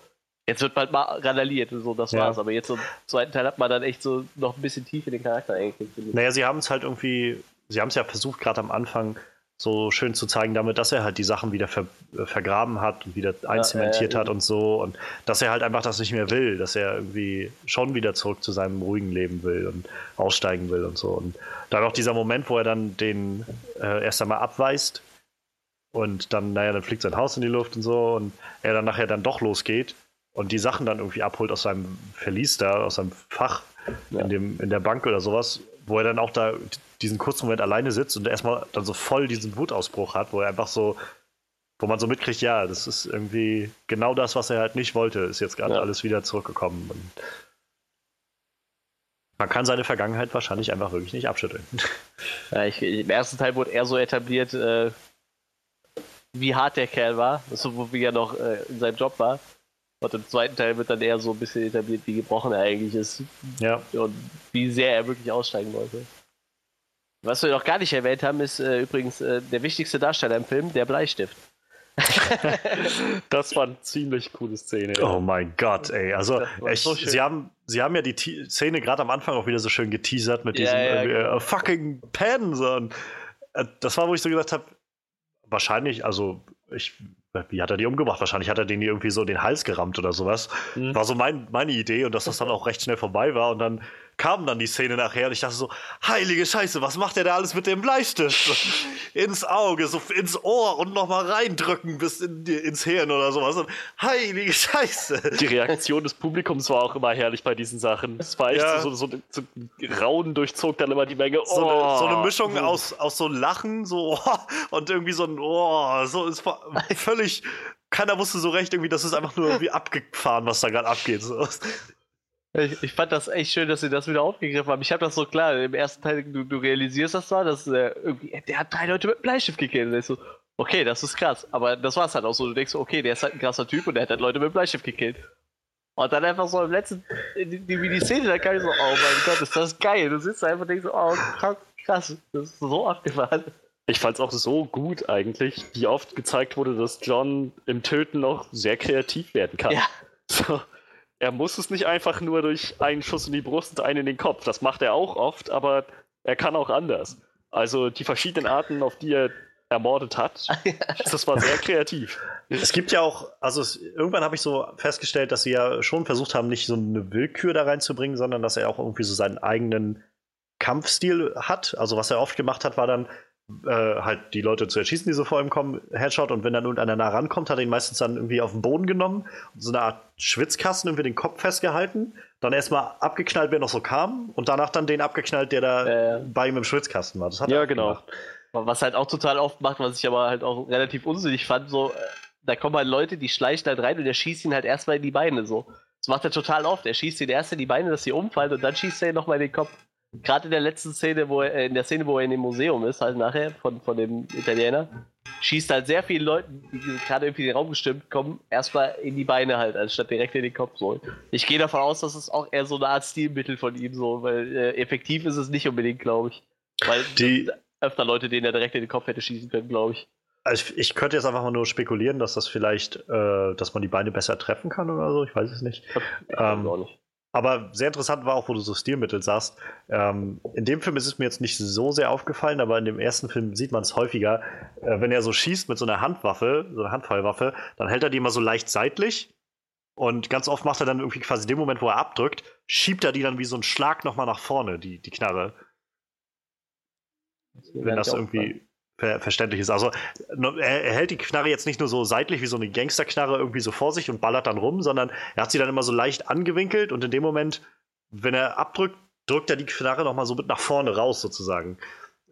Jetzt wird bald mal randaliert, so, das Ja. war's. Aber jetzt im zweiten Teil hat man dann echt so noch ein bisschen tief in den Charakter eingekriegt. Naja, sie haben es halt irgendwie, sie haben es ja versucht, gerade am Anfang so schön zu zeigen, damit, dass er halt die Sachen wieder ver, äh, vergraben hat und wieder einzementiert ja, hat und so und dass er halt einfach das nicht mehr will, dass er irgendwie schon wieder zurück zu seinem ruhigen Leben will und aussteigen will und so. Und dann auch dieser Moment, wo er dann den äh, erst einmal abweist und dann, naja, dann fliegt sein Haus in die Luft und so und er dann nachher dann doch losgeht und die Sachen dann irgendwie abholt aus seinem Verlies da, aus seinem Fach Ja. in, dem, in der Bank oder sowas, wo er dann auch da diesen kurzen Moment alleine sitzt und erstmal dann so voll diesen Wutausbruch hat, wo er einfach so, wo man so mitkriegt, ja, das ist irgendwie genau das, was er halt nicht wollte, ist jetzt gerade Ja. alles wieder zurückgekommen. Und man kann seine Vergangenheit wahrscheinlich einfach wirklich nicht abschütteln. <laughs> Ja, ich, Im ersten Teil wurde er so etabliert, äh, wie hart der Kerl war, so wie er noch äh, in seinem Job war. Und im zweiten Teil wird dann eher so ein bisschen etabliert, wie gebrochen er eigentlich ist ja. und wie sehr er wirklich aussteigen wollte. Was wir noch gar nicht erwähnt haben, ist äh, übrigens äh, der wichtigste Darsteller im Film, der Bleistift. <laughs> Das war eine ziemlich coole Szene. ja. Oh mein Gott, ey. Also, echt, so sie, haben, sie haben ja die Te Szene gerade am Anfang auch wieder so schön geteasert mit Ja, diesem ja, äh, genau. äh, fucking Pen. So. Und, äh, das war, wo ich so gesagt habe, wahrscheinlich, also, ich, wie hat er die umgebracht? Wahrscheinlich hat er den irgendwie so den Hals gerammt oder sowas. Mhm. War so mein, meine Idee und dass das dann auch recht schnell vorbei war. Und dann kam dann die Szene nachher und ich dachte so, heilige Scheiße, was macht der da alles mit dem Bleistift? Ins Auge, so ins Ohr und nochmal reindrücken bis in, ins Hirn oder sowas. Und heilige Scheiße. Die Reaktion des Publikums war auch immer herrlich bei diesen Sachen. Es war echt Ja. so, so, so Raunen durchzog dann immer die Menge. Oh, So, eine, so eine Mischung aus, aus so Lachen so und irgendwie so ein oh, so ist völlig. Keiner wusste so recht irgendwie, das ist einfach nur irgendwie abgefahren, was da gerade abgeht. So. Ich, ich fand das echt schön, dass sie das wieder aufgegriffen haben. Ich habe das so klar, im ersten Teil, du, du realisierst das zwar, dass äh, irgendwie, der hat drei Leute mit Bleistift gekillt. Und ich so, okay, das ist krass. Aber das war's halt auch so. Du denkst okay, der ist halt ein krasser Typ und der hat halt Leute mit Bleistift gekillt. Und dann einfach so im letzten, die, die, wie die Szene, da kam ich so, oh mein Gott, ist das geil. Du sitzt da einfach und denkst so, oh krass, krass, das ist so abgefahren. Ich fand es auch so gut eigentlich, wie oft gezeigt wurde, dass John im Töten noch sehr kreativ werden kann. Ja. So, er muss es nicht einfach nur durch einen Schuss in die Brust und einen in den Kopf. Das macht er auch oft, aber er kann auch anders. Also die verschiedenen Arten, auf die er ermordet hat, <laughs> das war sehr kreativ. Es gibt ja auch, also es, irgendwann habe ich so festgestellt, dass sie ja schon versucht haben, nicht so eine Willkür da reinzubringen, sondern dass er auch irgendwie so seinen eigenen Kampfstil hat. Also was er oft gemacht hat, war dann äh, halt die Leute zu erschießen, die so vor ihm kommen, Headshot und wenn dann irgendeiner nah rankommt, hat er ihn meistens dann irgendwie auf den Boden genommen und so eine Art Schwitzkasten irgendwie den Kopf festgehalten, dann erstmal abgeknallt, wer noch so kam und danach dann den abgeknallt, der da Äh. bei ihm im Schwitzkasten war. Das hat er Ja, auch genau. gemacht. Was halt auch total oft macht, was ich aber halt auch relativ unsinnig fand, so, äh, da kommen halt Leute, die schleichen halt rein und der schießt ihn halt erstmal in die Beine, so. Das macht er total oft. Er schießt ihn erst in die Beine, dass sie umfallen und dann schießt er ihn nochmal in den Kopf. Gerade in der letzten Szene, wo er, in der Szene, wo er in dem Museum ist, halt nachher, von, von dem Italiener, schießt halt sehr vielen Leuten, die gerade irgendwie in den Raum gestimmt kommen, erstmal in die Beine halt, anstatt direkt in den Kopf so. Ich gehe davon aus, dass es auch eher so eine Art Stilmittel von ihm so, weil äh, effektiv ist es nicht unbedingt, glaube ich. Weil Die- öfter Leute, denen er direkt in den Kopf hätte schießen können, glaube ich. Also ich, ich könnte jetzt einfach mal nur spekulieren, dass das vielleicht, äh, dass man die Beine besser treffen kann oder so, ich weiß es nicht. Ich Ähm, auch nicht. Aber sehr interessant war auch, wo du so Stilmittel sagst. Ähm, in dem Film ist es mir jetzt nicht so sehr aufgefallen, aber in dem ersten Film sieht man es häufiger. Äh, wenn er so schießt mit so einer Handwaffe, so einer Handfeuerwaffe, dann hält er die immer so leicht seitlich. Und ganz oft macht er dann irgendwie quasi dem Moment, wo er abdrückt, schiebt er die dann wie so ein Schlag nochmal nach vorne, die, die Knarre. wenn das irgendwie ver verständlich ist. Also er, er hält die Knarre jetzt nicht nur so seitlich wie so eine Gangsterknarre irgendwie so vor sich und ballert dann rum, sondern er hat sie dann immer so leicht angewinkelt und in dem Moment, wenn er abdrückt, drückt er die Knarre nochmal so mit nach vorne raus sozusagen.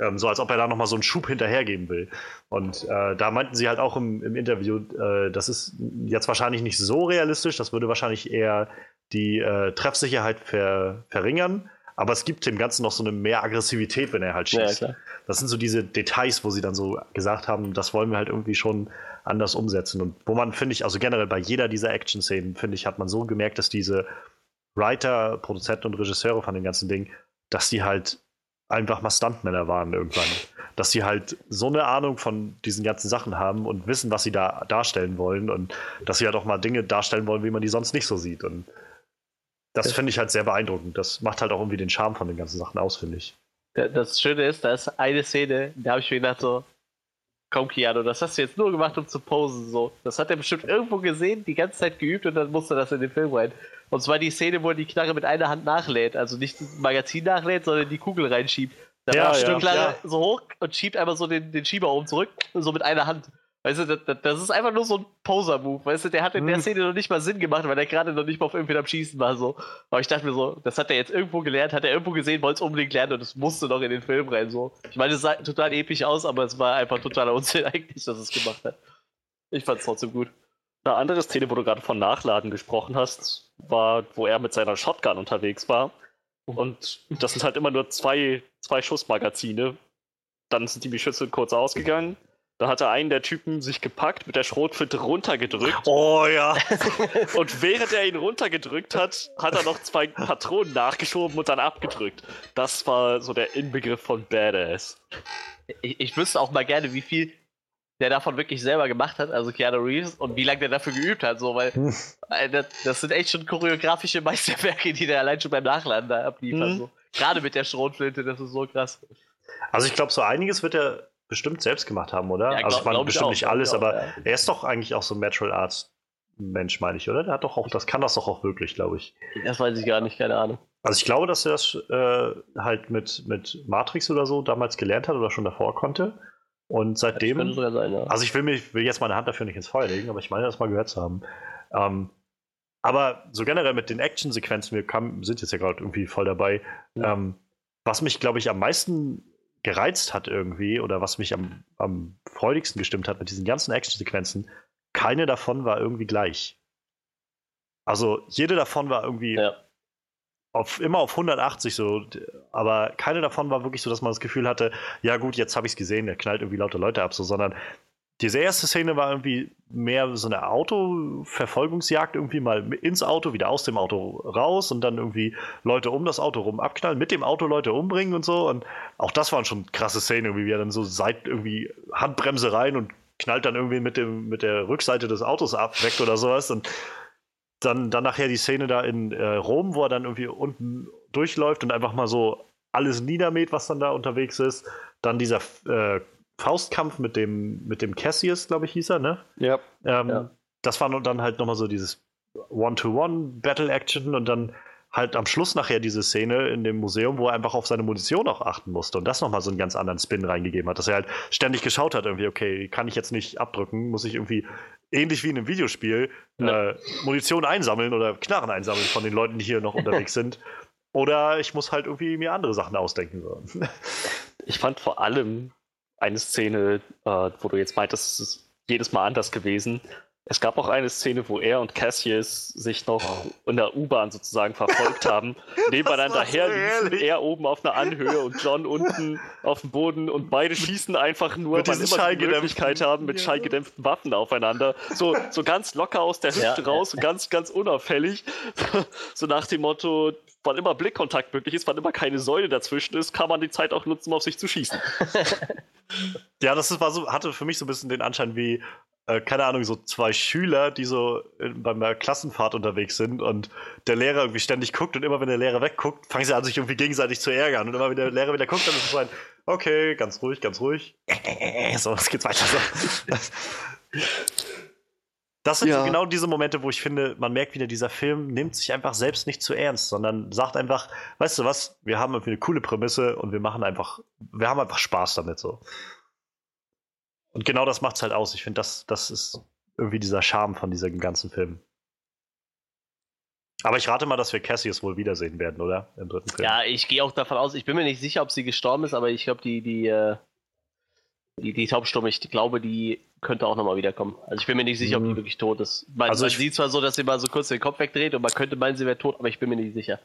Ähm, so als ob er da nochmal so einen Schub hinterhergeben will. Und äh, da meinten sie halt auch im, im Interview, äh, das ist jetzt wahrscheinlich nicht so realistisch, das würde wahrscheinlich eher die äh, Treffsicherheit ver verringern. Aber es gibt dem Ganzen noch so eine mehr Aggressivität, wenn er halt Ja, schießt. klar. Das sind so diese Details, wo sie dann so gesagt haben, das wollen wir halt irgendwie schon anders umsetzen. Und wo man, finde ich, also generell bei jeder dieser Action-Szenen, finde ich, hat man so gemerkt, dass diese Writer, Produzenten und Regisseure von dem ganzen Ding, dass die halt einfach mal Stuntmänner waren irgendwann. Dass sie halt so eine Ahnung von diesen ganzen Sachen haben und wissen, was sie da darstellen wollen und dass sie halt auch mal Dinge darstellen wollen, wie man die sonst nicht so sieht. Und das Ja. finde ich halt sehr beeindruckend. Das macht halt auch irgendwie den Charme von den ganzen Sachen aus, finde ich. Da- Das Schöne ist, da ist eine Szene, da habe ich mir gedacht so, komm Keanu, das hast du jetzt nur gemacht, um zu posen. So. Das hat er bestimmt irgendwo gesehen, die ganze Zeit geübt und dann musste das in den Film rein. Und zwar die Szene, wo er die Knarre mit einer Hand nachlädt. Also nicht das Magazin nachlädt, sondern die Kugel reinschiebt. Da Ja, macht stimmt, die Knarre ja. so hoch und schiebt einfach so den, den Schieber oben zurück, so mit einer Hand. Weißt du, das, das- ist einfach nur so ein Poser-Move. Weißt du, der hat in der Hm. Szene noch nicht mal Sinn gemacht, weil er gerade noch nicht mal auf irgendwen am Schießen war. So. Aber ich dachte mir so, das hat er jetzt irgendwo gelernt, hat er irgendwo gesehen, wollte es unbedingt lernen und es musste noch in den Film rein. So. Ich meine, es sah total episch aus, aber es war einfach totaler Unsinn <laughs> eigentlich, dass es gemacht hat. Ich fand es trotzdem gut. Eine andere Szene, wo du gerade von Nachladen gesprochen hast, war, wo er mit seiner Shotgun unterwegs war. Und das sind halt immer nur zwei, zwei Schussmagazine. Dann sind die Geschütze kurz ausgegangen. Da hat er einen der Typen sich gepackt, mit der Schrotflinte runtergedrückt. Oh ja. <laughs> Und während er ihn runtergedrückt hat, hat er noch zwei Patronen nachgeschoben und dann abgedrückt. Das war so der Inbegriff von Badass. Ich, ich wüsste auch mal gerne, wie viel der davon wirklich selber gemacht hat, also Keanu Reeves, und wie lange der dafür geübt hat, so, weil Hm. äh, das, das sind echt schon choreografische Meisterwerke, die der allein schon beim Nachladen da abliefert. Mhm. So. Gerade mit der Schrotflinte, das ist so krass. Also ich glaube, so einiges wird er bestimmt selbst gemacht haben, oder? Ja, also glaub- ich meine, glaub ich bestimmt auch, nicht alles, auch, aber ja. er ist doch eigentlich auch so ein Natural Arts Mensch, meine ich, oder? Der hat doch auch, das kann das doch auch wirklich, glaube ich. Das weiß ich gar nicht, keine Ahnung. Also ich glaube, dass er das äh, halt mit, mit Matrix oder so damals gelernt hat oder schon davor konnte. Und Das seitdem. könnte sogar sein, ja. Also ich will, mir, ich will jetzt meine Hand dafür nicht ins Feuer legen, aber ich meine, das mal gehört zu haben. Ähm, aber so generell mit den Action-Sequenzen, wir kam, sind jetzt ja gerade irgendwie voll dabei. Ja. Ähm, was mich, glaube ich, am meisten gereizt hat irgendwie oder was mich am, am freudigsten gestimmt hat mit diesen ganzen Action-Sequenzen, keine davon war irgendwie gleich. Also jede davon war irgendwie Ja. auf, immer auf 180 so, aber keine davon war wirklich so, dass man das Gefühl hatte, ja gut, jetzt habe ich es gesehen, der knallt irgendwie lauter Leute ab, so, sondern diese erste Szene war irgendwie mehr so eine Autoverfolgungsjagd, irgendwie mal ins Auto, wieder aus dem Auto raus und dann irgendwie Leute um das Auto rum abknallen, mit dem Auto Leute umbringen und so. Und auch das waren schon krasse Szenen, irgendwie, wie er dann so seit irgendwie Handbremse rein und knallt dann irgendwie mit, dem, mit der Rückseite des Autos ab, weg oder sowas. Und dann, dann nachher die Szene da in äh, Rom, wo er dann irgendwie unten durchläuft und einfach mal so alles niedermäht, was dann da unterwegs ist. Dann dieser äh, Faustkampf mit dem, mit dem Cassius, glaube ich, hieß er, ne? Ja. Ähm, Ja. Das war dann halt nochmal so dieses One-to-One-Battle-Action und dann halt am Schluss nachher diese Szene in dem Museum, wo er einfach auf seine Munition auch achten musste und das nochmal so einen ganz anderen Spin reingegeben hat, dass er halt ständig geschaut hat, irgendwie, okay, kann ich jetzt nicht abdrücken, muss ich irgendwie ähnlich wie in einem Videospiel Ja. äh, Munition einsammeln oder Knarren einsammeln von den Leuten, die hier noch unterwegs <laughs> sind. Oder ich muss halt irgendwie mir andere Sachen ausdenken. So. Ich fand vor allem eine Szene, äh, wo du jetzt meintest, es ist jedes Mal anders gewesen, Es gab auch eine Szene, wo er und Cassius sich noch in der U-Bahn sozusagen verfolgt haben, <laughs> nebeneinander herliefen, er oben auf einer Anhöhe und John unten auf dem Boden und beide schießen einfach nur, Mit weil diesen immer die Möglichkeit haben, mit Ja. schallgedämpften Waffen aufeinander. So, so ganz locker aus der Hüfte Ja. raus und ganz, ganz unauffällig. <laughs> So nach dem Motto, wann immer Blickkontakt möglich ist, wann immer keine Säule dazwischen ist, kann man die Zeit auch nutzen, um auf sich zu schießen. <laughs> Ja, das war so, hatte für mich so ein bisschen den Anschein wie, äh, keine Ahnung, so zwei Schüler, die so in, bei einer Klassenfahrt unterwegs sind und der Lehrer irgendwie ständig guckt und immer wenn der Lehrer wegguckt, fangen sie an, sich irgendwie gegenseitig zu ärgern. Und immer wenn der Lehrer wieder guckt, dann ist es so ein, okay, ganz ruhig, ganz ruhig. <laughs> So, es geht weiter. So. Das, das sind so Ja. genau diese Momente, wo ich finde, man merkt wieder, dieser Film nimmt sich einfach selbst nicht zu ernst, sondern sagt einfach, weißt du was, wir haben irgendwie eine coole Prämisse und wir machen einfach, wir haben einfach Spaß damit so. Und genau das macht's halt aus. Ich finde, das, das ist irgendwie dieser Charme von diesem ganzen Film. Aber ich rate mal, dass wir Cassius wohl wiedersehen werden, oder? Im dritten Film. Ja, ich gehe auch davon aus, ich bin mir nicht sicher, ob sie gestorben ist, aber ich glaube, die, die, äh, die, die Taubstumme, ich glaube, die könnte auch nochmal wiederkommen. Also ich bin mir nicht sicher, ob die Mhm. wirklich tot ist. Man, Also man ich- sieht zwar so, dass sie mal so kurz den Kopf wegdreht und man könnte meinen, sie wäre tot, aber ich bin mir nicht sicher.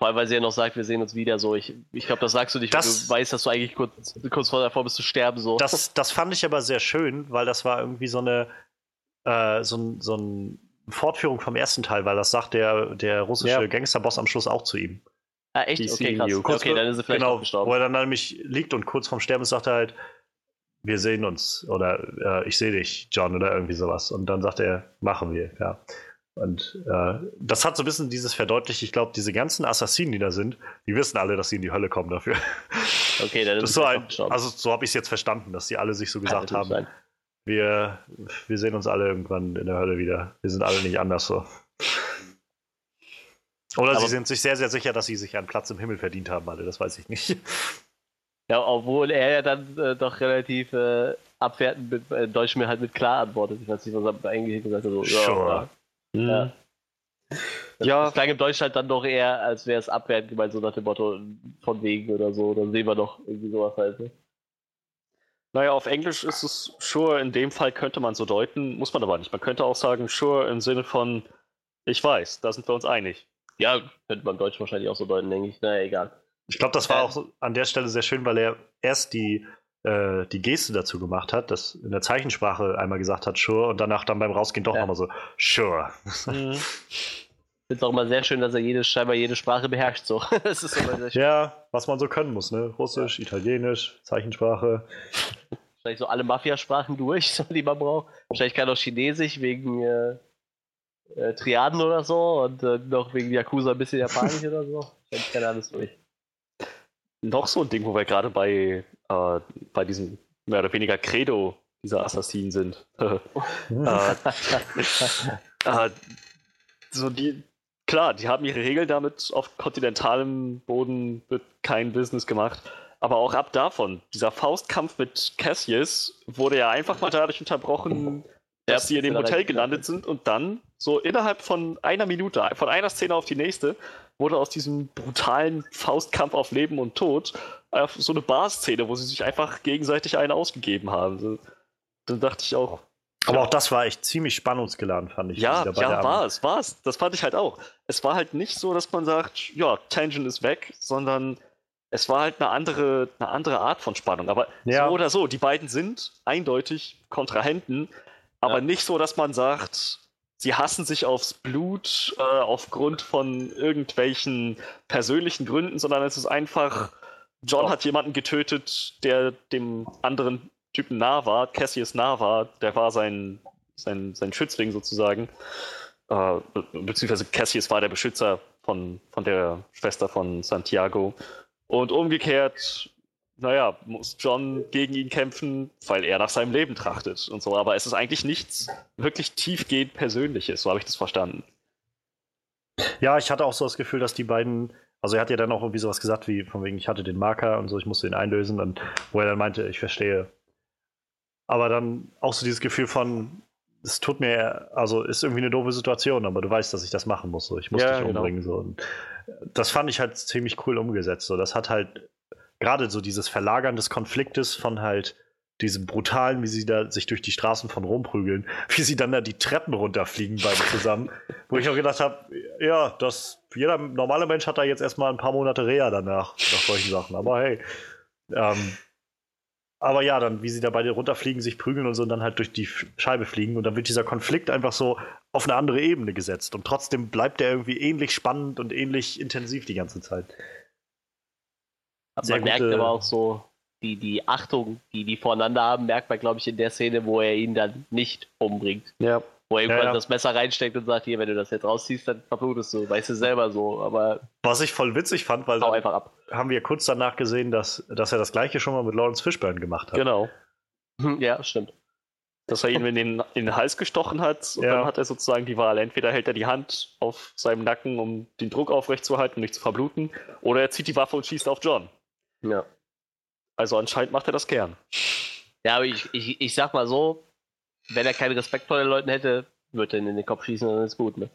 Vor allem, weil sie ja noch sagt, wir sehen uns wieder so. Ich, ich glaube, das sagst du nicht, Das- du weißt, dass du eigentlich kurz, kurz vor davor bist zu sterben. So. Das, das fand ich aber sehr schön, weil das war irgendwie so eine äh, so, ein, so eine Fortführung vom ersten Teil, weil das sagt der, der russische Ja. Gangsterboss am Schluss auch zu ihm. ah, echt? Die Okay, krass. Kurz Okay, dann ist sie vielleicht genau, gestorben. Wo er dann nämlich liegt und kurz vorm Sterben sagt er halt, wir sehen uns oder äh, ich sehe dich, John, oder irgendwie sowas. Und dann sagt er, machen wir, ja. Und äh, das hat so ein bisschen dieses verdeutlicht, ich glaube, diese ganzen Assassinen, die da sind, die wissen alle, dass sie in die Hölle kommen dafür. Okay, dann ist Das ist sie so ein, also so habe ich es jetzt verstanden, dass sie alle sich so gesagt haben, sein. wir, wir sehen uns alle irgendwann in der Hölle wieder. Wir sind alle nicht anders so. Oder Aber- sie sind sich sehr, sehr sicher, dass sie sich einen Platz im Himmel verdient haben, alle, das weiß ich nicht. Ja, obwohl er ja dann äh, doch relativ äh, abwertend mit äh, Deutsch mir halt mit klar antwortet. Ich weiß nicht, was er eigentlich gesagt hat. So, ja, Sure. Hm. Ja. Das, Ja. das klang im Deutsch halt dann doch eher, als wäre es abwertend gemeint, so nach dem Motto von wegen oder so. Dann sehen wir doch irgendwie sowas halt. Ne? Naja, auf Englisch ist es sure, in dem Fall könnte man so deuten, muss man aber nicht. Man könnte auch sagen sure im Sinne von, ich weiß, da sind wir uns einig. Ja, könnte man im Deutsch wahrscheinlich auch so deuten, denke ich. Naja, egal. Ich glaube, das war Ja. auch an der Stelle sehr schön, weil er erst die, äh, die Geste dazu gemacht hat, dass in der Zeichensprache einmal gesagt hat, sure, und danach dann beim Rausgehen doch Ja. nochmal so, sure. <laughs> Ich finde es auch immer sehr schön, dass er jede, scheinbar jede Sprache beherrscht. So. <laughs> das ist immer sehr schön. Ja, was man so können muss, ne? Russisch, Italienisch, Zeichensprache. Wahrscheinlich so alle Mafiasprachen durch, so, <laughs> die man braucht. Wahrscheinlich kann auch Chinesisch wegen äh, äh, Triaden oder so und äh, noch wegen Yakuza ein bisschen Japanisch oder so. Wahrscheinlich kann er alles durch. Noch so ein Ding, wo wir gerade bei, äh, bei diesem mehr oder weniger Credo dieser Assassinen sind. <laughs> äh, äh, so die, klar, die haben ihre Regeln damit auf kontinentalem Boden wird kein Business gemacht. Aber auch ab davon, dieser Faustkampf mit Cassius wurde ja einfach mal dadurch unterbrochen, dass sie in dem Hotel gelandet sind und dann, so innerhalb von einer Minute, von einer Szene auf die nächste, wurde aus diesem brutalen Faustkampf auf Leben und Tod äh, so eine Bar-Szene, wo sie sich einfach gegenseitig einen ausgegeben haben. Dann dachte ich auch, Aber auch das war echt ziemlich spannungsgeladen, fand ich. ja, ja, war es, war es. Das fand ich halt auch. Es war halt nicht so, dass man sagt, ja, Tangent ist weg, sondern es war halt eine andere, eine andere Art von Spannung. Aber Ja. so oder so, die beiden sind eindeutig Kontrahenten, aber Ja. nicht so, dass man sagt, sie hassen sich aufs Blut äh, aufgrund von irgendwelchen persönlichen Gründen, sondern es ist einfach, John Doch. hat jemanden getötet, der dem anderen Typen nah war, Cassius nah war, der war sein, sein, sein Schützling sozusagen. Äh, be beziehungsweise Cassius war der Beschützer von, von der Schwester von Santiago. Und umgekehrt, naja, muss John gegen ihn kämpfen, weil er nach seinem Leben trachtet und so. Aber es ist eigentlich nichts wirklich tiefgehend Persönliches, so habe ich das verstanden. Ja, ich hatte auch so das Gefühl, dass die beiden, also er hat ja dann auch irgendwie sowas gesagt, wie von wegen, ich hatte den Marker und so, ich musste ihn einlösen und wo er dann meinte, ich verstehe. Aber dann auch so dieses Gefühl von, es tut mir, also ist irgendwie eine doofe Situation, aber du weißt, dass ich das machen muss, so, ich muss Ja, dich genau. umbringen, so. Und das fand ich halt ziemlich cool umgesetzt, so. Das hat halt gerade so dieses Verlagern des Konfliktes von halt diesem brutalen, wie sie da sich durch die Straßen von Rom prügeln, <laughs> wie sie dann da die Treppen runterfliegen beide zusammen, wo ich auch gedacht habe, ja, das jeder normale Mensch hat da jetzt erstmal ein paar Monate Reha danach nach solchen Sachen, aber hey. Ähm, aber ja, dann, wie sie da beide runterfliegen, sich prügeln und so und dann halt durch die Scheibe fliegen und dann wird dieser Konflikt einfach so auf eine andere Ebene gesetzt und trotzdem bleibt der irgendwie ähnlich spannend und ähnlich intensiv die ganze Zeit. Sehr man merkt aber auch so, die, die Achtung, die die voreinander haben, merkt man, glaube ich, in der Szene, wo er ihn dann nicht umbringt. Ja. Wo er ihm Ja, ja. das Messer reinsteckt und sagt, hier, wenn du das jetzt rausziehst, dann verblutest du. Weißt du selber so, aber Was ich voll witzig fand, weil hau dann einfach ab. haben wir kurz danach gesehen, dass, dass er das gleiche schon mal mit Lawrence Fishburne gemacht hat. Genau. Ja, stimmt. Dass er ihn in den, in den Hals gestochen hat und Ja. dann hat er sozusagen die Wahl. Entweder hält er die Hand auf seinem Nacken, um den Druck aufrechtzuerhalten und nicht zu verbluten, oder er zieht die Waffe und schießt auf John. Ja. Also anscheinend macht er das gern. Ja, aber ich, ich, ich sag mal so, wenn er keinen Respekt vor den Leuten hätte, würde er ihn in den Kopf schießen und dann ist gut, ne?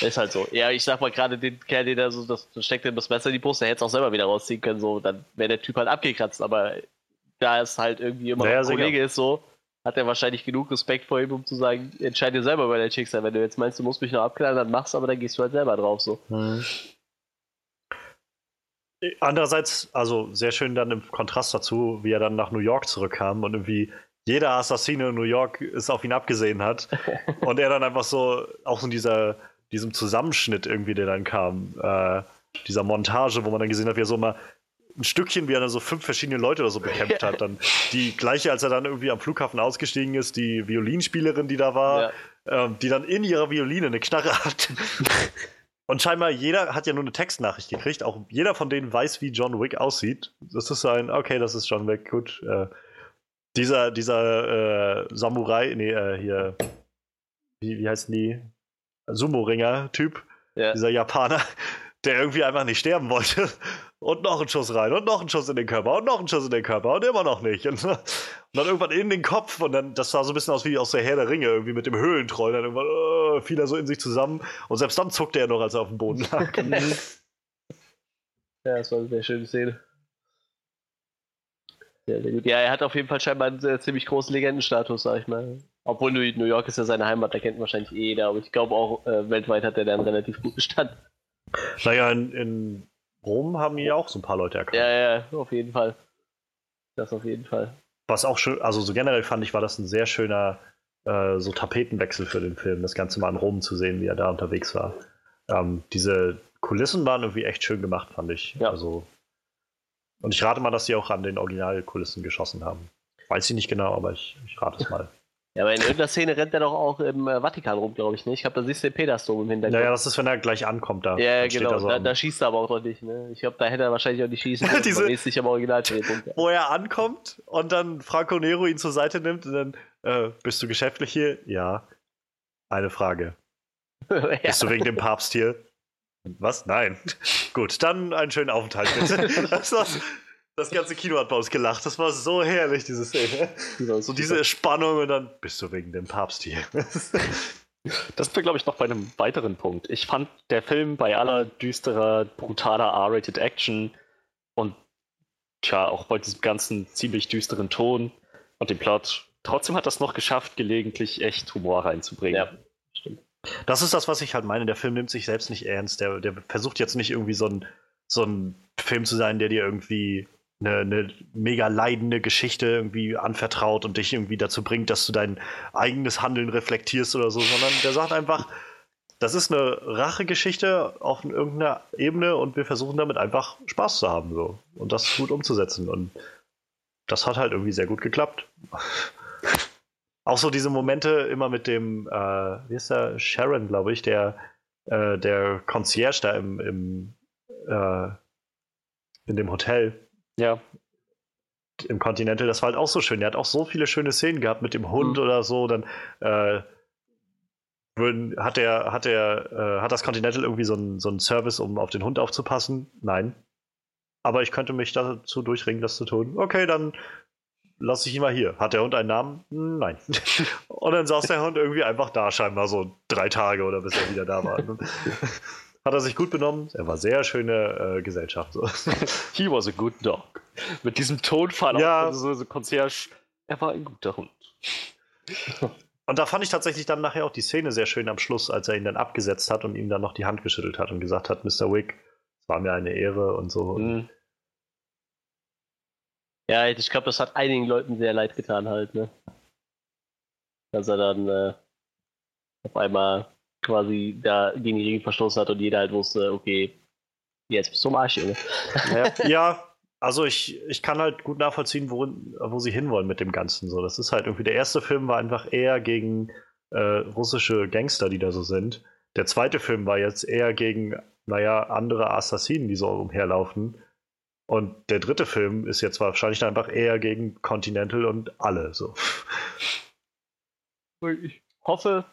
Ist halt so. Ja, ich sag mal gerade den Kerl, den da so, das steckt ihm das Messer in die Brust, der hätte es auch selber wieder rausziehen können, so, dann wäre der Typ halt abgekratzt, aber da es halt irgendwie immer Ja, ja, ein sicher. Kollege ist, so, hat er wahrscheinlich genug Respekt vor ihm, um zu sagen, entscheide selber über dein Schicksal. Wenn du jetzt meinst, du musst mich noch abknallen, dann mach's, aber dann gehst du halt selber drauf, so. Mhm. Andererseits, also sehr schön dann im Kontrast dazu, wie er dann nach New York zurückkam und irgendwie jeder Assassine in New York es auf ihn abgesehen hat. <laughs> und er dann einfach so, auch in dieser, diesem Zusammenschnitt irgendwie, der dann kam, äh, dieser Montage, wo man dann gesehen hat, wie er so mal ein Stückchen, wie er dann so fünf verschiedene Leute oder so bekämpft <laughs> hat. Dann die gleiche, als er dann irgendwie am Flughafen ausgestiegen ist, die Violinspielerin, die da war, Ja. ähm, die dann in ihrer Violine eine Knarre hat. <laughs> Und scheinbar jeder hat ja nur eine Textnachricht gekriegt. Auch jeder von denen weiß, wie John Wick aussieht. Das ist ein, okay, das ist John Wick, gut. Äh, dieser dieser äh, Samurai, nee, äh, hier, wie, wie heißen die? Sumo-Ringer-Typ, Ja. dieser Japaner, der irgendwie einfach nicht sterben wollte. <laughs> Und noch ein Schuss rein und noch ein Schuss in den Körper und noch ein Schuss in den Körper und immer noch nicht. Und, <laughs> und dann irgendwann in den Kopf und dann, das sah so ein bisschen aus wie aus der Herr der Ringe, irgendwie mit dem Höhlentroll. Dann irgendwann äh, fiel er so in sich zusammen und selbst dann zuckte er noch, als er auf dem Boden <laughs> lag. Ja, das war eine sehr schöne Szene. Ja, sehr gut. ja, er hat auf jeden Fall scheinbar einen sehr, ziemlich großen Legendenstatus, sag ich mal. Obwohl New New York ist ja seine Heimat, da kennt wahrscheinlich eh jeder, aber ich glaube auch äh, weltweit hat er da einen relativ guten Stand. Naja, in, in Rom haben ihn ja auch so ein paar Leute erkannt. Ja, ja, auf jeden Fall. Das auf jeden Fall. Was auch schön, also so generell fand ich, war das ein sehr schöner äh, so Tapetenwechsel für den Film, das Ganze mal in Rom zu sehen, wie er da unterwegs war. Ähm, diese Kulissen waren irgendwie echt schön gemacht, fand ich. Ja. Also, und ich rate mal, dass sie auch an den Originalkulissen geschossen haben. Weiß ich nicht genau, aber ich, ich rate es <laughs> mal. Ja, aber in irgendeiner Szene rennt er doch auch im äh, Vatikan rum, glaube ich, ne? Ich glaube, da siehst du den Petersdom im Hintergrund. naja, das ist, wenn er gleich ankommt da. Ja, genau. so da, da schießt er aber auch noch nicht, ne? Ich glaube, da hätte er wahrscheinlich auch nicht schießen <laughs> können. Diese- sich am Originaldrehpunkt. wo er ankommt und dann Franco Nero ihn zur Seite nimmt und dann, äh, bist du geschäftlich hier? Ja. Eine Frage. <laughs> ja. Bist du wegen dem Papst hier? Was? Nein. Gut, dann einen schönen Aufenthalt bitte. <laughs> Das, war, das ganze Kino hat bei uns gelacht. Das war so herrlich, diese Szene. So diese Spannung und dann bist du wegen dem Papst hier. <laughs> Das sind wir, glaube ich, noch bei einem weiteren Punkt. Ich fand der Film bei aller düsterer, brutaler R-rated Action und tja, auch bei diesem ganzen ziemlich düsteren Ton und dem Plot, trotzdem hat das noch geschafft, gelegentlich echt Humor reinzubringen. Ja, stimmt. Das ist das, was ich halt meine. Der Film nimmt sich selbst nicht ernst. Der, der versucht jetzt nicht irgendwie so ein, so ein Film zu sein, der dir irgendwie eine, eine mega leidende Geschichte irgendwie anvertraut und dich irgendwie dazu bringt, dass du dein eigenes Handeln reflektierst oder so, sondern der sagt einfach, das ist eine Rachegeschichte auf irgendeiner Ebene und wir versuchen damit einfach Spaß zu haben so. Und das gut umzusetzen. Und das hat halt irgendwie sehr gut geklappt. <laughs> Auch so diese Momente immer mit dem, äh, wie ist der, Sharon, glaube ich, der, äh, der Concierge da im, im äh, in dem Hotel Ja, im Continental, das war halt auch so schön. Der hat auch so viele schöne Szenen gehabt mit dem Hund Mhm. oder so. Dann äh, hat der, hat der, äh, hat das Continental irgendwie so einen so einen Service, um auf den Hund aufzupassen? Nein. Aber ich könnte mich dazu durchringen, das zu tun. Okay, dann lasse ich ihn mal hier. Hat der Hund einen Namen? Nein. <laughs> Und dann saß der Hund irgendwie einfach da, scheinbar so drei Tage oder bis er wieder da war. <laughs> Hat er sich gut benommen? Er war sehr schöne äh, Gesellschaft. So. <laughs> he was a good dog. Mit diesem Tonfall Ja. auch so, so Concierge er war ein guter Hund. <laughs> Und da fand ich tatsächlich dann nachher auch die Szene sehr schön am Schluss, als er ihn dann abgesetzt hat und ihm dann noch die Hand geschüttelt hat und gesagt hat, Mr. Wick, es war mir eine Ehre und so. Mhm. Ja, ich glaube, das hat einigen Leuten sehr leid getan halt, ne? Dass er dann äh, auf einmal quasi da gegen die Regeln verstoßen hat und jeder halt wusste, okay, jetzt bist du am Arsch, Junge. Ja, <laughs> ja also ich, ich kann halt gut nachvollziehen, worin, wo sie hinwollen mit dem Ganzen. So, das ist halt irgendwie, der erste Film war einfach eher gegen äh, russische Gangster, die da so sind. Der zweite Film war jetzt eher gegen, naja, andere Assassinen, die so umherlaufen. Und der dritte Film ist jetzt wahrscheinlich dann einfach eher gegen Continental und alle so. Ich hoffe,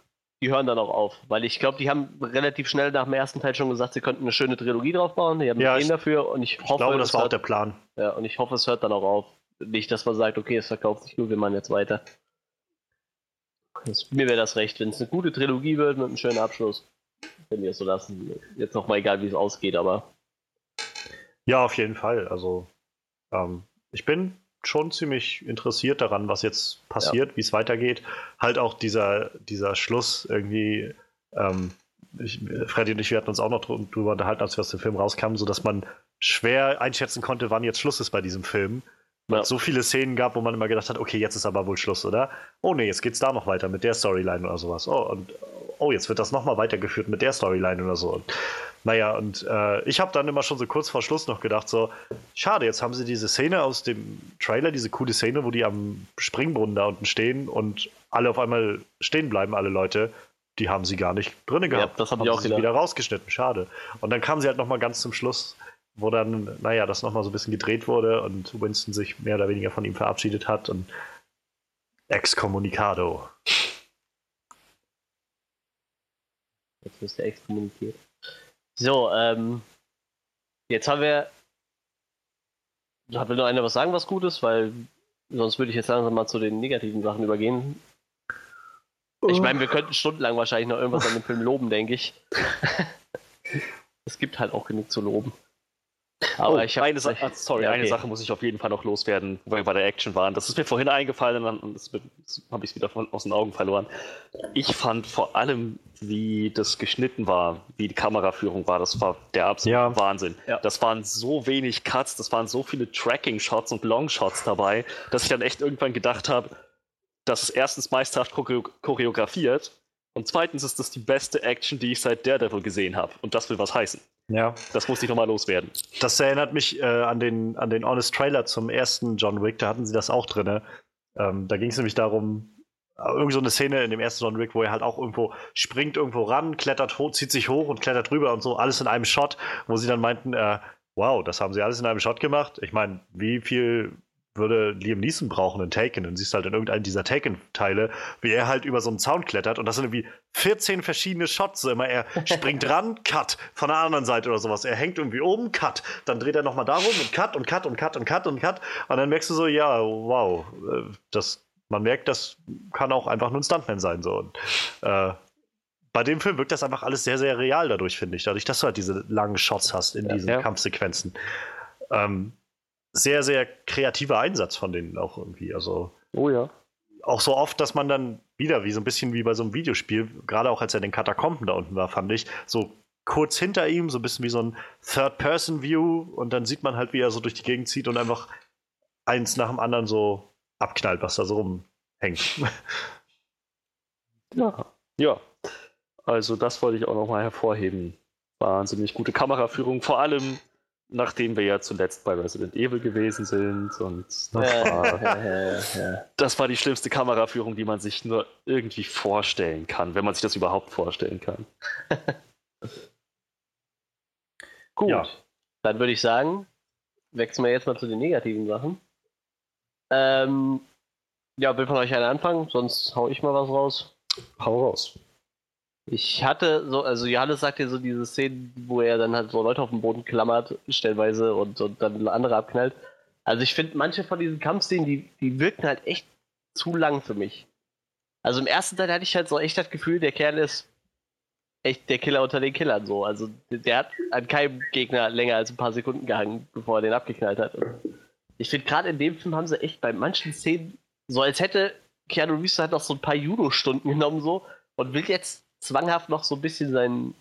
die hören dann auch auf, weil ich glaube, die haben relativ schnell nach dem ersten Teil schon gesagt, sie könnten eine schöne Trilogie drauf bauen. Die haben Ja, Ideen dafür und ich hoffe, Ich glaube, das war auch hört, der Plan. ja, und ich hoffe, es hört dann auch auf. Nicht, dass man sagt, okay, es verkauft sich gut, wir machen jetzt weiter. Das, mir wäre das recht, wenn es eine gute Trilogie wird mit einem schönen Abschluss. Wenn wir es so lassen. Jetzt nochmal egal, wie es ausgeht, aber Ja, auf jeden Fall. Also, ähm, ich bin schon ziemlich interessiert daran, was jetzt passiert, wie es weitergeht. Halt auch dieser, dieser Schluss irgendwie. Ähm, ich, Freddy und ich, wir hatten uns auch noch drü- drüber unterhalten, als wir aus dem Film rauskamen, sodass man schwer einschätzen konnte, wann jetzt Schluss ist bei diesem Film. Weil Ja. es so viele Szenen gab, wo man immer gedacht hat, okay, jetzt ist aber wohl Schluss, oder? Oh nee, jetzt geht's da noch weiter mit der Storyline oder sowas. Oh, und oh, jetzt wird das nochmal weitergeführt mit der Storyline oder so. Und, naja, und äh, ich habe dann immer schon so kurz vor Schluss noch gedacht, so, schade, jetzt haben sie diese Szene aus dem Trailer, diese coole Szene, wo die am Springbrunnen da unten stehen und alle auf einmal stehen bleiben, alle Leute. Die haben sie gar nicht drin gehabt. das hab ich Haben auch sie wieder rausgeschnitten, schade. Und dann kam sie halt nochmal ganz zum Schluss, wo dann, naja, das nochmal so ein bisschen gedreht wurde und Winston sich mehr oder weniger von ihm verabschiedet hat und Excommunicado. Jetzt müsste er exkommuniziert. So, ähm, jetzt haben wir. Da will noch einer was sagen, was Gutes, weil sonst würde ich jetzt langsam mal zu den negativen Sachen übergehen. Ich meine, wir könnten stundenlang wahrscheinlich noch irgendwas an dem Film loben, denke ich. <laughs> es gibt halt auch genug zu loben. Aber oh, ich habe eine, Sa <laughs> ah, sorry, Ja, eine okay. Sache muss ich auf jeden Fall noch loswerden, wo wir bei der Action waren. Das ist mir vorhin eingefallen und dann habe ich es wieder von, aus den Augen verloren. Ich fand vor allem, wie das geschnitten war, wie die Kameraführung war, das war der absolute Ja. Wahnsinn. Ja. Das waren so wenig Cuts, das waren so viele Tracking-Shots und Long-Shots dabei, dass ich dann echt irgendwann gedacht habe, das ist erstens meisterhaft choreo choreografiert und zweitens ist das die beste Action, die ich seit Daredevil gesehen habe. Und das will was heißen. Ja. Das muss ich nochmal loswerden. Das erinnert mich äh, an, den, an den Honest Trailer zum ersten John Wick, da hatten sie das auch drin. Ähm, da ging es nämlich darum, äh, irgend so eine Szene in dem ersten John Wick, wo er halt auch irgendwo springt irgendwo ran, klettert hoch, zieht sich hoch und klettert rüber und so, alles in einem Shot, wo sie dann meinten, äh, wow, das haben sie alles in einem Shot gemacht. Ich meine, wie viel würde Liam Neeson brauchen in Taken? Und siehst halt in irgendeinem dieser Taken-Teile, wie er halt über so einen Zaun klettert und das sind irgendwie 14 verschiedene Shots. So immer er springt ran, Cut, von der anderen Seite oder sowas. Er hängt irgendwie oben, Cut. Dann dreht er nochmal darum und Cut und Cut und Cut und Cut und Cut. Und dann merkst du so, ja, wow, äh, das, man merkt, das kann auch einfach nur ein Stuntman sein. So. Und, äh, bei dem Film wirkt das einfach alles sehr, sehr real dadurch, finde ich. Dadurch, dass du halt diese langen Shots hast in Ja. diesen Ja. Kampfsequenzen. Ähm, sehr, sehr kreativer Einsatz von denen auch irgendwie. Also Oh ja. auch so oft, dass man dann wieder, wie so ein bisschen wie bei so einem Videospiel, gerade auch als er in den Katakomben da unten war, fand ich, so kurz hinter ihm, so ein bisschen wie so ein Third-Person-View und dann sieht man halt, wie er so durch die Gegend zieht und einfach eins nach dem anderen so abknallt, was da so rumhängt. <laughs> Ja. Ja. Also das wollte ich auch nochmal hervorheben. Wahnsinnig gute Kameraführung, vor allem nachdem wir ja zuletzt bei Resident Evil gewesen sind und das war, das war die schlimmste Kameraführung, die man sich nur irgendwie vorstellen kann, wenn man sich das überhaupt vorstellen kann. <laughs> Gut. Ja. Dann würde ich sagen, wechseln wir jetzt mal zu den negativen Sachen. Ähm, ja, will von euch einer anfangen, sonst hau ich mal was raus. Hau raus. Ich hatte so, also Johannes sagt ja so diese Szenen, wo er dann halt so Leute auf dem Boden klammert, stellenweise und, und dann andere abknallt. Also ich finde, manche von diesen Kampfszenen, die, die wirken halt echt zu lang für mich. Also im ersten Teil hatte ich halt so echt das Gefühl, der Kerl ist echt der Killer unter den Killern so. Also der hat an keinem Gegner länger als ein paar Sekunden gehangen, bevor er den abgeknallt hat. Und ich finde, gerade in dem Film haben sie echt bei manchen Szenen so als hätte Keanu Reeves halt noch so ein paar Judo-Stunden genommen so und will jetzt zwanghaft noch so ein bisschen seinen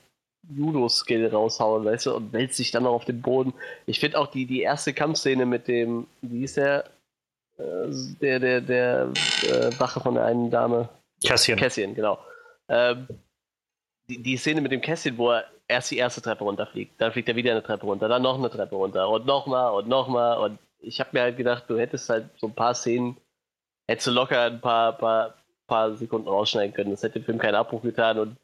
Judo-Skill raushauen, weißt du, und wälzt sich dann noch auf den Boden. Ich finde auch die, die erste Kampfszene mit dem, wie ist der, äh, der, der, der äh, Wache von der einen Dame. Cassian. Cassian, genau. Ähm, die, die Szene mit dem Cassian, wo er erst die erste Treppe runterfliegt, dann fliegt er wieder eine Treppe runter, dann noch eine Treppe runter und nochmal und nochmal und ich habe mir halt gedacht, du hättest halt so ein paar Szenen, hättest du locker ein paar, paar, paar Sekunden rausschneiden können. Das hätte dem Film keinen Abbruch getan und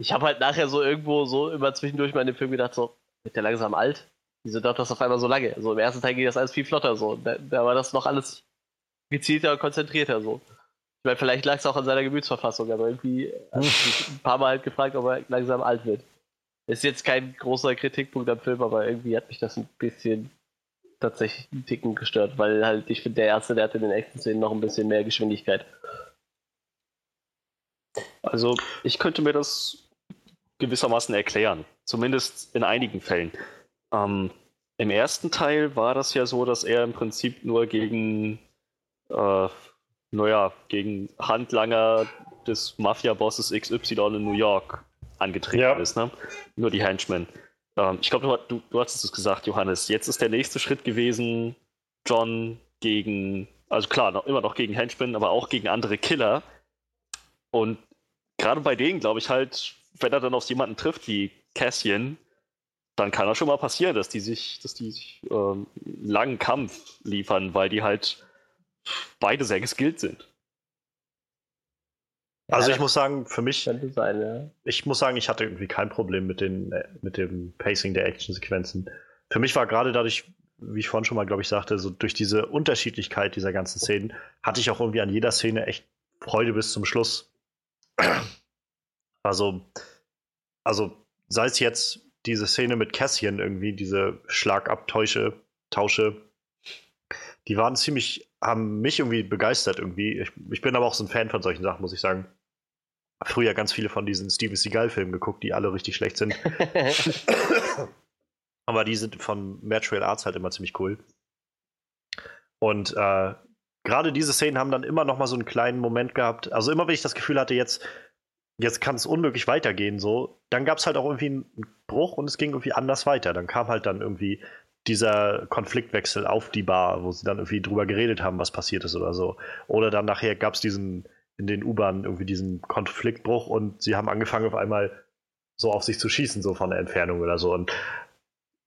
ich habe halt nachher so irgendwo so immer zwischendurch mal in dem Film gedacht, so, wird der langsam alt? Wieso dauert das auf einmal so lange? So im ersten Teil ging das alles viel flotter so. Da, da war das noch alles gezielter und konzentrierter so. Ich meine, vielleicht lag es auch an seiner Gemütsverfassung, aber irgendwie habe ich <laughs> mich ein paar Mal halt gefragt, ob er langsam alt wird. Ist jetzt kein großer Kritikpunkt am Film, aber irgendwie hat mich das ein bisschen tatsächlich einen Ticken gestört, weil halt, ich finde, der erste, der hat in den echten Szenen noch ein bisschen mehr Geschwindigkeit. Also, ich könnte mir das gewissermaßen erklären. Zumindest in einigen Fällen. Ähm, Im ersten Teil war das ja so, dass er im Prinzip nur gegen, äh, naja, gegen Handlanger des Mafia-Bosses XY in New York angetreten ja. ist. Ne? Nur die Henchmen. Ähm, ich glaube, du, du, du hast es gesagt, Johannes. Jetzt ist der nächste Schritt gewesen, John gegen, also klar, noch, immer noch gegen Henchmen, aber auch gegen andere Killer. Und gerade bei denen glaube ich halt, wenn er dann auf jemanden trifft wie Cassian, dann kann das schon mal passieren, dass die sich, dass die sich ähm, langen Kampf liefern, weil die halt beide sehr geskillt sind. Also ich muss sagen, für mich, sein, ja. ich muss sagen, ich hatte irgendwie kein Problem mit, den, äh, mit dem Pacing der Actionsequenzen. Für mich war gerade dadurch, wie ich vorhin schon mal, glaube ich, sagte, so durch diese Unterschiedlichkeit dieser ganzen Szenen, hatte ich auch irgendwie an jeder Szene echt Freude bis zum Schluss. Also, also sei es jetzt diese Szene mit Cassian irgendwie, diese Schlagabtäusche, Tausche, die waren ziemlich, haben mich irgendwie begeistert irgendwie. Ich, ich, bin aber auch so ein Fan von solchen Sachen, muss ich sagen. Früher ganz viele von diesen Steven Seagal-Filmen geguckt, die alle richtig schlecht sind. <laughs> aber die sind von Material Arts halt immer ziemlich cool. Und äh, gerade diese Szenen haben dann immer noch mal so einen kleinen Moment gehabt. Also immer, wenn ich das Gefühl hatte, jetzt jetzt kann es unmöglich weitergehen so. Dann gab es halt auch irgendwie einen Bruch und es ging irgendwie anders weiter. Dann kam halt dann irgendwie dieser Konfliktwechsel auf die Bar, wo sie dann irgendwie drüber geredet haben, was passiert ist oder so. Oder dann nachher gab es diesen in den U-Bahnen irgendwie diesen Konfliktbruch und sie haben angefangen auf einmal so auf sich zu schießen, so von der Entfernung oder so. Und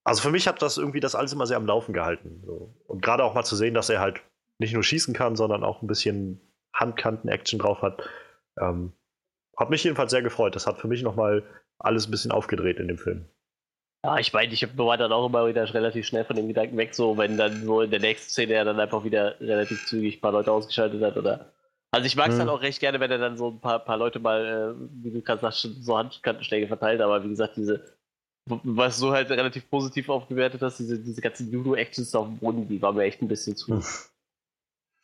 also für mich hat das irgendwie das alles immer sehr am Laufen gehalten. So. Und gerade auch mal zu sehen, dass er halt nicht nur schießen kann, sondern auch ein bisschen Handkanten-Action drauf hat. Ähm, hat mich jedenfalls sehr gefreut. Das hat für mich nochmal alles ein bisschen aufgedreht in dem Film. Ja, ich meine, ich war dann auch immer wieder relativ schnell von dem Gedanken weg, so wenn dann so in der nächsten Szene er dann einfach wieder relativ zügig ein paar Leute ausgeschaltet hat oder. Also ich mag es hm. dann auch recht gerne, wenn er dann so ein paar, paar Leute mal, äh, wie du gerade sagst, so Handkantenschläge verteilt, aber wie gesagt, diese, was du halt relativ positiv aufgewertet hast, diese, diese ganzen Judo-Actions auf dem Boden, die waren mir echt ein bisschen zu.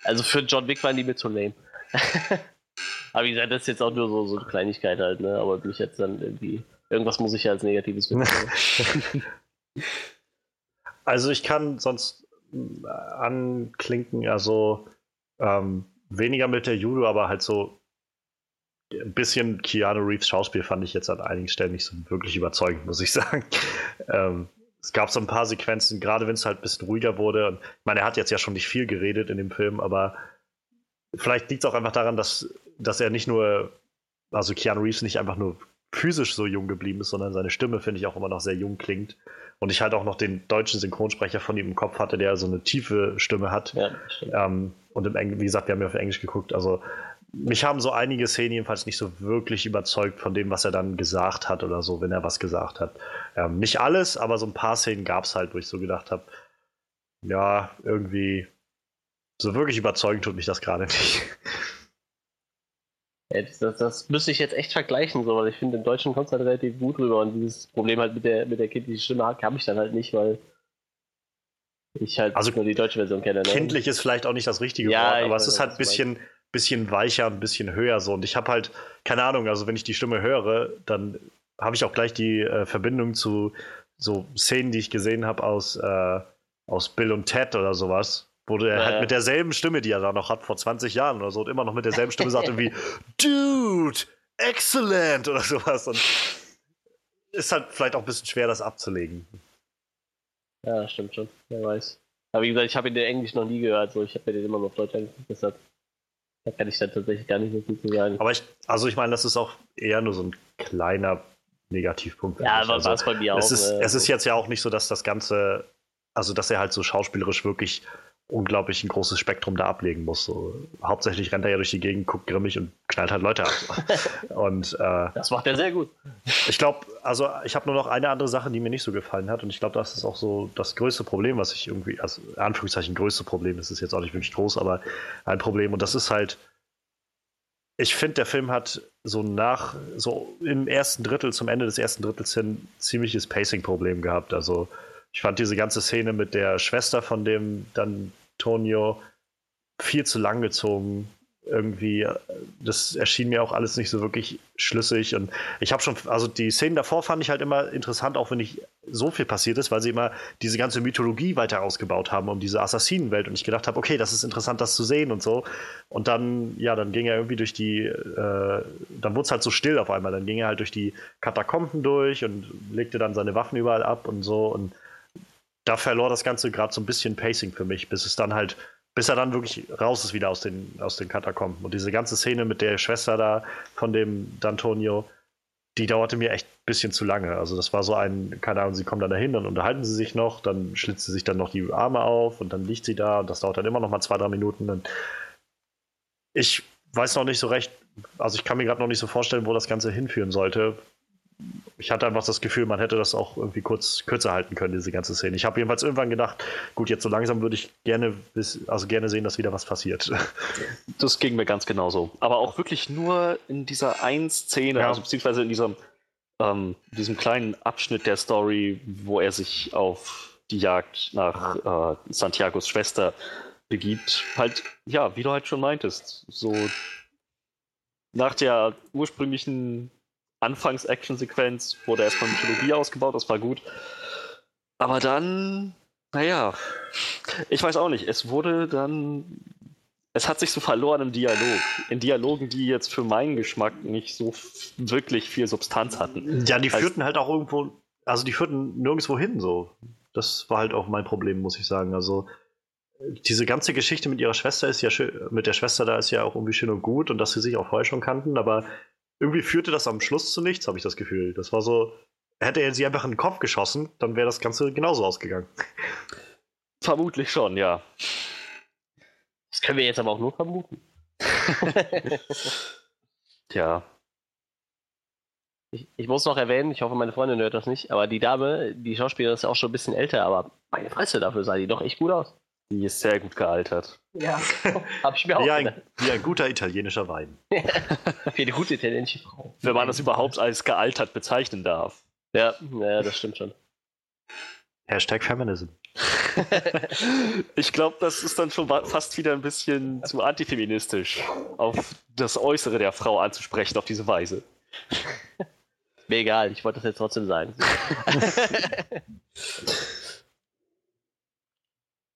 Also für John Wick waren die mir zu lame. <laughs> Aber wie gesagt, das ist jetzt auch nur so, so eine Kleinigkeit halt, ne? Aber mich jetzt dann irgendwie. Irgendwas muss ich ja als Negatives mitnehmen. <laughs> also ich kann sonst äh, anklinken, also ähm, weniger mit der Judo, aber halt so ein bisschen Keanu Reeves Schauspiel fand ich jetzt an einigen Stellen nicht so wirklich überzeugend, muss ich <laughs> sagen. Ähm, es gab so ein paar Sequenzen, gerade wenn es halt ein bisschen ruhiger wurde. Und, ich meine, er hat jetzt ja schon nicht viel geredet in dem Film, aber vielleicht liegt es auch einfach daran, dass, dass er nicht nur, also Keanu Reeves nicht einfach nur physisch so jung geblieben ist, sondern seine Stimme, finde ich, auch immer noch sehr jung klingt. Und ich halt auch noch den deutschen Synchronsprecher von ihm im Kopf hatte, der so eine tiefe Stimme hat. Ja, ähm, und im Eng wie gesagt, wir haben ja auf Englisch geguckt. Also mich haben so einige Szenen jedenfalls nicht so wirklich überzeugt von dem, was er dann gesagt hat oder so, wenn er was gesagt hat. Ähm, nicht alles, aber so ein paar Szenen gab es halt, wo ich so gedacht habe, ja, irgendwie so wirklich überzeugend tut mich das gerade nicht. <laughs> Ja, das, das, müsste ich jetzt echt vergleichen, so, weil ich finde, im Deutschen kommt es halt relativ gut rüber und dieses Problem halt mit der, mit der kindlichen Stimme habe ich dann halt nicht, weil ich halt also, nur die deutsche Version kenne. Ne? Kindlich ist vielleicht auch nicht das richtige ja, Wort, aber es ist halt ein bisschen, bisschen weicher, ein bisschen höher so. Und ich habe halt, keine Ahnung, also wenn ich die Stimme höre, dann habe ich auch gleich die äh, Verbindung zu so Szenen, die ich gesehen habe aus, äh, aus Bill und Ted oder sowas, Wo der halt mit derselben Stimme, die er da noch hat, vor 20 Jahren oder so, und immer noch mit derselben Stimme sagt irgendwie, <laughs> Dude, excellent oder sowas. Und ist halt vielleicht auch ein bisschen schwer, das abzulegen. Ja, stimmt schon. Wer weiß. Aber wie gesagt, ich habe ihn in Englisch noch nie gehört, so ich habe den immer noch auf Deutsch angeguckt, deshalb da kann ich dann tatsächlich gar nicht so viel zu sagen. Aber ich, also ich meine, das ist auch eher nur so ein kleiner Negativpunkt. Ja, aber also, war es bei mir es auch. Ist, äh, es ist jetzt ja auch nicht so, dass das Ganze, also dass er halt so schauspielerisch wirklich unglaublich ein großes Spektrum da ablegen muss. So, hauptsächlich rennt er ja durch die Gegend, guckt grimmig und knallt halt Leute ab. <laughs> und, äh, das macht er sehr gut. Ich glaube, also ich habe nur noch eine andere Sache, die mir nicht so gefallen hat. Und ich glaube, das ist auch so das größte Problem, was ich irgendwie, also Anführungszeichen größte Problem, das ist jetzt auch nicht wirklich groß, aber ein Problem. Und das ist halt, ich finde, der Film hat so nach, so im ersten Drittel, zum Ende des ersten Drittels hin, ziemliches Pacing-Problem gehabt. Also ich fand diese ganze Szene mit der Schwester von dem D'Antonio viel zu lang gezogen. Irgendwie, das erschien mir auch alles nicht so wirklich schlüssig. Und ich habe schon, also die Szenen davor fand ich halt immer interessant, auch wenn nicht so viel passiert ist, weil sie immer diese ganze Mythologie weiter ausgebaut haben um diese Assassinenwelt. Und ich gedacht habe, okay, das ist interessant, das zu sehen und so. Und dann, ja, dann ging er irgendwie durch die, äh, dann wurde es halt so still auf einmal. Dann ging er halt durch die Katakomben durch und legte dann seine Waffen überall ab und so. Und da verlor das Ganze gerade so ein bisschen Pacing für mich, bis es dann halt, bis er dann wirklich raus ist wieder aus den, aus den Katakomben. Und diese ganze Szene mit der Schwester da von dem D'Antonio, die dauerte mir echt ein bisschen zu lange. Also das war so ein, keine Ahnung, sie kommen dann dahin, dann unterhalten sie sich noch, dann schlitzt sie sich dann noch die Arme auf und dann liegt sie da und das dauert dann immer noch mal zwei, drei Minuten. Und ich weiß noch nicht so recht, also ich kann mir gerade noch nicht so vorstellen, wo das Ganze hinführen sollte ich hatte einfach das Gefühl, man hätte das auch irgendwie kurz kürzer halten können, diese ganze Szene. Ich habe jedenfalls irgendwann gedacht, gut, jetzt so langsam würde ich gerne, also gerne sehen, dass wieder was passiert. <laughs> Das ging mir ganz genauso. Aber auch wirklich nur in dieser einen Szene, ja. also beziehungsweise in diesem, ähm, diesem kleinen Abschnitt der Story, wo er sich auf die Jagd nach äh, Santiagos Schwester begibt. Halt, ja, wie du halt schon meintest, so nach der ursprünglichen Anfangs-Action-Sequenz wurde erstmal Mythologie ausgebaut, das war gut. Aber dann, naja, ich weiß auch nicht, es wurde dann, es hat sich so verloren im Dialog. In Dialogen, die jetzt für meinen Geschmack nicht so wirklich viel Substanz hatten. Ja, die führten also, halt auch irgendwo, also die führten nirgendwo hin so. Das war halt auch mein Problem, muss ich sagen. Also diese ganze Geschichte mit ihrer Schwester ist ja schön, mit der Schwester da ist ja auch irgendwie schön und gut und dass sie sich auch vorher schon kannten, aber irgendwie führte das am Schluss zu nichts, habe ich das Gefühl. Das war so, hätte er sie einfach in den Kopf geschossen, dann wäre das Ganze genauso ausgegangen. Vermutlich schon, ja. Das können wir jetzt aber auch nur vermuten. <laughs> Tja. Ich, ich, muss noch erwähnen, ich hoffe, meine Freundin hört das nicht, aber die Dame, die Schauspielerin ist ja auch schon ein bisschen älter, aber meine Fresse, dafür sah die doch echt gut aus. Die ist sehr gut gealtert. Ja, <laughs> hab ich mir auch wie ein, wie ein guter italienischer Wein. <laughs> wie eine gute italienische Frau. Wenn man das überhaupt als gealtert bezeichnen darf. Ja, ja das stimmt schon. Hashtag Feminism. <laughs> ich glaube, das ist dann schon fast wieder ein bisschen zu antifeministisch, auf das Äußere der Frau anzusprechen auf diese Weise. Mir egal, ich wollte das jetzt trotzdem sagen.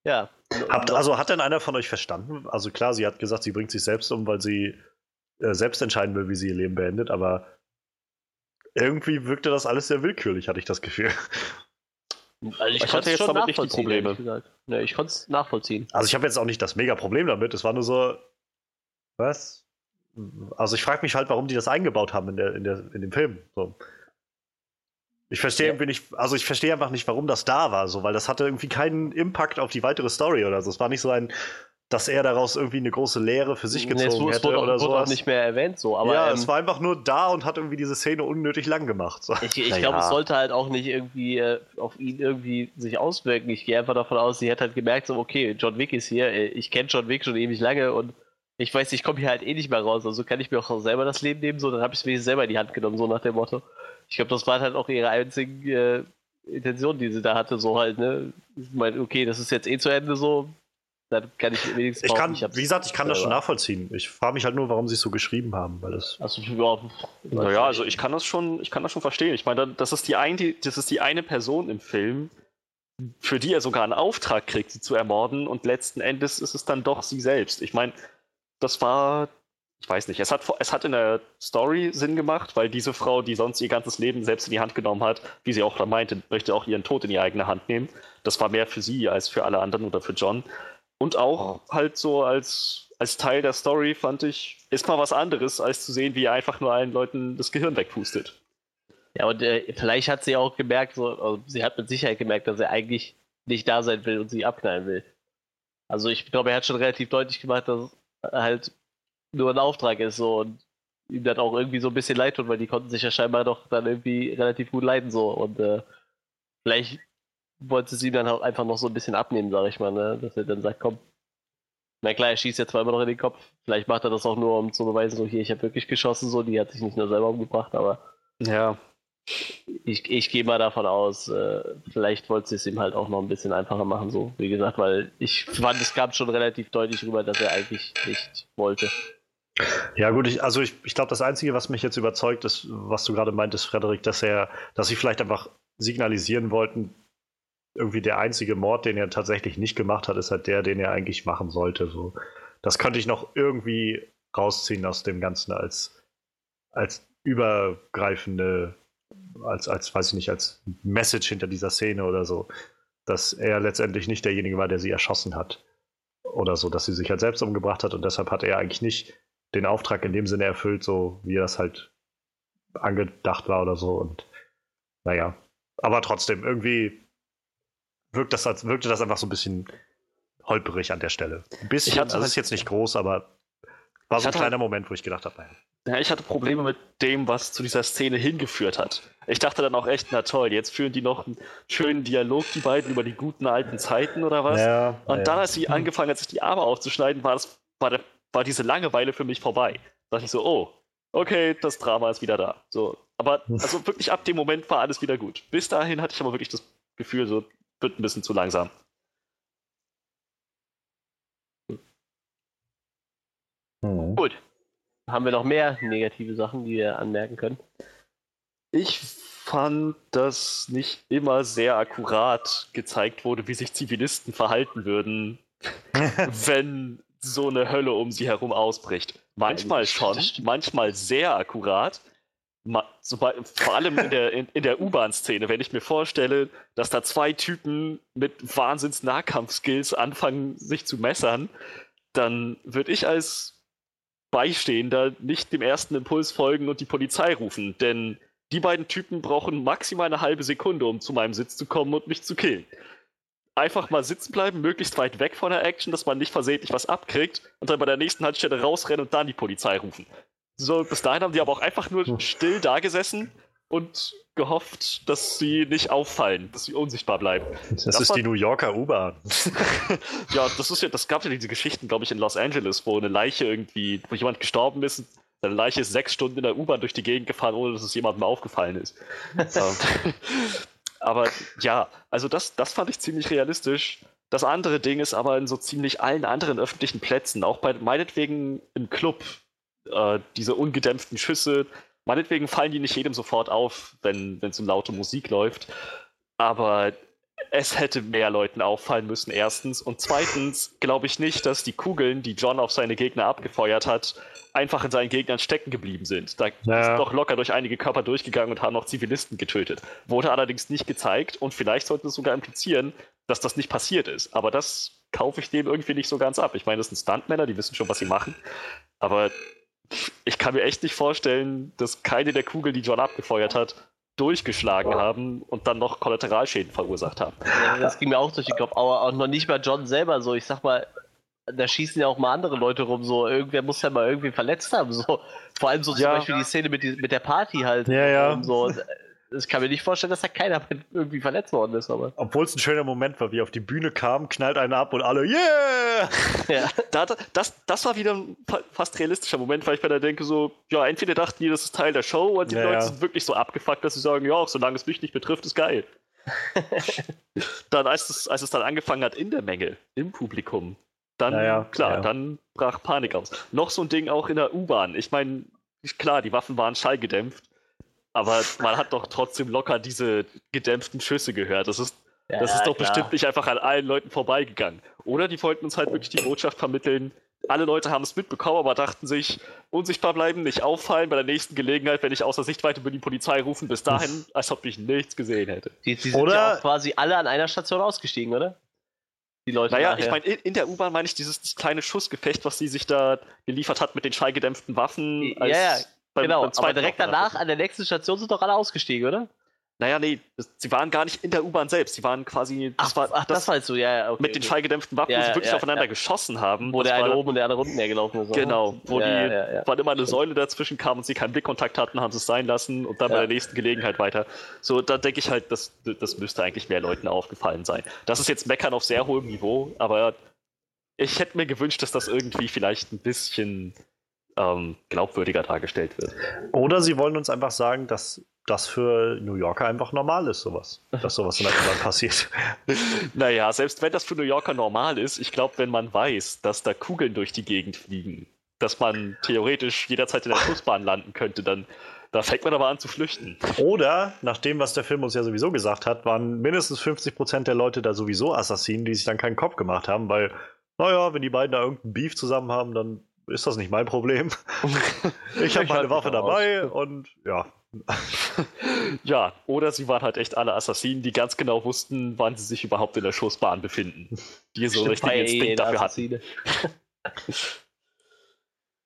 Ja, Habt, also hat denn einer von euch verstanden? Also klar, sie hat gesagt, sie bringt sich selbst um, weil sie äh, selbst entscheiden will, wie sie ihr Leben beendet, aber irgendwie wirkte das alles sehr willkürlich, hatte ich das Gefühl. Also ich, ich konnte jetzt damit nicht die Probleme. Ne, ich konnte es nachvollziehen. Also ich habe jetzt auch nicht das mega Problem damit. Es war nur so, was? Also ich frage mich halt, warum die das eingebaut haben in, der, in, der, in dem Film. So. Ich verstehe ja. irgendwie nicht, also ich verstehe einfach nicht, warum das da war, so, weil das hatte irgendwie keinen Impact auf die weitere Story oder so. Es war nicht so ein, dass er daraus irgendwie eine große Lehre für sich gezogen nee, hätte wurde, oder so. wurde auch nicht mehr erwähnt so. Aber, ja, ähm, es war einfach nur da und hat irgendwie diese Szene unnötig lang gemacht. So. Ich, ich glaube, es sollte halt auch nicht irgendwie äh, auf ihn irgendwie sich auswirken. Ich gehe einfach davon aus, sie hätte halt gemerkt, so, okay, John Wick ist hier, äh, ich kenne John Wick schon ewig lange und ich weiß, ich komme hier halt eh nicht mehr raus, also kann ich mir auch selber das Leben nehmen, so, dann habe ich es mir selber in die Hand genommen, so nach dem Motto. Ich glaube, das war halt auch ihre einzige äh, Intention, die sie da hatte, so halt, ne? Ich meine, okay, das ist jetzt eh zu Ende so, dann kann ich wenigstens. Ich kann, ich wie gesagt, ich kann das schon nachvollziehen. Ich frage mich halt nur, warum sie es so geschrieben haben, weil das. Also, ja, naja, also ich kann das schon, ich kann das schon verstehen. Ich meine, das ist die eine, das ist die eine Person im Film, für die er sogar einen Auftrag kriegt, sie zu ermorden und letzten Endes ist es dann doch sie selbst. Ich meine, das war, ich weiß nicht, es hat, es hat in der Story Sinn gemacht, weil diese Frau, die sonst ihr ganzes Leben selbst in die Hand genommen hat, wie sie auch da meinte, möchte auch ihren Tod in die eigene Hand nehmen. Das war mehr für sie als für alle anderen oder für John. Und auch halt so als, als Teil der Story fand ich, ist mal was anderes, als zu sehen, wie er einfach nur allen Leuten das Gehirn wegpustet. Ja, und äh, vielleicht hat sie auch gemerkt, so, also sie hat mit Sicherheit gemerkt, dass er eigentlich nicht da sein will und sie abknallen will. Also ich glaube, er hat schon relativ deutlich gemacht, dass halt nur ein Auftrag ist so und ihm dann auch irgendwie so ein bisschen leid tut, weil die konnten sich ja scheinbar doch dann irgendwie relativ gut leiden so und äh, vielleicht wollte sie ihm dann auch einfach noch so ein bisschen abnehmen, sag ich mal, ne? dass er dann sagt, komm, na klar, er schießt zwar immer noch in den Kopf, vielleicht macht er das auch nur, um zu beweisen, so hier, ich habe wirklich geschossen, so, die hat sich nicht nur selber umgebracht, aber ja, ich, ich gehe mal davon aus, äh, vielleicht wollte sie es ihm halt auch noch ein bisschen einfacher machen, so wie gesagt, weil ich fand, es kam schon relativ deutlich rüber, dass er eigentlich nicht wollte. Ja, gut, ich, also ich, ich glaube, das Einzige, was mich jetzt überzeugt, ist, was du gerade meintest, Frederik, dass er, dass sie vielleicht einfach signalisieren wollten, irgendwie der einzige Mord, den er tatsächlich nicht gemacht hat, ist halt der, den er eigentlich machen sollte. So. Das könnte ich noch irgendwie rausziehen aus dem Ganzen als, als übergreifende als, als, weiß ich nicht, als Message hinter dieser Szene oder so, dass er letztendlich nicht derjenige war, der sie erschossen hat. Oder so, dass sie sich halt selbst umgebracht hat und deshalb hat er eigentlich nicht den Auftrag in dem Sinne erfüllt, so wie das halt angedacht war oder so. Und naja. Aber trotzdem, irgendwie wirkt das als, wirkte das einfach so ein bisschen holperig an der Stelle. Ein bisschen, also es ist jetzt nicht groß, aber war so ein kleiner Moment, wo ich gedacht habe, naja. Ja, ich hatte Probleme mit dem, was zu dieser Szene hingeführt hat. Ich dachte dann auch echt, na toll, jetzt führen die noch einen schönen Dialog, die beiden, über die guten alten Zeiten oder was. Ja, und ja. dann, als sie angefangen hat, sich die Arme aufzuschneiden, war, das, war, der, war diese Langeweile für mich vorbei. Da dachte ich so, oh, okay, das Drama ist wieder da. So, aber <laughs> also wirklich ab dem Moment war alles wieder gut. Bis dahin hatte ich aber wirklich das Gefühl, so wird ein bisschen zu langsam. Mhm. Gut, haben wir noch mehr negative Sachen, die wir anmerken können? Ich fand, dass nicht immer sehr akkurat gezeigt wurde, wie sich Zivilisten verhalten würden, <laughs> wenn so eine Hölle um sie herum ausbricht. Manchmal schon, manchmal sehr akkurat. vor allem in der, in, in der U-Bahn-Szene, wenn ich mir vorstelle, dass da zwei Typen mit Wahnsinns-Nahkampf-Skills anfangen, sich zu messern, dann würde ich als Beistehender nicht dem ersten Impuls folgen und die Polizei rufen, denn die beiden Typen brauchen maximal eine halbe Sekunde, um zu meinem Sitz zu kommen und mich zu killen. Einfach mal sitzen bleiben, möglichst weit weg von der Action, dass man nicht versehentlich was abkriegt und dann bei der nächsten Haltestelle rausrennen und dann die Polizei rufen. So, bis dahin haben die aber auch einfach nur hm. still da gesessen und gehofft, dass sie nicht auffallen, dass sie unsichtbar bleiben. Das, das ist war... die New Yorker U-Bahn. <laughs> ja, das ist ja, das gab ja diese Geschichten, glaube ich, in Los Angeles, wo eine Leiche irgendwie, wo jemand gestorben ist, seine Leiche ist sechs Stunden in der U-Bahn durch die Gegend gefahren, ohne dass es jemandem aufgefallen ist. <laughs> aber ja, also das, das fand ich ziemlich realistisch. Das andere Ding ist aber in so ziemlich allen anderen öffentlichen Plätzen, auch bei meinetwegen im Club, äh, diese ungedämpften Schüsse, Meinetwegen fallen die nicht jedem sofort auf, wenn es um laute Musik läuft. Aber es hätte mehr Leuten auffallen müssen, erstens. Und zweitens glaube ich nicht, dass die Kugeln, die John auf seine Gegner abgefeuert hat, einfach in seinen Gegnern stecken geblieben sind. Da ja. ist doch locker durch einige Körper durchgegangen und haben noch Zivilisten getötet. Wurde allerdings nicht gezeigt und vielleicht sollte es sogar implizieren, dass das nicht passiert ist. Aber das kaufe ich dem irgendwie nicht so ganz ab. Ich meine, das sind Stuntmänner, die wissen schon, was sie machen. Aber ich kann mir echt nicht vorstellen, dass keine der Kugeln, die John abgefeuert hat, durchgeschlagen haben und dann noch Kollateralschäden verursacht haben. Ja, das ging mir auch durch den Kopf, aber auch noch nicht mal John selber so. Ich sag mal, da schießen ja auch mal andere Leute rum, so irgendwer muss ja mal irgendwie verletzt haben, so. Vor allem so zum ja. Beispiel die Szene mit, die, mit der Party halt. Ja, ja. So ich kann mir nicht vorstellen, dass da keiner irgendwie verletzt worden ist. Aber. Obwohl es ein schöner Moment war, wie er auf die Bühne kam, knallt einer ab und alle, yeah! <laughs> Ja. das, das war wieder ein fast realistischer Moment, weil ich mir da denke, so, ja, entweder dachten die, das ist Teil der Show, und die ja, Leute ja. sind wirklich so abgefuckt, dass sie sagen, ja, solange es mich nicht betrifft, ist geil. <laughs> dann, als es, als es dann angefangen hat in der Menge, im Publikum, dann, ja, klar, dann brach Panik aus. Noch so ein Ding auch in der U-Bahn. Ich meine, klar, die Waffen waren schallgedämpft, aber man hat doch trotzdem locker diese gedämpften Schüsse gehört. Das ist Ja, das ist doch klar. bestimmt nicht einfach an allen Leuten vorbeigegangen. Oder die wollten uns halt wirklich die Botschaft vermitteln, alle Leute haben es mitbekommen, aber dachten sich, unsichtbar bleiben, nicht auffallen, bei der nächsten Gelegenheit, wenn ich außer Sichtweite bin, die Polizei rufen, bis dahin, <laughs> als ob ich nichts gesehen hätte. Die, die sind oder ja quasi alle an einer Station ausgestiegen, oder? Die Leute naja, nachher. ich meine, in, in, der U-Bahn meine ich dieses kleine Schussgefecht, was sie sich da geliefert hat mit den schallgedämpften Waffen. ja, ja, beim, genau. Beim aber direkt danach an der nächsten Station sind doch alle ausgestiegen, oder? Naja, nee, das, sie waren gar nicht in der U-Bahn selbst. Sie waren quasi. Das ach, war, ach, das, das war so, ja, ja. Okay, mit den schallgedämpften Waffen, ja, sie wirklich ja, aufeinander ja. geschossen haben. Wo der eine war, oben und der andere unten hergelaufen ist. Genau, wo die, wann immer eine Säule dazwischen kam und sie keinen Blickkontakt hatten, haben sie es sein lassen und dann bei der nächsten Gelegenheit weiter. So, da denke ich halt, das, das müsste eigentlich mehr Leuten aufgefallen sein. Das ist jetzt Meckern auf sehr hohem Niveau, aber ich hätte mir gewünscht, dass das irgendwie vielleicht ein bisschen ähm, glaubwürdiger dargestellt wird. Oder sie wollen uns einfach sagen, dass das für New Yorker einfach normal ist, sowas. Dass sowas in der U-Bahn <laughs> passiert. Naja, selbst wenn das für New Yorker normal ist, ich glaube, wenn man weiß, dass da Kugeln durch die Gegend fliegen, dass man theoretisch jederzeit in der Busbahn landen könnte, dann da fängt man aber an zu flüchten. Oder, nach dem, was der Film uns ja sowieso gesagt hat, waren mindestens 50% der Leute da sowieso Assassinen, die sich dann keinen Kopf gemacht haben, weil, naja, wenn die beiden da irgendeinen Beef zusammen haben, dann ist das nicht mein Problem. <laughs> ich habe meine Waffe dabei und ja, <laughs> ja, oder sie waren halt echt alle Assassinen, die ganz genau wussten, wann sie sich überhaupt in der Schussbahn befinden. Die so richtig Instinkt dafür Assassine. hatten. <laughs>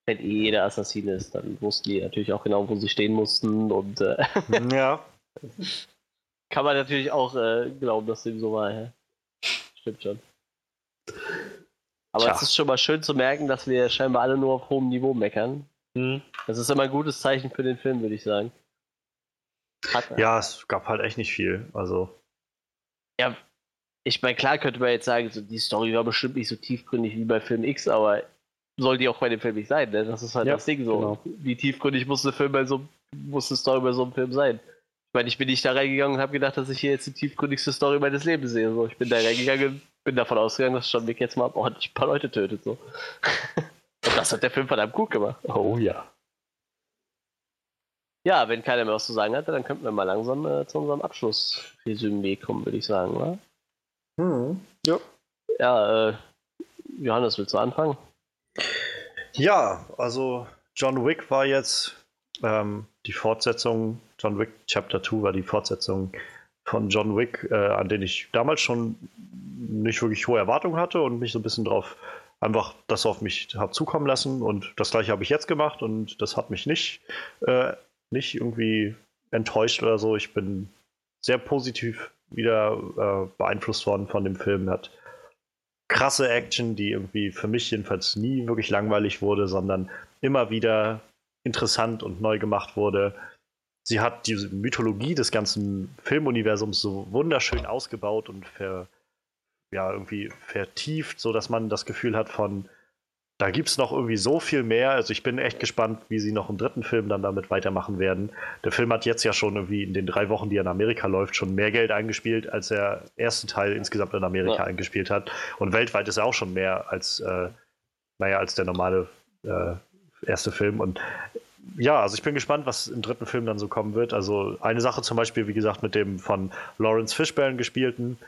Wenn eh jeder Assassine ist, dann wussten die natürlich auch genau, wo sie stehen mussten und äh, ja. kann man natürlich auch äh, glauben, dass dem so war. Ja. Stimmt schon. Aber Tja. es ist schon mal schön zu merken, dass wir scheinbar alle nur auf hohem Niveau meckern. Hm. Das ist immer ein gutes Zeichen für den Film, würde ich sagen. Hat, ja, es gab halt echt nicht viel. Also. Ja, ich meine, klar könnte man jetzt sagen, so, die Story war bestimmt nicht so tiefgründig wie bei Film X, aber soll die auch bei dem Film nicht sein, ne? Das ist halt ja, das Ding so. Genau. Wie tiefgründig muss eine Film bei so muss eine Story bei so einem Film sein? Ich meine, ich bin nicht da reingegangen und habe gedacht, dass ich hier jetzt die tiefgründigste Story meines Lebens sehe. So, ich bin da reingegangen bin davon ausgegangen, dass John Wick jetzt mal ordentlich ein paar Leute tötet. So. <laughs> und das hat der Film verdammt gut gemacht. Oh ja. Ja, wenn keiner mehr was zu sagen hat, dann könnten wir mal langsam äh, zu unserem Abschlussresümee kommen, würde ich sagen, oder? Hm, ja. Ja, äh, Johannes, willst du anfangen? Ja, also John Wick war jetzt ähm, die Fortsetzung, John Wick Chapter 2 war die Fortsetzung von John Wick, äh, an den ich damals schon nicht wirklich hohe Erwartungen hatte und mich so ein bisschen drauf einfach das auf mich habe zukommen lassen und das gleiche habe ich jetzt gemacht und das hat mich nicht äh, nicht irgendwie enttäuscht oder so. Ich bin sehr positiv wieder äh, beeinflusst worden von dem Film. Hat krasse Action, die irgendwie für mich jedenfalls nie wirklich langweilig wurde, sondern immer wieder interessant und neu gemacht wurde. Sie hat diese Mythologie des ganzen Filmuniversums so wunderschön ausgebaut und ver, ja, irgendwie vertieft, sodass man das Gefühl hat von, da gibt es noch irgendwie so viel mehr. Also ich bin echt gespannt, wie sie noch im dritten Film dann damit weitermachen werden. Der Film hat jetzt ja schon irgendwie in den drei Wochen, die er in Amerika läuft, schon mehr Geld eingespielt, als der erste Teil insgesamt in Amerika ja. eingespielt hat. Und weltweit ist er auch schon mehr als, äh, naja, als der normale äh, erste Film. Und ja, also ich bin gespannt, was im dritten Film dann so kommen wird. Also eine Sache zum Beispiel, wie gesagt, mit dem von Lawrence Fishburne gespielten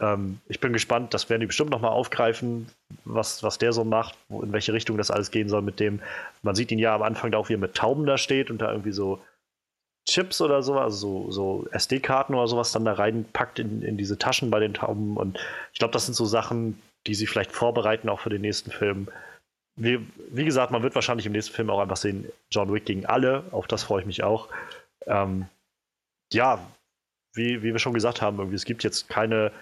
ähm, ich bin gespannt, das werden die bestimmt nochmal aufgreifen, was, was der so macht, in welche Richtung das alles gehen soll mit dem. Man sieht ihn ja am Anfang da auch, wie er mit Tauben da steht und da irgendwie so Chips oder so, also so, so SD-Karten oder sowas dann da reinpackt in, in diese Taschen bei den Tauben. Und ich glaube, das sind so Sachen, die sie vielleicht vorbereiten, auch für den nächsten Film. Wie, wie, gesagt, man wird wahrscheinlich im nächsten Film auch einfach sehen, John Wick gegen alle. Auf das freue ich mich auch. Ähm, ja, wie, wie wir schon gesagt haben, irgendwie, es gibt jetzt keine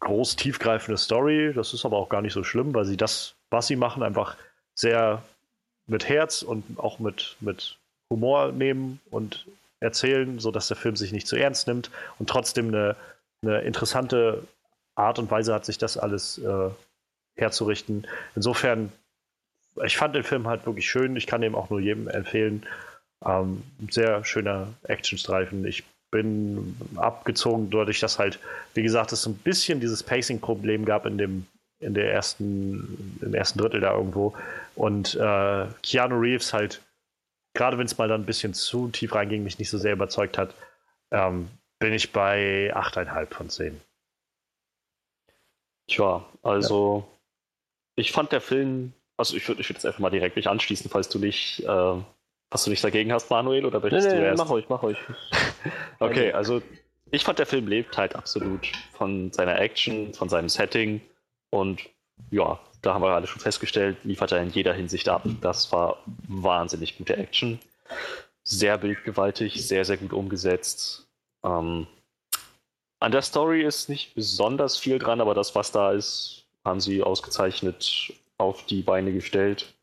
groß tiefgreifende Story. Das ist aber auch gar nicht so schlimm, weil sie das, was sie machen, einfach sehr mit Herz und auch mit, mit Humor nehmen und erzählen, sodass der Film sich nicht zu ernst nimmt und trotzdem eine, eine interessante Art und Weise hat, sich das alles äh, herzurichten. Insofern, ich fand den Film halt wirklich schön. Ich kann dem auch nur jedem empfehlen. Ähm, sehr schöner Actionstreifen. Ich bin abgezogen, dadurch, dass halt, wie gesagt, es so ein bisschen dieses Pacing-Problem gab in dem, in der ersten, im ersten Drittel da irgendwo. Und äh, Keanu Reeves halt, gerade wenn es mal dann ein bisschen zu tief reinging, mich nicht so sehr überzeugt hat, ähm, bin ich bei 8,5 von 10. Tja, also ja. ich fand der Film, also ich würde ich würd jetzt einfach mal direkt mich anschließen, falls du nicht, äh, was du nicht dagegen hast, Manuel, oder möchtest nee, nee, du erst? mach ruhig, mach ruhig. <laughs> okay, also ich fand der Film lebt halt absolut von seiner Action, von seinem Setting und ja, da haben wir alle schon festgestellt, liefert er in jeder Hinsicht ab. Das war wahnsinnig gute Action. Sehr bildgewaltig, sehr, sehr gut umgesetzt. Ähm, an der Story ist nicht besonders viel dran, aber das, was da ist, haben sie ausgezeichnet auf die Beine gestellt.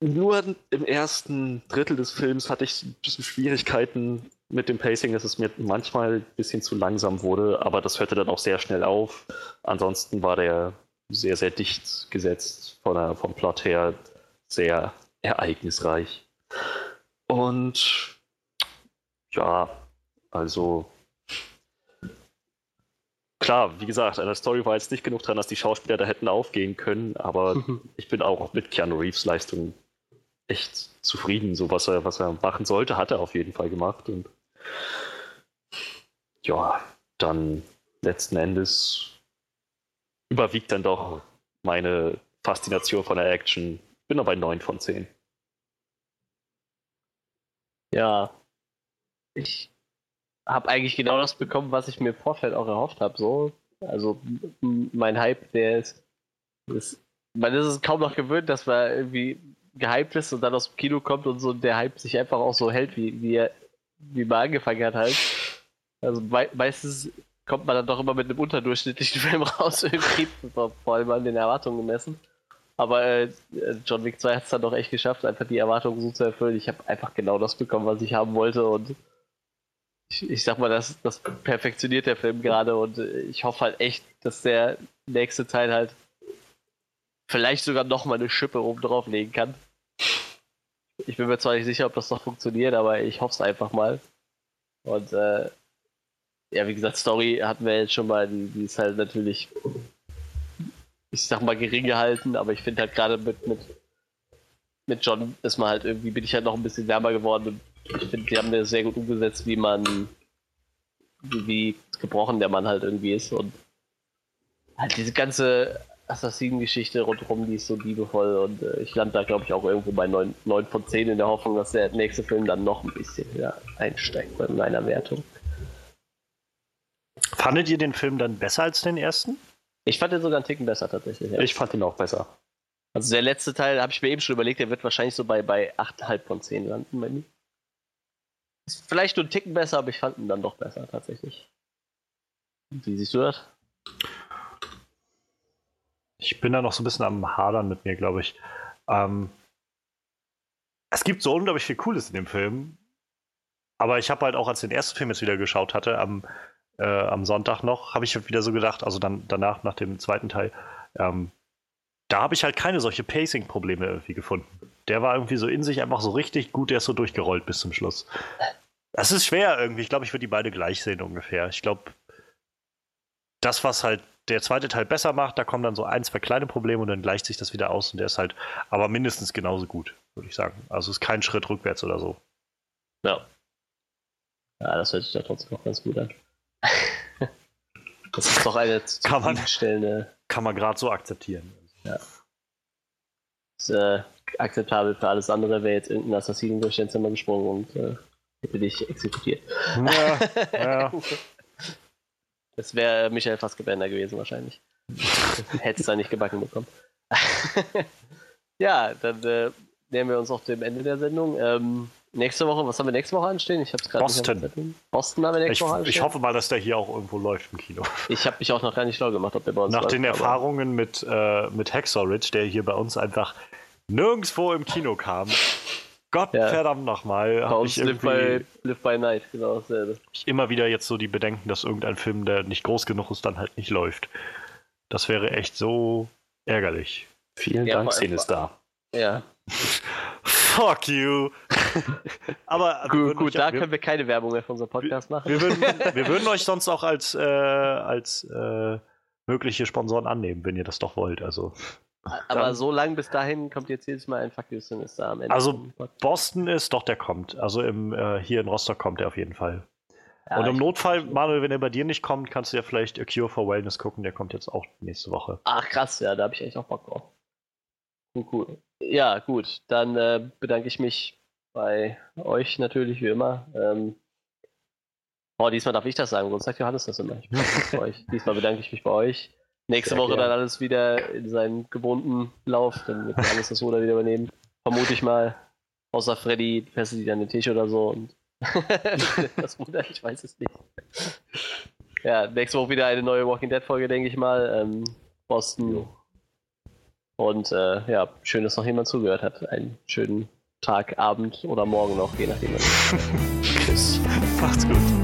Nur im ersten Drittel des Films hatte ich ein bisschen Schwierigkeiten mit dem Pacing, dass es mir manchmal ein bisschen zu langsam wurde, aber das hörte dann auch sehr schnell auf. Ansonsten war der sehr, sehr dicht gesetzt von der, vom Plot her, sehr ereignisreich. Und ja, also klar, wie gesagt, an der Story war jetzt nicht genug dran, dass die Schauspieler da hätten aufgehen können, aber ich bin auch mit Keanu Reeves Leistung echt zufrieden. So was er, was er machen sollte, hat er auf jeden Fall gemacht. Und ja, dann letzten Endes überwiegt dann doch meine Faszination von der Action. Bin aber bei 9 von 10. Ja, ich habe eigentlich genau das bekommen, was ich mir im Vorfeld auch erhofft habe. So. Also mein Hype, der ist, ist, man ist es kaum noch gewöhnt, dass man irgendwie gehypt ist und dann aus dem Kino kommt und so der Hype sich einfach auch so hält, wie, wie, er, wie man angefangen hat halt. Also me meistens kommt man dann doch immer mit einem unterdurchschnittlichen <laughs> Film raus, irgendwie, vor allem an den Erwartungen gemessen. Aber äh, John Wick 2 hat es dann doch echt geschafft, einfach die Erwartungen so zu erfüllen. Ich habe einfach genau das bekommen, was ich haben wollte und ich, ich sag mal, das, das perfektioniert der Film gerade und ich hoffe halt echt, dass der nächste Teil halt vielleicht sogar noch mal eine Schippe oben drauf legen kann. Ich bin mir zwar nicht sicher, ob das noch funktioniert, aber ich hoffe es einfach mal. Und äh, ja, wie gesagt, Story hatten wir jetzt schon mal, die, die ist halt natürlich, ich sag mal, gering gehalten, aber ich finde halt gerade mit, mit, mit John ist man halt irgendwie, bin ich halt noch ein bisschen wärmer geworden und ich finde, die haben das sehr gut umgesetzt, wie man, wie, gebrochen der Mann halt irgendwie ist und halt diese ganze Assassinen-Geschichte rundherum, die ist so liebevoll und äh, ich lande da, glaube ich, auch irgendwo bei 9, 9 von 10 in der Hoffnung, dass der nächste Film dann noch ein bisschen ja, einsteigt bei meiner Wertung. Fandet ihr den Film dann besser als den ersten? Ich fand den sogar einen Ticken besser tatsächlich. Ja. Ich fand ihn auch besser. Also der letzte Teil, habe ich mir eben schon überlegt, der wird wahrscheinlich so bei, bei 8,5 von 10 landen bei mir. Ist vielleicht nur einen Ticken besser, aber ich fand ihn dann doch besser tatsächlich. Wie siehst du das? Ich bin da noch so ein bisschen am Hadern mit mir, glaube ich. Ähm, es gibt so unglaublich viel Cooles in dem Film. Aber ich habe halt auch, als ich den ersten Film jetzt wieder geschaut hatte, am, äh, am Sonntag noch, habe ich wieder so gedacht, also dann danach, nach dem zweiten Teil, ähm, da habe ich halt keine solche Pacing-Probleme irgendwie gefunden. Der war irgendwie so in sich einfach so richtig gut, der ist so durchgerollt bis zum Schluss. Das ist schwer irgendwie. Ich glaube, ich würde die beide gleich sehen ungefähr. Ich glaube, das, was halt der zweite Teil besser macht, da kommen dann so ein, zwei kleine Probleme und dann gleicht sich das wieder aus und der ist halt aber mindestens genauso gut, würde ich sagen. Also ist kein Schritt rückwärts oder so. Ja. Ja, das hört sich ja trotzdem noch ganz gut an. <laughs> das ist doch eine kann man, kann man gerade so akzeptieren. Ja. Ist äh, akzeptabel für alles andere, wäre jetzt irgendein Assassinen durch dein Zimmer gesprungen und äh, hätte dich exekutiert. Ja, ja. <laughs> Das wäre Michael Fassgebender gewesen wahrscheinlich. Hätte es da nicht gebacken bekommen. <laughs> ja, dann äh, nähern wir uns auf dem Ende der Sendung. Ähm, nächste Woche, was haben wir nächste Woche anstehen? Ich hab's Boston. Boston haben wir nächste ich, Woche anstehen. Ich hoffe mal, dass der hier auch irgendwo läuft im Kino. Ich habe mich auch noch gar nicht schlau gemacht, ob der bei uns Nach läuft, den Erfahrungen mit, äh, mit Hacksaw Ridge, der hier bei uns einfach nirgendwo im Kino kam, Gott ja. verdammt nochmal. Bei uns live by, live by Night, genau dasselbe. Ich immer wieder jetzt so die Bedenken, dass irgendein Film, der nicht groß genug ist, dann halt nicht läuft. Das wäre echt so ärgerlich. Vielen ja, Dank, Szene ist da. <laughs> Ja. Fuck you. <laughs> Aber gut, gut da können wir keine Werbung mehr für unseren Podcast machen. Wir würden, wir <laughs> würden euch sonst auch als, äh, als äh, mögliche Sponsoren annehmen, wenn ihr das doch wollt. Also aber dann, so lang bis dahin kommt jetzt jedes Mal ein Fuck you Sinister am Ende. Also Boston ist, doch der kommt. Also im, äh, hier in Rostock kommt er auf jeden Fall. Ja, und im Notfall, Manuel, wenn er bei dir nicht kommt, kannst du ja vielleicht A Cure for Wellness gucken. Der kommt jetzt auch nächste Woche. Ach krass, ja, da habe ich echt auch Bock drauf. Cool, cool. Ja, gut. Dann äh, bedanke ich mich bei euch natürlich, wie immer. Ähm, oh, diesmal darf ich das sagen, sonst sagt Johannes das immer. Ich bei euch. <laughs> Diesmal bedanke ich mich bei euch. Nächste Woche dann alles wieder in seinen gewohnten Lauf, dann wird Johannes das Ruder wieder übernehmen. Vermute ich mal. Außer Freddy fesselt die dann den Tisch oder so und <laughs> das Ruder, ich weiß es nicht. Ja, nächste Woche wieder eine neue Walking Dead Folge, denke ich mal. Ähm, Boston. Und äh, ja, schön, dass noch jemand zugehört hat. Einen schönen Tag, Abend oder Morgen noch, je nachdem. <laughs> Tschüss. Macht's gut.